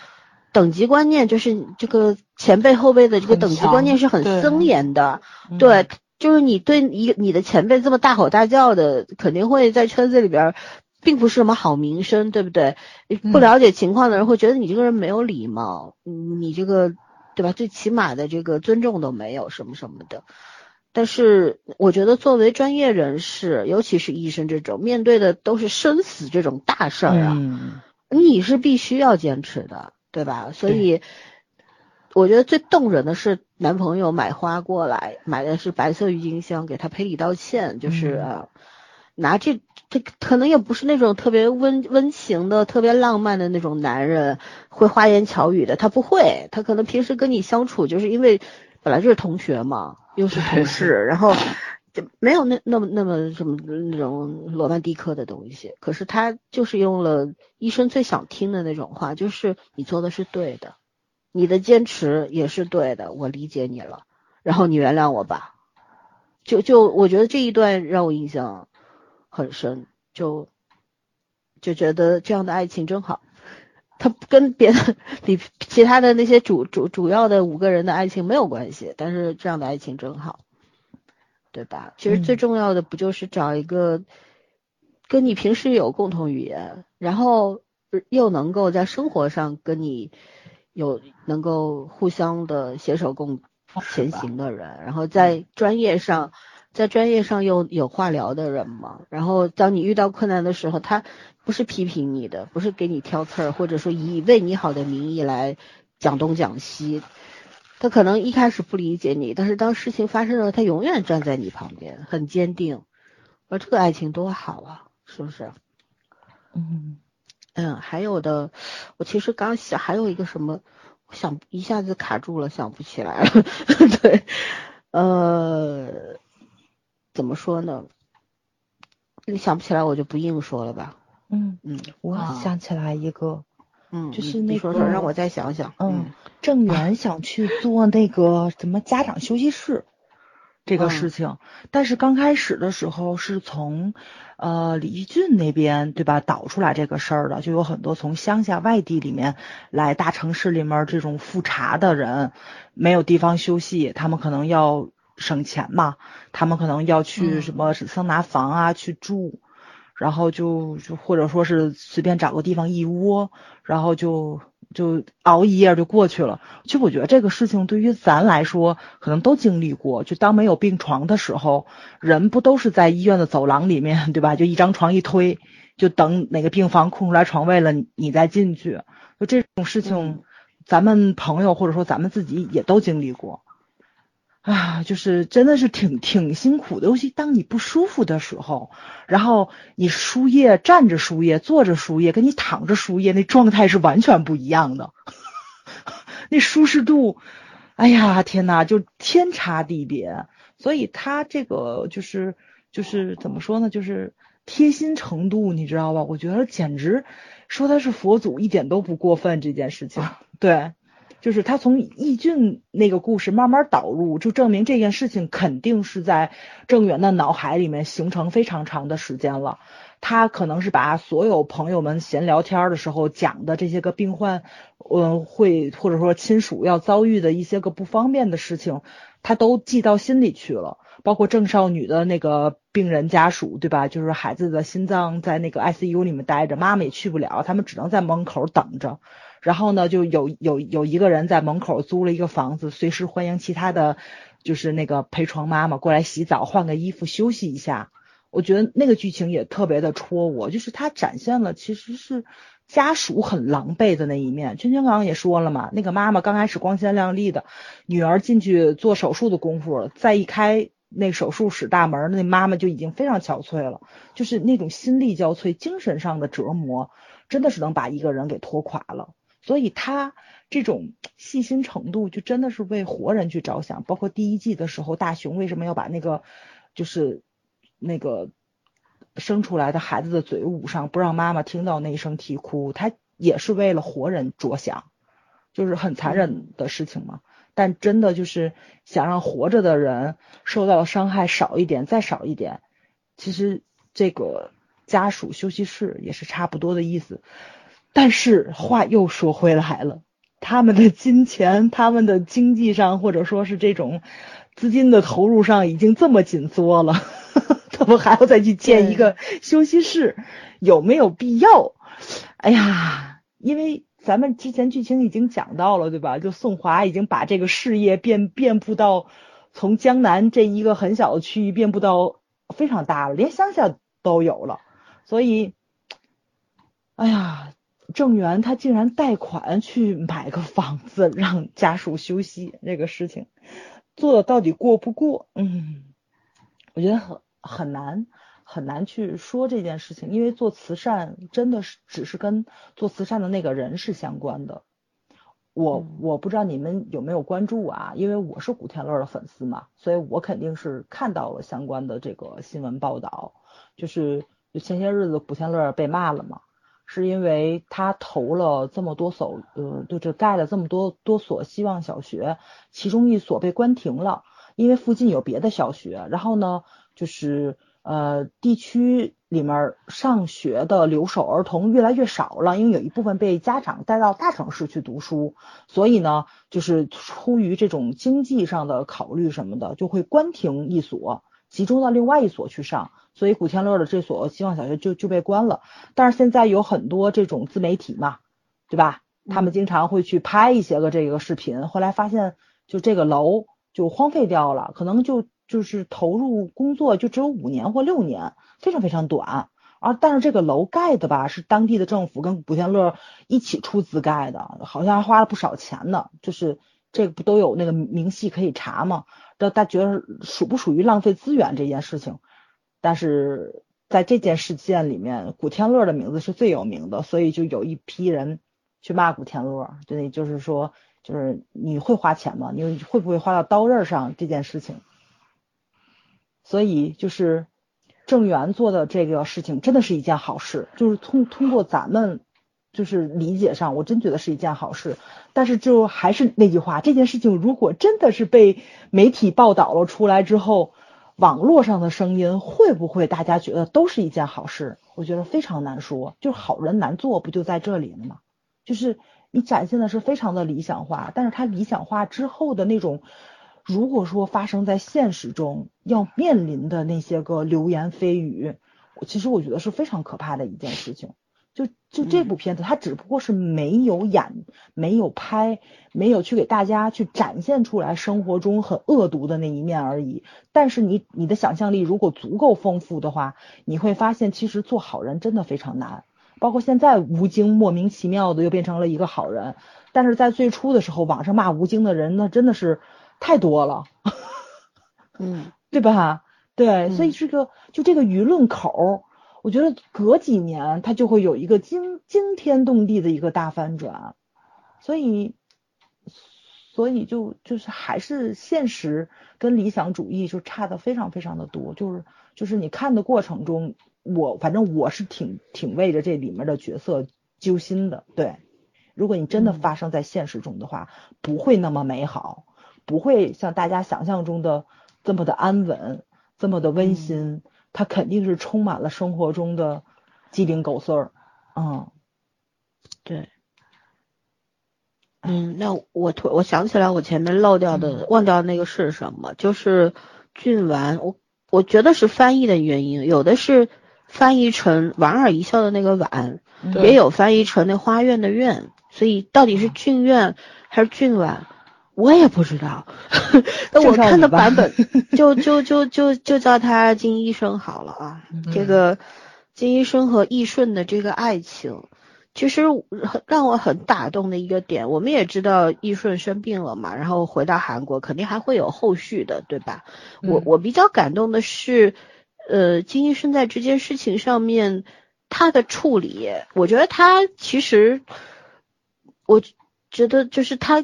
等级观念，就是这个前辈后辈的这个等级观念是很森严的。对，就是你对一你的前辈这么大吼大叫的，肯定会在圈子里边，并不是什么好名声，对不对？不了解情况的人会觉得你这个人没有礼貌，你这个对吧？最起码的这个尊重都没有，什么什么的。但是我觉得作为专业人士，尤其是医生这种，面对的都是生死这种大事儿啊，你是必须要坚持的，对吧？所以。我觉得最动人的是男朋友买花过来，买的是白色郁金香，给他赔礼道歉，就是拿这这可能也不是那种特别温温情的、特别浪漫的那种男人，会花言巧语的，他不会，他可能平时跟你相处，就是因为本来就是同学嘛，又是同事，然后就没有那那么那么什么那种罗曼蒂克的东西，可是他就是用了医生最想听的那种话，就是你做的是对的。你的坚持也是对的，我理解你了，然后你原谅我吧。就就我觉得这一段让我印象很深，就就觉得这样的爱情真好。他跟别的比其他的那些主主主要的五个人的爱情没有关系，但是这样的爱情真好，对吧？其实最重要的不就是找一个跟你平时有共同语言，然后又能够在生活上跟你。有能够互相的携手共前行的人，然后在专业上，在专业上又有话聊的人嘛。然后当你遇到困难的时候，他不是批评你的，不是给你挑刺儿，或者说以为你好的名义来讲东讲西。他可能一开始不理解你，但是当事情发生了，他永远站在你旁边，很坚定。而这个爱情多好啊，是不是？嗯。嗯，还有的，我其实刚想还有一个什么，想一下子卡住了，想不起来了。对，呃，怎么说呢？你想不起来，我就不硬说了吧。嗯嗯，我想起来一个，嗯，就是那个让我再想想。嗯，郑源想去做那个什么家长休息室。这个事情，但是刚开始的时候是从，呃，李义俊那边对吧导出来这个事儿的，就有很多从乡下外地里面来大城市里面这种复查的人，没有地方休息，他们可能要省钱嘛，他们可能要去什么桑拿房啊去住，然后就就或者说是随便找个地方一窝，然后就。就熬一夜就过去了。其实我觉得这个事情对于咱来说，可能都经历过。就当没有病床的时候，人不都是在医院的走廊里面，对吧？就一张床一推，就等哪个病房空出来床位了，你你再进去。就这种事情，咱们朋友或者说咱们自己也都经历过。啊，就是真的是挺挺辛苦的，尤其当你不舒服的时候，然后你输液站着输液，坐着输液，跟你躺着输液那状态是完全不一样的，那舒适度，哎呀天呐，就天差地别。所以他这个就是就是怎么说呢，就是贴心程度，你知道吧？我觉得简直说他是佛祖一点都不过分，这件事情，对。就是他从易俊那个故事慢慢导入，就证明这件事情肯定是在郑源的脑海里面形成非常长的时间了。他可能是把所有朋友们闲聊天的时候讲的这些个病患，嗯，会或者说亲属要遭遇的一些个不方便的事情，他都记到心里去了。包括郑少女的那个病人家属，对吧？就是孩子的心脏在那个 ICU 里面待着，妈妈也去不了，他们只能在门口等着。然后呢，就有有有一个人在门口租了一个房子，随时欢迎其他的，就是那个陪床妈妈过来洗澡、换个衣服、休息一下。我觉得那个剧情也特别的戳我，就是他展现了其实是家属很狼狈的那一面。圈圈刚刚也说了嘛，那个妈妈刚开始光鲜亮丽的，女儿进去做手术的功夫，再一开那手术室大门，那妈妈就已经非常憔悴了，就是那种心力交瘁、精神上的折磨，真的是能把一个人给拖垮了。所以他这种细心程度，就真的是为活人去着想。包括第一季的时候，大雄为什么要把那个就是那个生出来的孩子的嘴捂上，不让妈妈听到那一声啼哭？他也是为了活人着想，就是很残忍的事情嘛。但真的就是想让活着的人受到伤害少一点，再少一点。其实这个家属休息室也是差不多的意思。但是话又说回来了，他们的金钱、他们的经济上，或者说是这种资金的投入上已经这么紧缩了，他们还要再去建一个休息室，有没有必要？哎呀，因为咱们之前剧情已经讲到了，对吧？就宋华已经把这个事业遍遍布到从江南这一个很小的区域遍布到非常大了，连乡下都有了，所以，哎呀。郑源他竟然贷款去买个房子让家属休息，这个事情做的到底过不过？嗯，我觉得很很难很难去说这件事情，因为做慈善真的是只是跟做慈善的那个人是相关的。我我不知道你们有没有关注啊？因为我是古天乐的粉丝嘛，所以我肯定是看到了相关的这个新闻报道，就是前些日子古天乐被骂了嘛。是因为他投了这么多所，呃，就这盖了这么多多所希望小学，其中一所被关停了，因为附近有别的小学。然后呢，就是呃，地区里面上学的留守儿童越来越少了，因为有一部分被家长带到大城市去读书，所以呢，就是出于这种经济上的考虑什么的，就会关停一所，集中到另外一所去上。所以古天乐的这所希望小学就就被关了，但是现在有很多这种自媒体嘛，对吧？他们经常会去拍一些个这个视频，后来发现就这个楼就荒废掉了，可能就就是投入工作就只有五年或六年，非常非常短。啊，但是这个楼盖的吧，是当地的政府跟古天乐一起出资盖的，好像还花了不少钱呢。就是这个不都有那个明细可以查吗？那大家觉得属不属于浪费资源这件事情？但是在这件事件里面，古天乐的名字是最有名的，所以就有一批人去骂古天乐，就那就是说，就是你会花钱吗？你会不会花到刀刃上这件事情？所以就是郑源做的这个事情，真的是一件好事，就是通通过咱们就是理解上，我真觉得是一件好事。但是就还是那句话，这件事情如果真的是被媒体报道了出来之后，网络上的声音会不会大家觉得都是一件好事？我觉得非常难说，就是好人难做，不就在这里了吗？就是你展现的是非常的理想化，但是它理想化之后的那种，如果说发生在现实中要面临的那些个流言蜚语，其实我觉得是非常可怕的一件事情。就就这部片子，它只不过是没有演、没有拍、没有去给大家去展现出来生活中很恶毒的那一面而已。但是你你的想象力如果足够丰富的话，你会发现其实做好人真的非常难。包括现在吴京莫名其妙的又变成了一个好人，但是在最初的时候，网上骂吴京的人那真的是太多了，嗯，对吧？对，所以这个就这个舆论口。我觉得隔几年它就会有一个惊惊天动地的一个大翻转，所以，所以就就是还是现实跟理想主义就差的非常非常的多，就是就是你看的过程中，我反正我是挺挺为着这里面的角色揪心的。对，如果你真的发生在现实中的话，不会那么美好，不会像大家想象中的这么的安稳，这么的温馨。它肯定是充满了生活中的鸡零狗碎儿，嗯，对，嗯，那我突我想起来，我前面漏掉的忘掉那个是什么？就是郡丸，我我觉得是翻译的原因，有的是翻译成莞尔一笑的那个莞，也有翻译成那花苑的苑，所以到底是俊苑还是俊丸？我也不知道，那我看的版本 就就就就就叫他金医生好了啊。这个金医生和易顺的这个爱情，其实很让我很打动的一个点。我们也知道易顺生病了嘛，然后回到韩国，肯定还会有后续的，对吧？我我比较感动的是，呃，金医生在这件事情上面他的处理，我觉得他其实，我觉得就是他。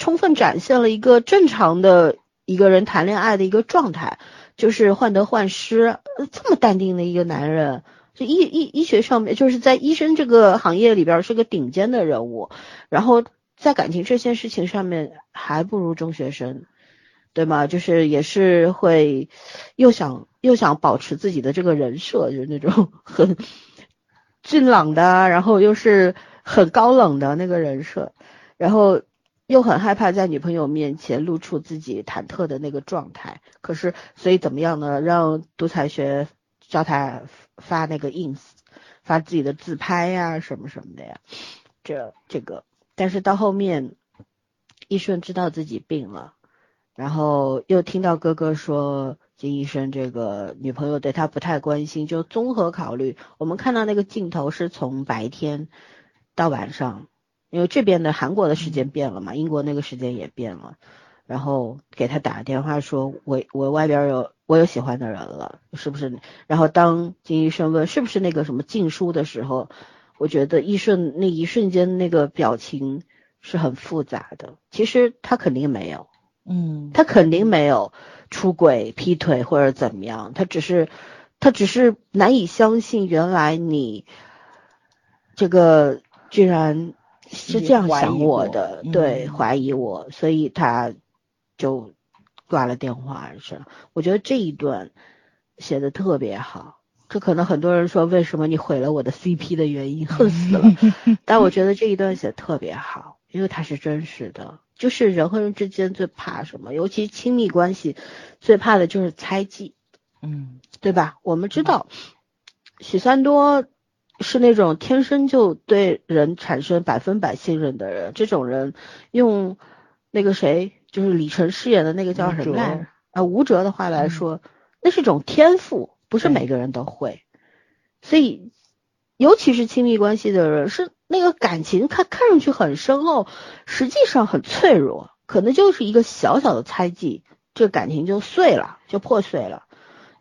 充分展现了一个正常的一个人谈恋爱的一个状态，就是患得患失，这么淡定的一个男人，就医医医学上面就是在医生这个行业里边是个顶尖的人物，然后在感情这件事情上面还不如中学生，对吗？就是也是会又想又想保持自己的这个人设，就是那种很俊朗的，然后又是很高冷的那个人设，然后。又很害怕在女朋友面前露出自己忐忑的那个状态。可是，所以怎么样呢？让独裁学叫他发那个 ins，发自己的自拍呀，什么什么的呀。这这个，但是到后面，易顺知道自己病了，然后又听到哥哥说金医生这个女朋友对他不太关心，就综合考虑。我们看到那个镜头是从白天到晚上。因为这边的韩国的时间变了嘛，英国那个时间也变了，然后给他打电话说，我我外边有我有喜欢的人了，是不是？然后当金医生问是不是那个什么禁书的时候，我觉得一瞬那一瞬间那个表情是很复杂的。其实他肯定没有，嗯，他肯定没有出轨、劈腿或者怎么样，他只是他只是难以相信，原来你这个居然。是这样想我的，对，怀疑我，所以他就挂了电话。是，我觉得这一段写的特别好。这可能很多人说，为什么你毁了我的 CP 的原因，恨死了。但我觉得这一段写的特别好，因为它是真实的。就是人和人之间最怕什么？尤其亲密关系，最怕的就是猜忌，嗯，对吧？我们知道许三多。是那种天生就对人产生百分百信任的人，这种人用那个谁，就是李晨饰演的那个叫什么来着啊？吴哲的话来说，那是一种天赋，不是每个人都会。所以，尤其是亲密关系的人，是那个感情看看上去很深厚，实际上很脆弱，可能就是一个小小的猜忌，这个感情就碎了，就破碎了。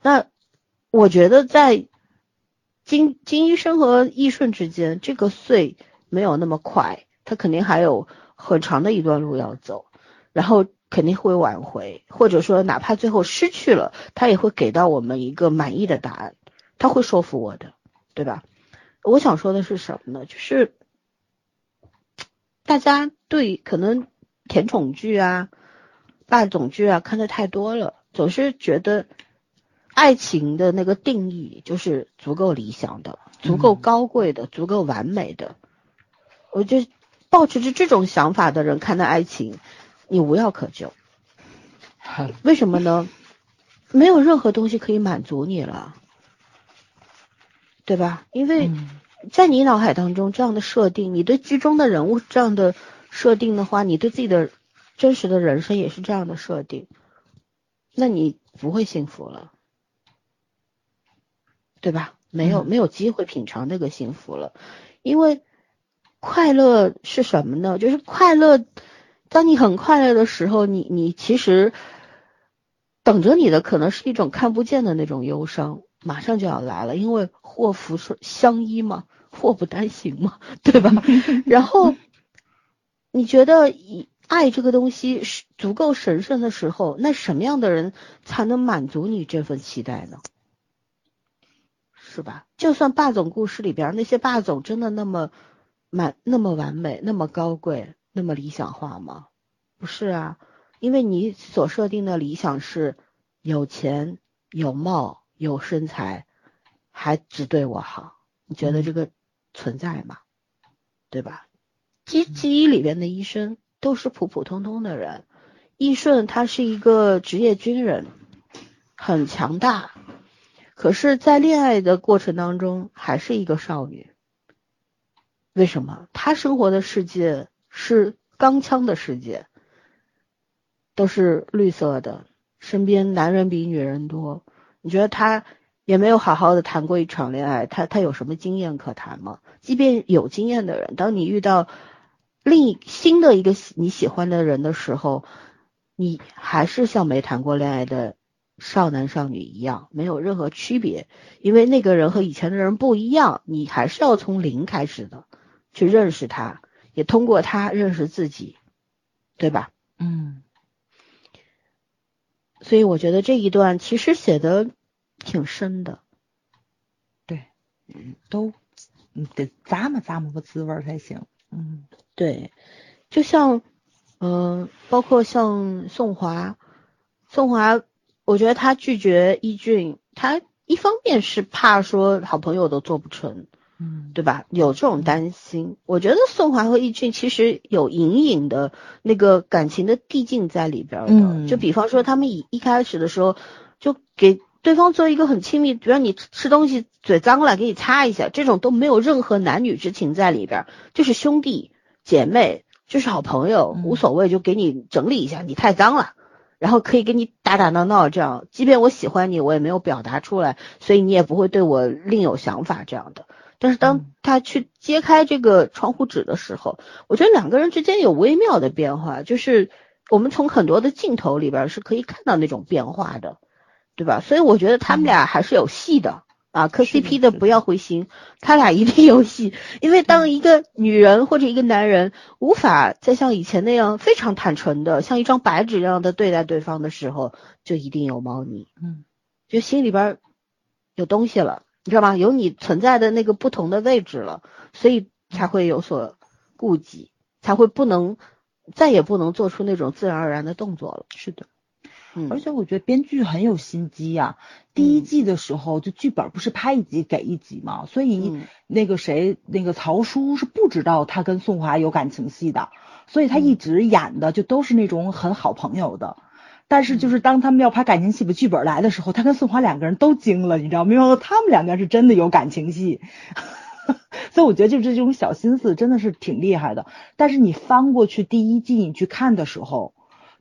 那我觉得在。金金医生和易顺之间，这个碎没有那么快，他肯定还有很长的一段路要走，然后肯定会挽回，或者说哪怕最后失去了，他也会给到我们一个满意的答案，他会说服我的，对吧？我想说的是什么呢？就是大家对可能甜宠剧啊、霸总剧啊看的太多了，总是觉得。爱情的那个定义就是足够理想的、足够高贵的、足够完美的。我就抱持着这种想法的人看待爱情，你无药可救。为什么呢？没有任何东西可以满足你了，对吧？因为在你脑海当中这样的设定，你对剧中的人物这样的设定的话，你对自己的真实的人生也是这样的设定，那你不会幸福了。对吧？没有没有机会品尝那个幸福了，因为快乐是什么呢？就是快乐，当你很快乐的时候，你你其实等着你的可能是一种看不见的那种忧伤，马上就要来了。因为祸福是相依嘛，祸不单行嘛，对吧？然后你觉得以爱这个东西是足够神圣的时候，那什么样的人才能满足你这份期待呢？是吧？就算霸总故事里边那些霸总真的那么满、那么完美、那么高贵、那么理想化吗？不是啊，因为你所设定的理想是有钱、有貌、有身材，还只对我好。你觉得这个存在吗？对吧？记记忆里边的医生都是普普通通的人，易顺他是一个职业军人，很强大。可是，在恋爱的过程当中，还是一个少女。为什么？她生活的世界是钢枪的世界，都是绿色的，身边男人比女人多。你觉得她也没有好好的谈过一场恋爱，她她有什么经验可谈吗？即便有经验的人，当你遇到另一新的一个你喜欢的人的时候，你还是像没谈过恋爱的。少男少女一样，没有任何区别，因为那个人和以前的人不一样，你还是要从零开始的去认识他，也通过他认识自己，对吧？嗯。所以我觉得这一段其实写的挺深的。对，嗯，都得咂摸咂摸个滋味才行。嗯，对，就像，嗯，包括像宋华，宋华。我觉得他拒绝易俊，他一方面是怕说好朋友都做不成，嗯，对吧？有这种担心。我觉得宋华和易俊其实有隐隐的那个感情的递进在里边的。就比方说，他们一一开始的时候就给对方做一个很亲密，比如你吃东西嘴脏了，给你擦一下，这种都没有任何男女之情在里边，就是兄弟姐妹，就是好朋友，无所谓，就给你整理一下，你太脏了。然后可以跟你打打闹闹，这样，即便我喜欢你，我也没有表达出来，所以你也不会对我另有想法这样的。但是当他去揭开这个窗户纸的时候，我觉得两个人之间有微妙的变化，就是我们从很多的镜头里边是可以看到那种变化的，对吧？所以我觉得他们俩还是有戏的。啊，磕 CP 的不要灰心，他俩一定有戏。因为当一个女人或者一个男人无法再像以前那样非常坦诚的，像一张白纸一样的对待对方的时候，就一定有猫腻。嗯，就心里边有东西了，你知道吗？有你存在的那个不同的位置了，所以才会有所顾忌，才会不能再也不能做出那种自然而然的动作了。是的。而且我觉得编剧很有心机呀。第一季的时候，就剧本不是拍一集给一集嘛，所以那个谁，那个曹叔是不知道他跟宋华有感情戏的，所以他一直演的就都是那种很好朋友的。但是就是当他们要拍感情戏的剧本来的时候，他跟宋华两个人都惊了，你知道吗？因为他们两个人是真的有感情戏，所以我觉得就这种小心思真的是挺厉害的。但是你翻过去第一季你去看的时候。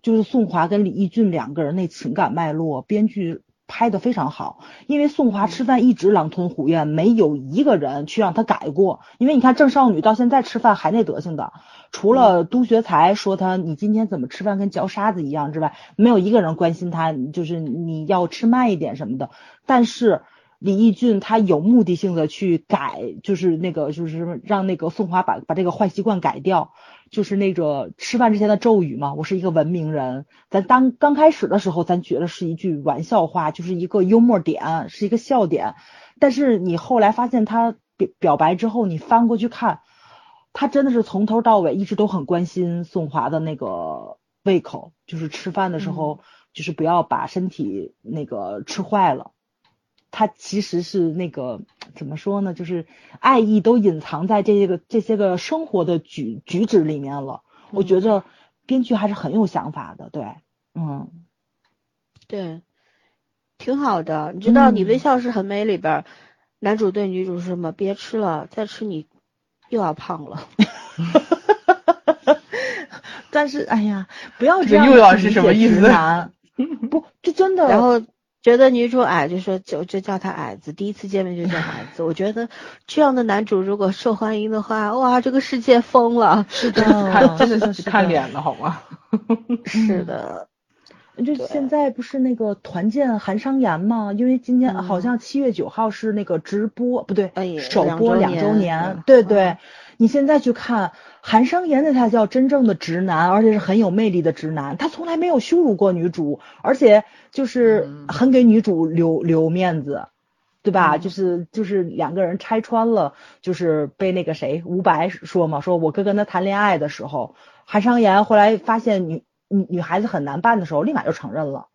就是宋华跟李义俊两个人那情感脉络，编剧拍的非常好。因为宋华吃饭一直狼吞虎咽，没有一个人去让他改过。因为你看郑少女到现在吃饭还那德行的，除了都学才说他你今天怎么吃饭跟嚼沙子一样之外，没有一个人关心他，就是你要吃慢一点什么的。但是李义俊他有目的性的去改，就是那个就是让那个宋华把把这个坏习惯改掉。就是那个吃饭之前的咒语嘛，我是一个文明人。咱当刚开始的时候，咱觉得是一句玩笑话，就是一个幽默点，是一个笑点。但是你后来发现他表表白之后，你翻过去看，他真的是从头到尾一直都很关心宋华的那个胃口，就是吃饭的时候，就是不要把身体那个吃坏了。他其实是那个怎么说呢？就是爱意都隐藏在这些个这些个生活的举举止里面了。我觉着编剧还是很有想法的，对，嗯，对，挺好的。你知道《你微笑是很美》里边，男主对女主是什么？别吃了，再吃你又要胖了。但是，哎呀，不要这样又要是什么意思？不，这真的。然后。觉得女主矮，就说就就叫她矮子。第一次见面就叫矮子，我觉得这样的男主如果受欢迎的话，哇，这个世界疯了。是的，真的是看脸了，好吗？是的，就现在不是那个团建韩商言吗？因为今天好像七月九号是那个直播，不对，首播两周年，对对。你现在去看韩商言，那才叫真正的直男，而且是很有魅力的直男。他从来没有羞辱过女主，而且就是很给女主留留面子，对吧？就是就是两个人拆穿了，就是被那个谁吴白说嘛，说我哥跟他谈恋爱的时候，韩商言后来发现女女女孩子很难办的时候，立马就承认了，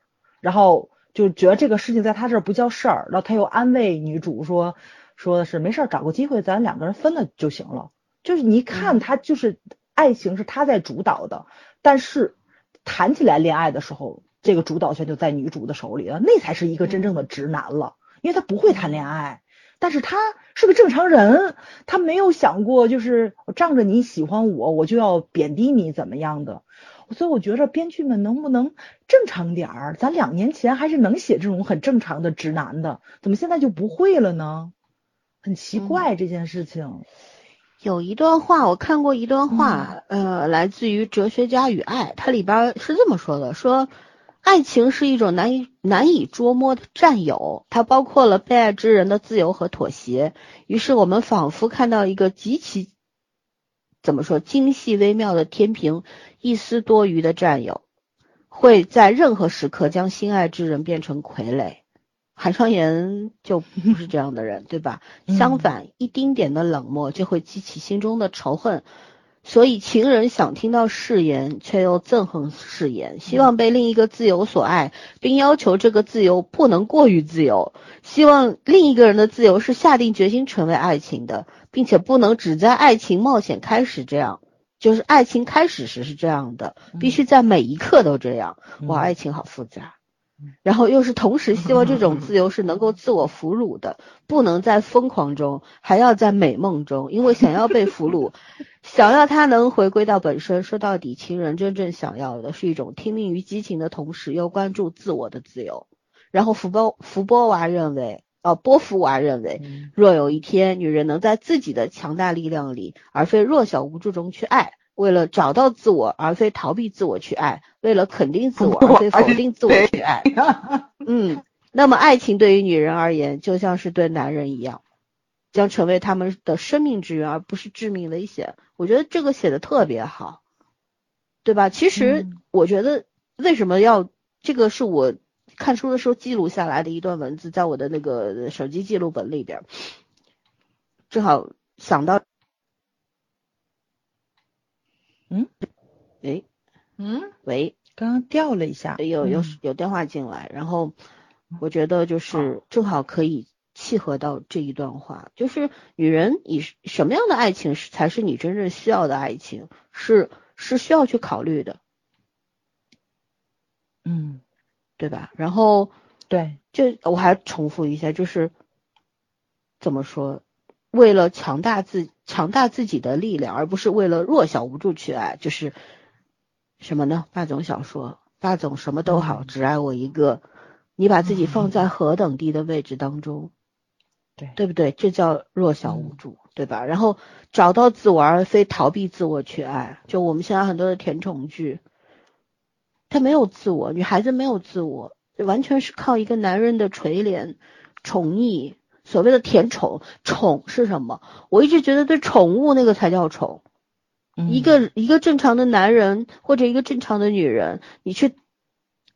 然后就觉得这个事情在他这儿不叫事儿，然后他又安慰女主说，说的是没事儿，找个机会咱两个人分了就行了。就是你一看他就是爱情是他在主导的，但是谈起来恋爱的时候，这个主导权就在女主的手里了，那才是一个真正的直男了，因为他不会谈恋爱，但是他是个正常人，他没有想过就是仗着你喜欢我，我就要贬低你怎么样的，所以我觉着编剧们能不能正常点儿，咱两年前还是能写这种很正常的直男的，怎么现在就不会了呢？很奇怪这件事情。有一段话，我看过一段话，呃，来自于《哲学家与爱》，它里边是这么说的：说爱情是一种难以难以捉摸的占有，它包括了被爱之人的自由和妥协。于是我们仿佛看到一个极其怎么说精细微妙的天平，一丝多余的占有，会在任何时刻将心爱之人变成傀儡。韩商言就不是这样的人，对吧？相反，一丁点的冷漠就会激起心中的仇恨，所以情人想听到誓言，却又憎恨誓言，希望被另一个自由所爱，并要求这个自由不能过于自由，希望另一个人的自由是下定决心成为爱情的，并且不能只在爱情冒险开始这样，就是爱情开始时是这样的，必须在每一刻都这样。哇，爱情好复杂。然后又是同时希望这种自由是能够自我俘虏的，不能在疯狂中，还要在美梦中，因为想要被俘虏，想要他能回归到本身。说到底，情人真正想要的是一种听命于激情的同时又关注自我的自由。然后福波福波娃认为，哦，波伏娃认为，若有一天女人能在自己的强大力量里，而非弱小无助中去爱。为了找到自我，而非逃避自我去爱；为了肯定自我，而非否定自我去爱。嗯，那么爱情对于女人而言，就像是对男人一样，将成为他们的生命之源，而不是致命危险。我觉得这个写的特别好，对吧？其实我觉得为什么要这个是我看书的时候记录下来的一段文字，在我的那个手机记录本里边，正好想到。嗯，哎，嗯，喂，刚刚掉了一下，有有有电话进来，然后我觉得就是正好可以契合到这一段话，就是女人以什么样的爱情是才是你真正需要的爱情，是是需要去考虑的，嗯，对吧？然后对，就我还重复一下，就是怎么说？为了强大自强大自己的力量，而不是为了弱小无助去爱，就是什么呢？霸总小说，霸总什么都好，只爱我一个。你把自己放在何等低的位置当中，对对不对？这叫弱小无助，对吧？然后找到自我，而非逃避自我去爱。就我们现在很多的甜宠剧，他没有自我，女孩子没有自我，完全是靠一个男人的垂怜、宠溺。所谓的甜宠，宠是什么？我一直觉得对宠物那个才叫宠。一个一个正常的男人或者一个正常的女人，你去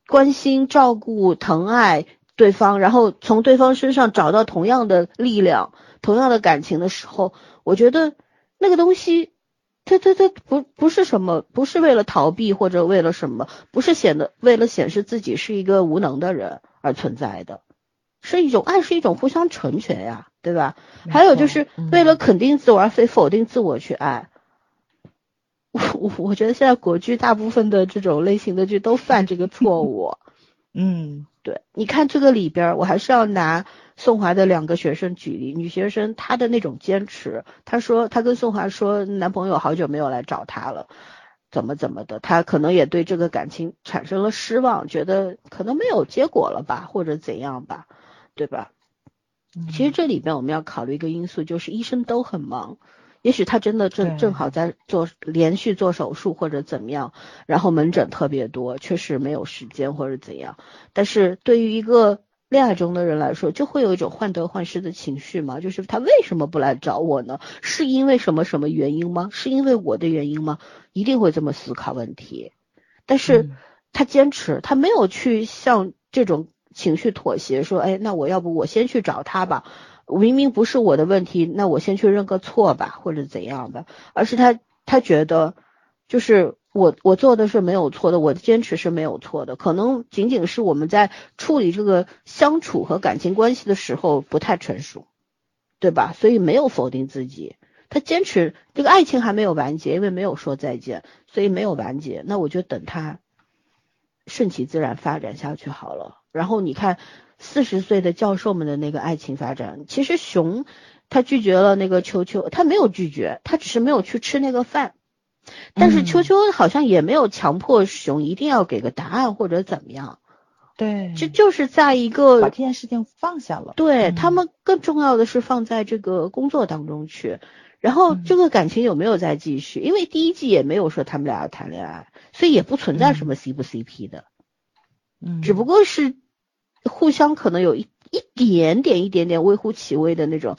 关心、照顾、疼爱对方，然后从对方身上找到同样的力量、同样的感情的时候，我觉得那个东西，它它它不不是什么，不是为了逃避或者为了什么，不是显得为了显示自己是一个无能的人而存在的。是一种爱，是一种互相成全呀，对吧？还有就是为了肯定自我而非否定自我去爱。我 我觉得现在国剧大部分的这种类型的剧都犯这个错误。嗯，对，你看这个里边，我还是要拿宋华的两个学生举例。女学生她的那种坚持，她说她跟宋华说，男朋友好久没有来找她了，怎么怎么的，她可能也对这个感情产生了失望，觉得可能没有结果了吧，或者怎样吧。对吧？其实这里边我们要考虑一个因素，就是医生都很忙，也许他真的正正好在做连续做手术或者怎么样，然后门诊特别多，确实没有时间或者怎样。但是对于一个恋爱中的人来说，就会有一种患得患失的情绪嘛，就是他为什么不来找我呢？是因为什么什么原因吗？是因为我的原因吗？一定会这么思考问题。但是他坚持，他没有去像这种。情绪妥协，说，哎，那我要不我先去找他吧，明明不是我的问题，那我先去认个错吧，或者怎样的，而是他他觉得，就是我我做的是没有错的，我的坚持是没有错的，可能仅仅是我们在处理这个相处和感情关系的时候不太成熟，对吧？所以没有否定自己，他坚持这个爱情还没有完结，因为没有说再见，所以没有完结，那我就等他顺其自然发展下去好了。然后你看，四十岁的教授们的那个爱情发展，其实熊他拒绝了那个秋秋，他没有拒绝，他只是没有去吃那个饭。但是秋秋好像也没有强迫熊一定要给个答案或者怎么样。对，这就是在一个把这件事情放下了。对他们更重要的是放在这个工作当中去。然后这个感情有没有再继续？因为第一季也没有说他们俩要谈恋爱，所以也不存在什么 C 不 CP 的。嗯，只不过是。互相可能有一一点点、一点点微乎其微的那种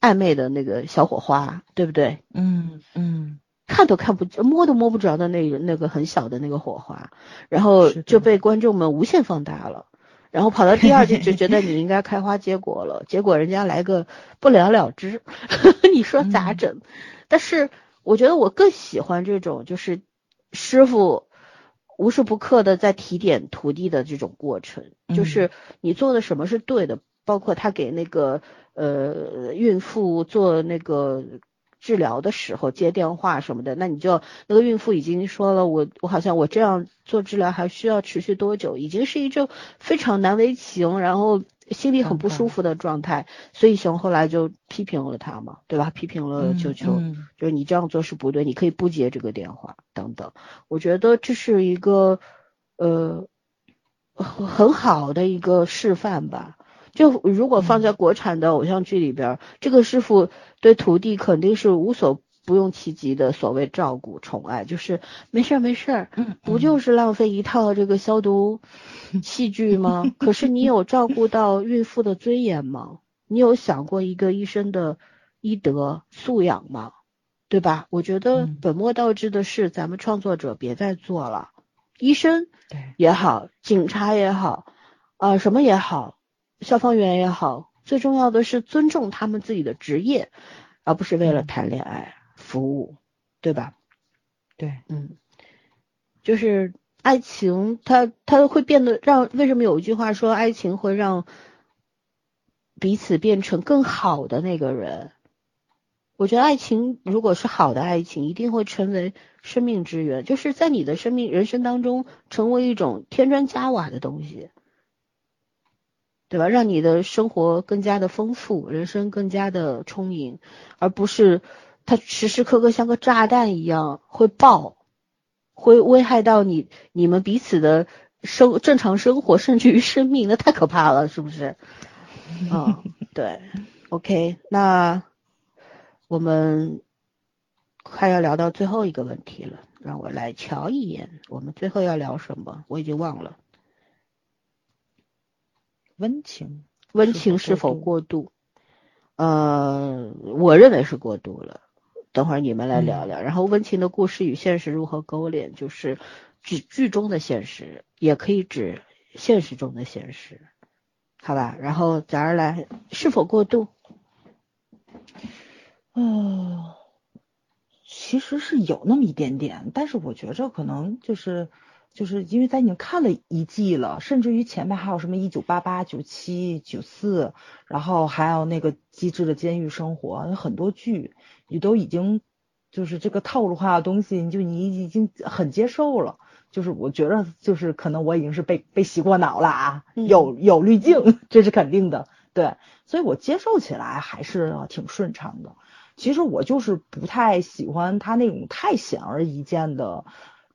暧昧的那个小火花，对不对？嗯嗯，看都看不摸都摸不着的那个那个很小的那个火花，然后就被观众们无限放大了，然后跑到第二季就觉得你应该开花结果了，结果人家来个不了了之，你说咋整？但是。我觉得我更喜欢这种，就是师傅无时不刻的在提点徒弟的这种过程，就是你做的什么是对的，包括他给那个呃孕妇做那个。治疗的时候接电话什么的，那你就那个孕妇已经说了，我我好像我这样做治疗还需要持续多久，已经是一种非常难为情，然后心里很不舒服的状态。所以熊后来就批评了他嘛，对吧？批评了球球，就是你这样做是不对，你可以不接这个电话等等。我觉得这是一个呃很好的一个示范吧。就如果放在国产的偶像剧里边，这个师傅对徒弟肯定是无所不用提及的所谓照顾宠爱，就是没事儿没事儿，不就是浪费一套这个消毒 器具吗？可是你有照顾到孕妇的尊严吗？你有想过一个医生的医德素养吗？对吧？我觉得本末倒置的事，咱们创作者别再做了。医生也好，警察也好，啊什么也好。消防员也好，最重要的是尊重他们自己的职业，而不是为了谈恋爱服务，对吧？对，嗯，就是爱情，它它会变得让为什么有一句话说爱情会让彼此变成更好的那个人？我觉得爱情如果是好的爱情，一定会成为生命之源，就是在你的生命人生当中成为一种添砖加瓦的东西。对吧？让你的生活更加的丰富，人生更加的充盈，而不是它时时刻刻像个炸弹一样会爆，会危害到你你们彼此的生正常生活，甚至于生命，那太可怕了，是不是？嗯，对。OK，那我们快要聊到最后一个问题了，让我来瞧一眼，我们最后要聊什么？我已经忘了。温情，温情是否过度？呃，我认为是过度了。等会儿你们来聊聊。然后，温情的故事与现实如何勾连？就是指剧中的现实，也可以指现实中的现实，好吧？然后，咱儿来，是否过度？嗯，其实是有那么一点点，但是我觉着可能就是。就是因为咱已经看了一季了，甚至于前面还有什么一九八八、九七、九四，然后还有那个机智的监狱生活，有很多剧你都已经就是这个套路化的东西，你就你已经很接受了。就是我觉得，就是可能我已经是被被洗过脑了啊，有有滤镜，这是肯定的。对，所以我接受起来还是挺顺畅的。其实我就是不太喜欢他那种太显而易见的。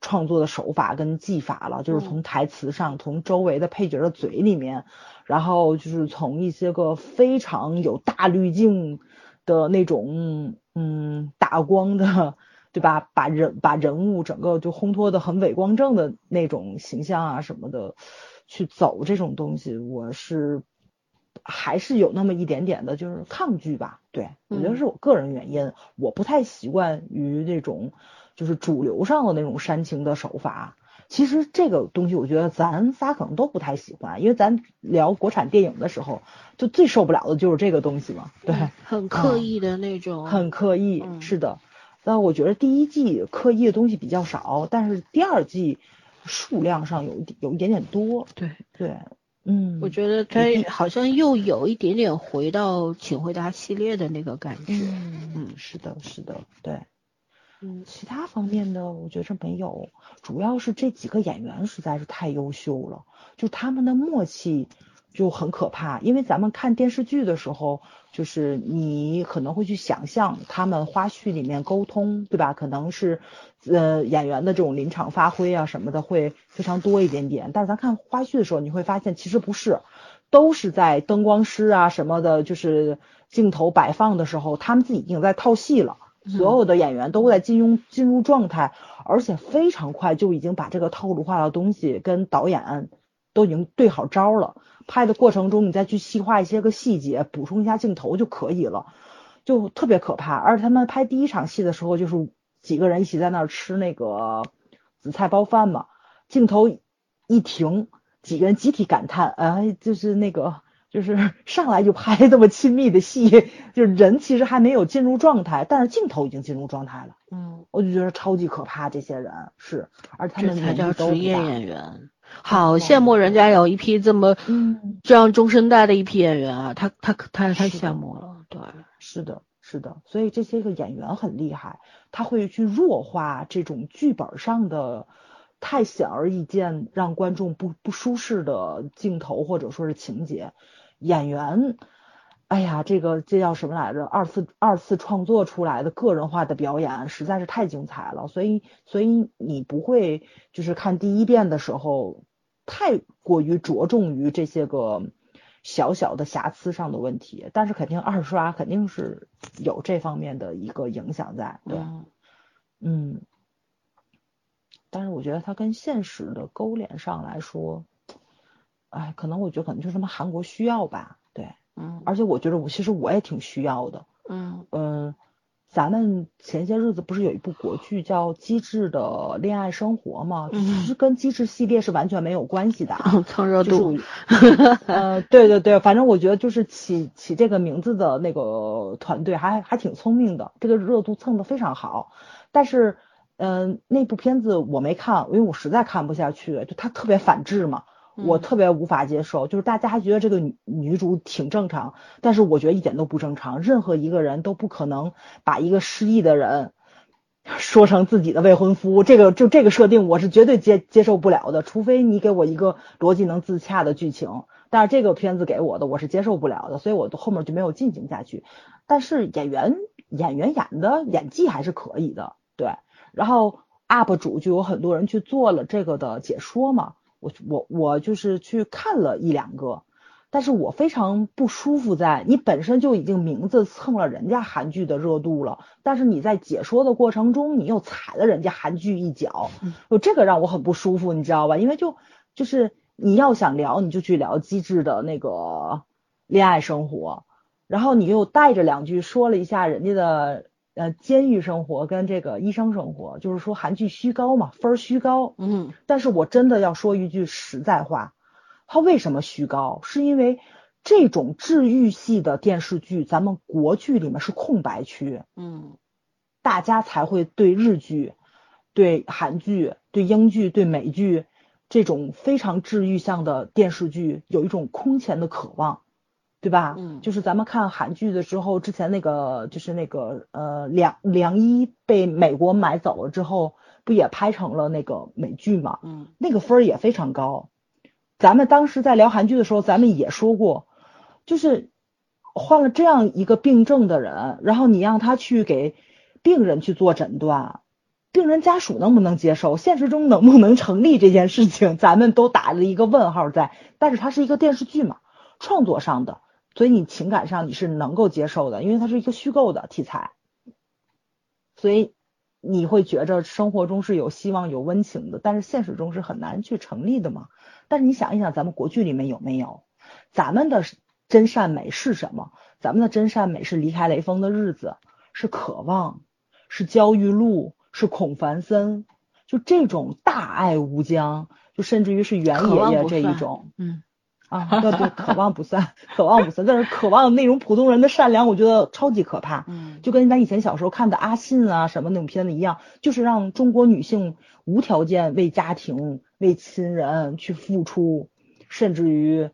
创作的手法跟技法了，就是从台词上，从周围的配角的嘴里面，然后就是从一些个非常有大滤镜的那种，嗯，打光的，对吧？把人把人物整个就烘托的很伟光正的那种形象啊什么的，去走这种东西，我是还是有那么一点点的，就是抗拒吧。对我觉得是我个人原因，我不太习惯于那种。就是主流上的那种煽情的手法，其实这个东西我觉得咱仨可能都不太喜欢，因为咱聊国产电影的时候，就最受不了的就是这个东西嘛，对，很刻意的那种，很刻意，是的。那我觉得第一季刻意的东西比较少，但是第二季数量上有有一点点多，对对，嗯，我觉得它好像又有一点点回到请回答系列的那个感觉，嗯，是的，是的，对。嗯，其他方面的我觉着没有，主要是这几个演员实在是太优秀了，就他们的默契就很可怕。因为咱们看电视剧的时候，就是你可能会去想象他们花絮里面沟通，对吧？可能是呃演员的这种临场发挥啊什么的会非常多一点点。但是咱看花絮的时候，你会发现其实不是，都是在灯光师啊什么的，就是镜头摆放的时候，他们自己已经在套戏了。所有的演员都在进入进入状态，而且非常快就已经把这个套路化的东西跟导演都已经对好招了。拍的过程中，你再去细化一些个细节，补充一下镜头就可以了，就特别可怕。而且他们拍第一场戏的时候，就是几个人一起在那儿吃那个紫菜包饭嘛，镜头一停，几个人集体感叹，哎，就是那个。就是 上来就拍这么亲密的戏，就是人其实还没有进入状态，但是镜头已经进入状态了。嗯，我就觉得超级可怕，这些人是，而他们才叫职业演员。好羡慕人家有一批这么嗯这样中生代的一批演员啊，他他他太羡慕了。对，是的，是的，所以这些个演员很厉害，他会去弱化这种剧本上的。太显而易见，让观众不不舒适的镜头或者说是情节，演员，哎呀，这个这叫什么来着？二次二次创作出来的个人化的表演实在是太精彩了，所以所以你不会就是看第一遍的时候太过于着重于这些个小小的瑕疵上的问题，但是肯定二刷肯定是有这方面的一个影响在，对，嗯。但是我觉得它跟现实的勾连上来说，哎，可能我觉得可能就是他们韩国需要吧，对，嗯，而且我觉得我其实我也挺需要的，嗯嗯，咱们前些日子不是有一部国剧叫《机智的恋爱生活》吗？其实跟机智系列是完全没有关系的，蹭热度，呃，对对对，反正我觉得就是起起这个名字的那个团队还还挺聪明的，这个热度蹭的非常好，但是。嗯，那部片子我没看，因为我实在看不下去，就它特别反智嘛，我特别无法接受。就是大家还觉得这个女女主挺正常，但是我觉得一点都不正常。任何一个人都不可能把一个失忆的人 说成自己的未婚夫，这个就这个设定我是绝对接接受不了的。除非你给我一个逻辑能自洽的剧情，但是这个片子给我的我是接受不了的，所以我后面就没有进行下去。但是演员演员演的演技还是可以的，对。然后 UP 主就有很多人去做了这个的解说嘛，我我我就是去看了一两个，但是我非常不舒服在你本身就已经名字蹭了人家韩剧的热度了，但是你在解说的过程中你又踩了人家韩剧一脚，就这个让我很不舒服，你知道吧？因为就就是你要想聊你就去聊机智的那个恋爱生活，然后你又带着两句说了一下人家的。呃，监狱生活跟这个医生生活，就是说韩剧虚高嘛，分儿虚高。嗯，但是我真的要说一句实在话，它为什么虚高？是因为这种治愈系的电视剧，咱们国剧里面是空白区。嗯，大家才会对日剧、对韩剧、对英剧、对美剧这种非常治愈向的电视剧有一种空前的渴望。对吧？嗯，就是咱们看韩剧的时候，之前那个就是那个呃梁梁一被美国买走了之后，不也拍成了那个美剧嘛？嗯，那个分儿也非常高。咱们当时在聊韩剧的时候，咱们也说过，就是患了这样一个病症的人，然后你让他去给病人去做诊断，病人家属能不能接受？现实中能不能成立这件事情？咱们都打了一个问号在。但是它是一个电视剧嘛，创作上的。所以你情感上你是能够接受的，因为它是一个虚构的题材，所以你会觉着生活中是有希望、有温情的，但是现实中是很难去成立的嘛。但是你想一想，咱们国剧里面有没有？咱们的真善美是什么？咱们的真善美是离开雷锋的日子，是渴望，是焦裕禄，是孔繁森，就这种大爱无疆，就甚至于是袁爷爷这一种，嗯。啊，对对，渴望不散，渴望不散，但是渴望那种普通人的善良，我觉得超级可怕。嗯，就跟咱以前小时候看的阿信啊什么那种片子一样，就是让中国女性无条件为家庭、为亲人去付出，甚至于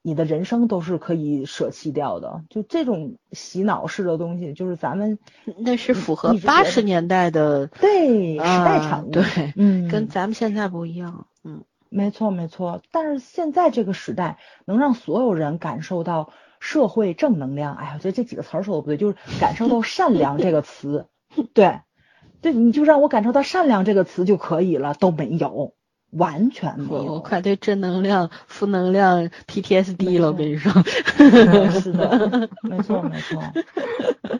你的人生都是可以舍弃掉的。就这种洗脑式的东西，就是咱们那是符合八十年代的对时代产物，对，嗯，跟咱们现在不一样，嗯。没错，没错。但是现在这个时代，能让所有人感受到社会正能量。哎呀，我觉得这几个词儿说的不对，就是感受到善良这个词。对，对，你就让我感受到善良这个词就可以了，都没有，完全没有。我快对正能量、负能量 PTSD 了，我跟你说。是的，没错，没错。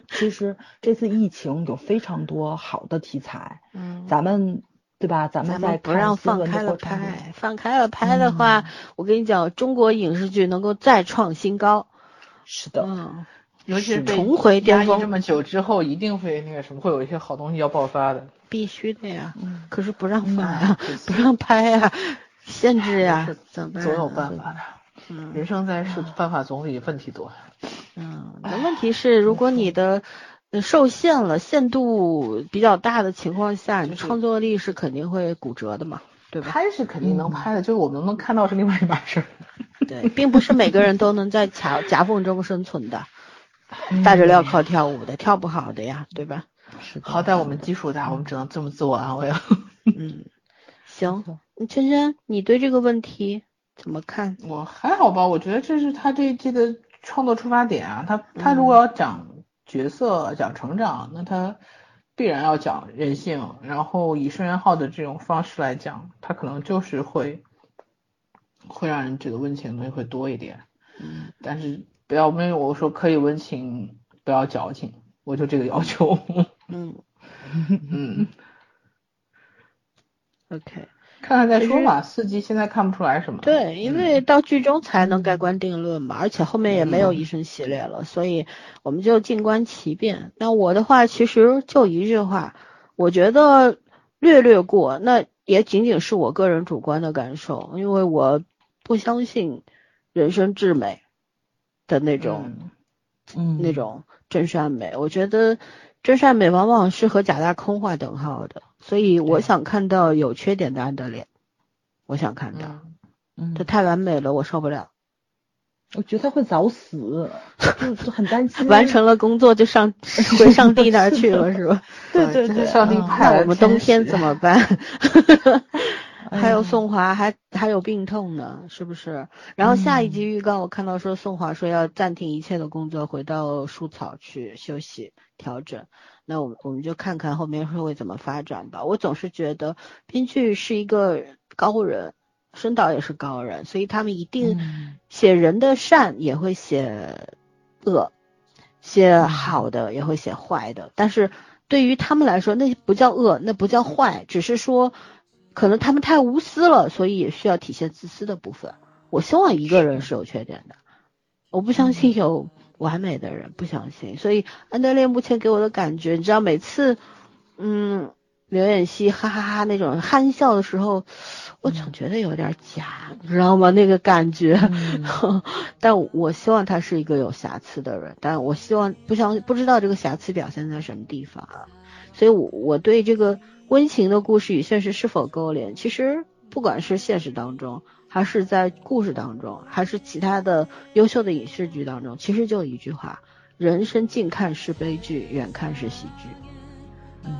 其实这次疫情有非常多好的题材，嗯，咱们。对吧？咱们在不让放开了拍，放开了拍的话，我跟你讲，中国影视剧能够再创新高。是的，嗯，尤其是重回巅峰这么久之后，一定会那个什么，会有一些好东西要爆发的。必须的呀，可是不让放呀，不让拍呀，限制呀，怎么办？总有办法的。嗯，人生在世，办法总比问题多。嗯，那问题是，如果你的 受限了，限度比较大的情况下，你创作力是肯定会骨折的嘛，对吧？拍是肯定能拍的，就是我们能不能看到是另外一码事儿。对，并不是每个人都能在夹 夹缝中生存的，大着镣铐跳舞的，跳不好的呀，对吧？是。好歹我们基础大，我们只能这么自我安慰了。嗯，行，圈圈，你对这个问题怎么看？我还好吧，我觉得这是他这一季的创作出发点啊。他他如果要讲角色、讲成长，那他必然要讲人性，然后以申元号的这种方式来讲，他可能就是会。会让人觉得温情的东西会多一点，嗯，但是不要没有我说可以温情，不要矫情，我就这个要求，嗯。嗯，OK，看看再说吧，四季现在看不出来什么，对，因为到剧中才能盖棺定论嘛，而且后面也没有医生系列了，所以我们就静观其变。那我的话其实就一句话，我觉得略略过，那也仅仅是我个人主观的感受，因为我。不相信人生至美的那种，嗯，那种真善美。我觉得真善美往往是和假大空划等号的，所以我想看到有缺点的安德烈，我想看到，嗯，他太完美了，我受不了。我觉得他会早死，就就很担心。完成了工作就上 回上帝那儿去了，是吧？对对对，上帝派我们冬天怎么办？还有宋华还还有病痛呢，是不是？然后下一集预告我看到说宋华说要暂停一切的工作，回到树草去休息调整。那我们我们就看看后面会怎么发展吧。我总是觉得编剧是一个高人，申导也是高人，所以他们一定写人的善也会写恶，写好的也会写坏的。但是对于他们来说，那不叫恶，那不叫坏，只是说。可能他们太无私了，所以也需要体现自私的部分。我希望一个人是有缺点的，我不相信有完美的人，不相信。所以安德烈目前给我的感觉，你知道，每次，嗯，刘演熙哈哈哈那种憨笑的时候，我总觉得有点假，你知道吗？那个感觉。但我希望他是一个有瑕疵的人，但我希望不相不知道这个瑕疵表现在什么地方。所以，我我对这个。温情的故事与现实是否勾连？其实不管是现实当中，还是在故事当中，还是其他的优秀的影视剧当中，其实就一句话：人生近看是悲剧，远看是喜剧。嗯，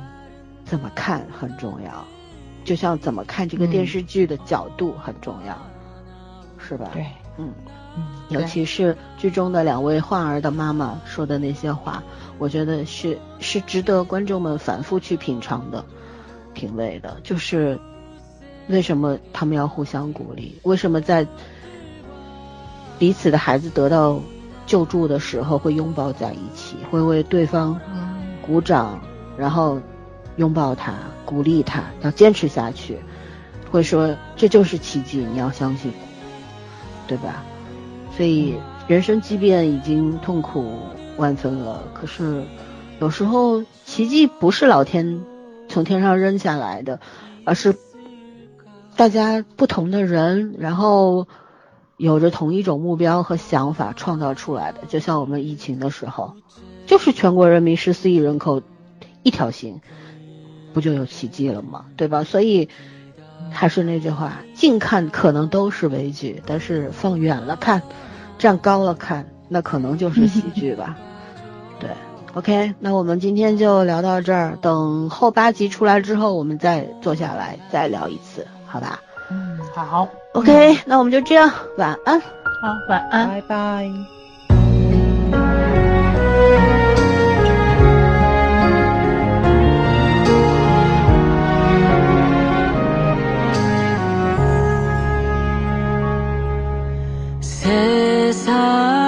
怎么看很重要，就像怎么看这个电视剧的角度很重要，是吧？对，嗯嗯，尤其是剧中的两位患儿的妈妈说的那些话，我觉得是是值得观众们反复去品尝的。品味的，就是为什么他们要互相鼓励？为什么在彼此的孩子得到救助的时候会拥抱在一起，会为对方鼓掌，然后拥抱他，鼓励他要坚持下去，会说这就是奇迹，你要相信，对吧？所以人生即便已经痛苦万分了，可是有时候奇迹不是老天。从天上扔下来的，而是大家不同的人，然后有着同一种目标和想法创造出来的。就像我们疫情的时候，就是全国人民十四亿人口一条心，不就有奇迹了吗？对吧？所以还是那句话，近看可能都是悲剧，但是放远了看，站高了看，那可能就是喜剧吧。对。OK，那我们今天就聊到这儿。等后八集出来之后，我们再坐下来再聊一次，好吧，嗯，好，OK，那我们就这样，晚安，好，晚安，拜拜。세상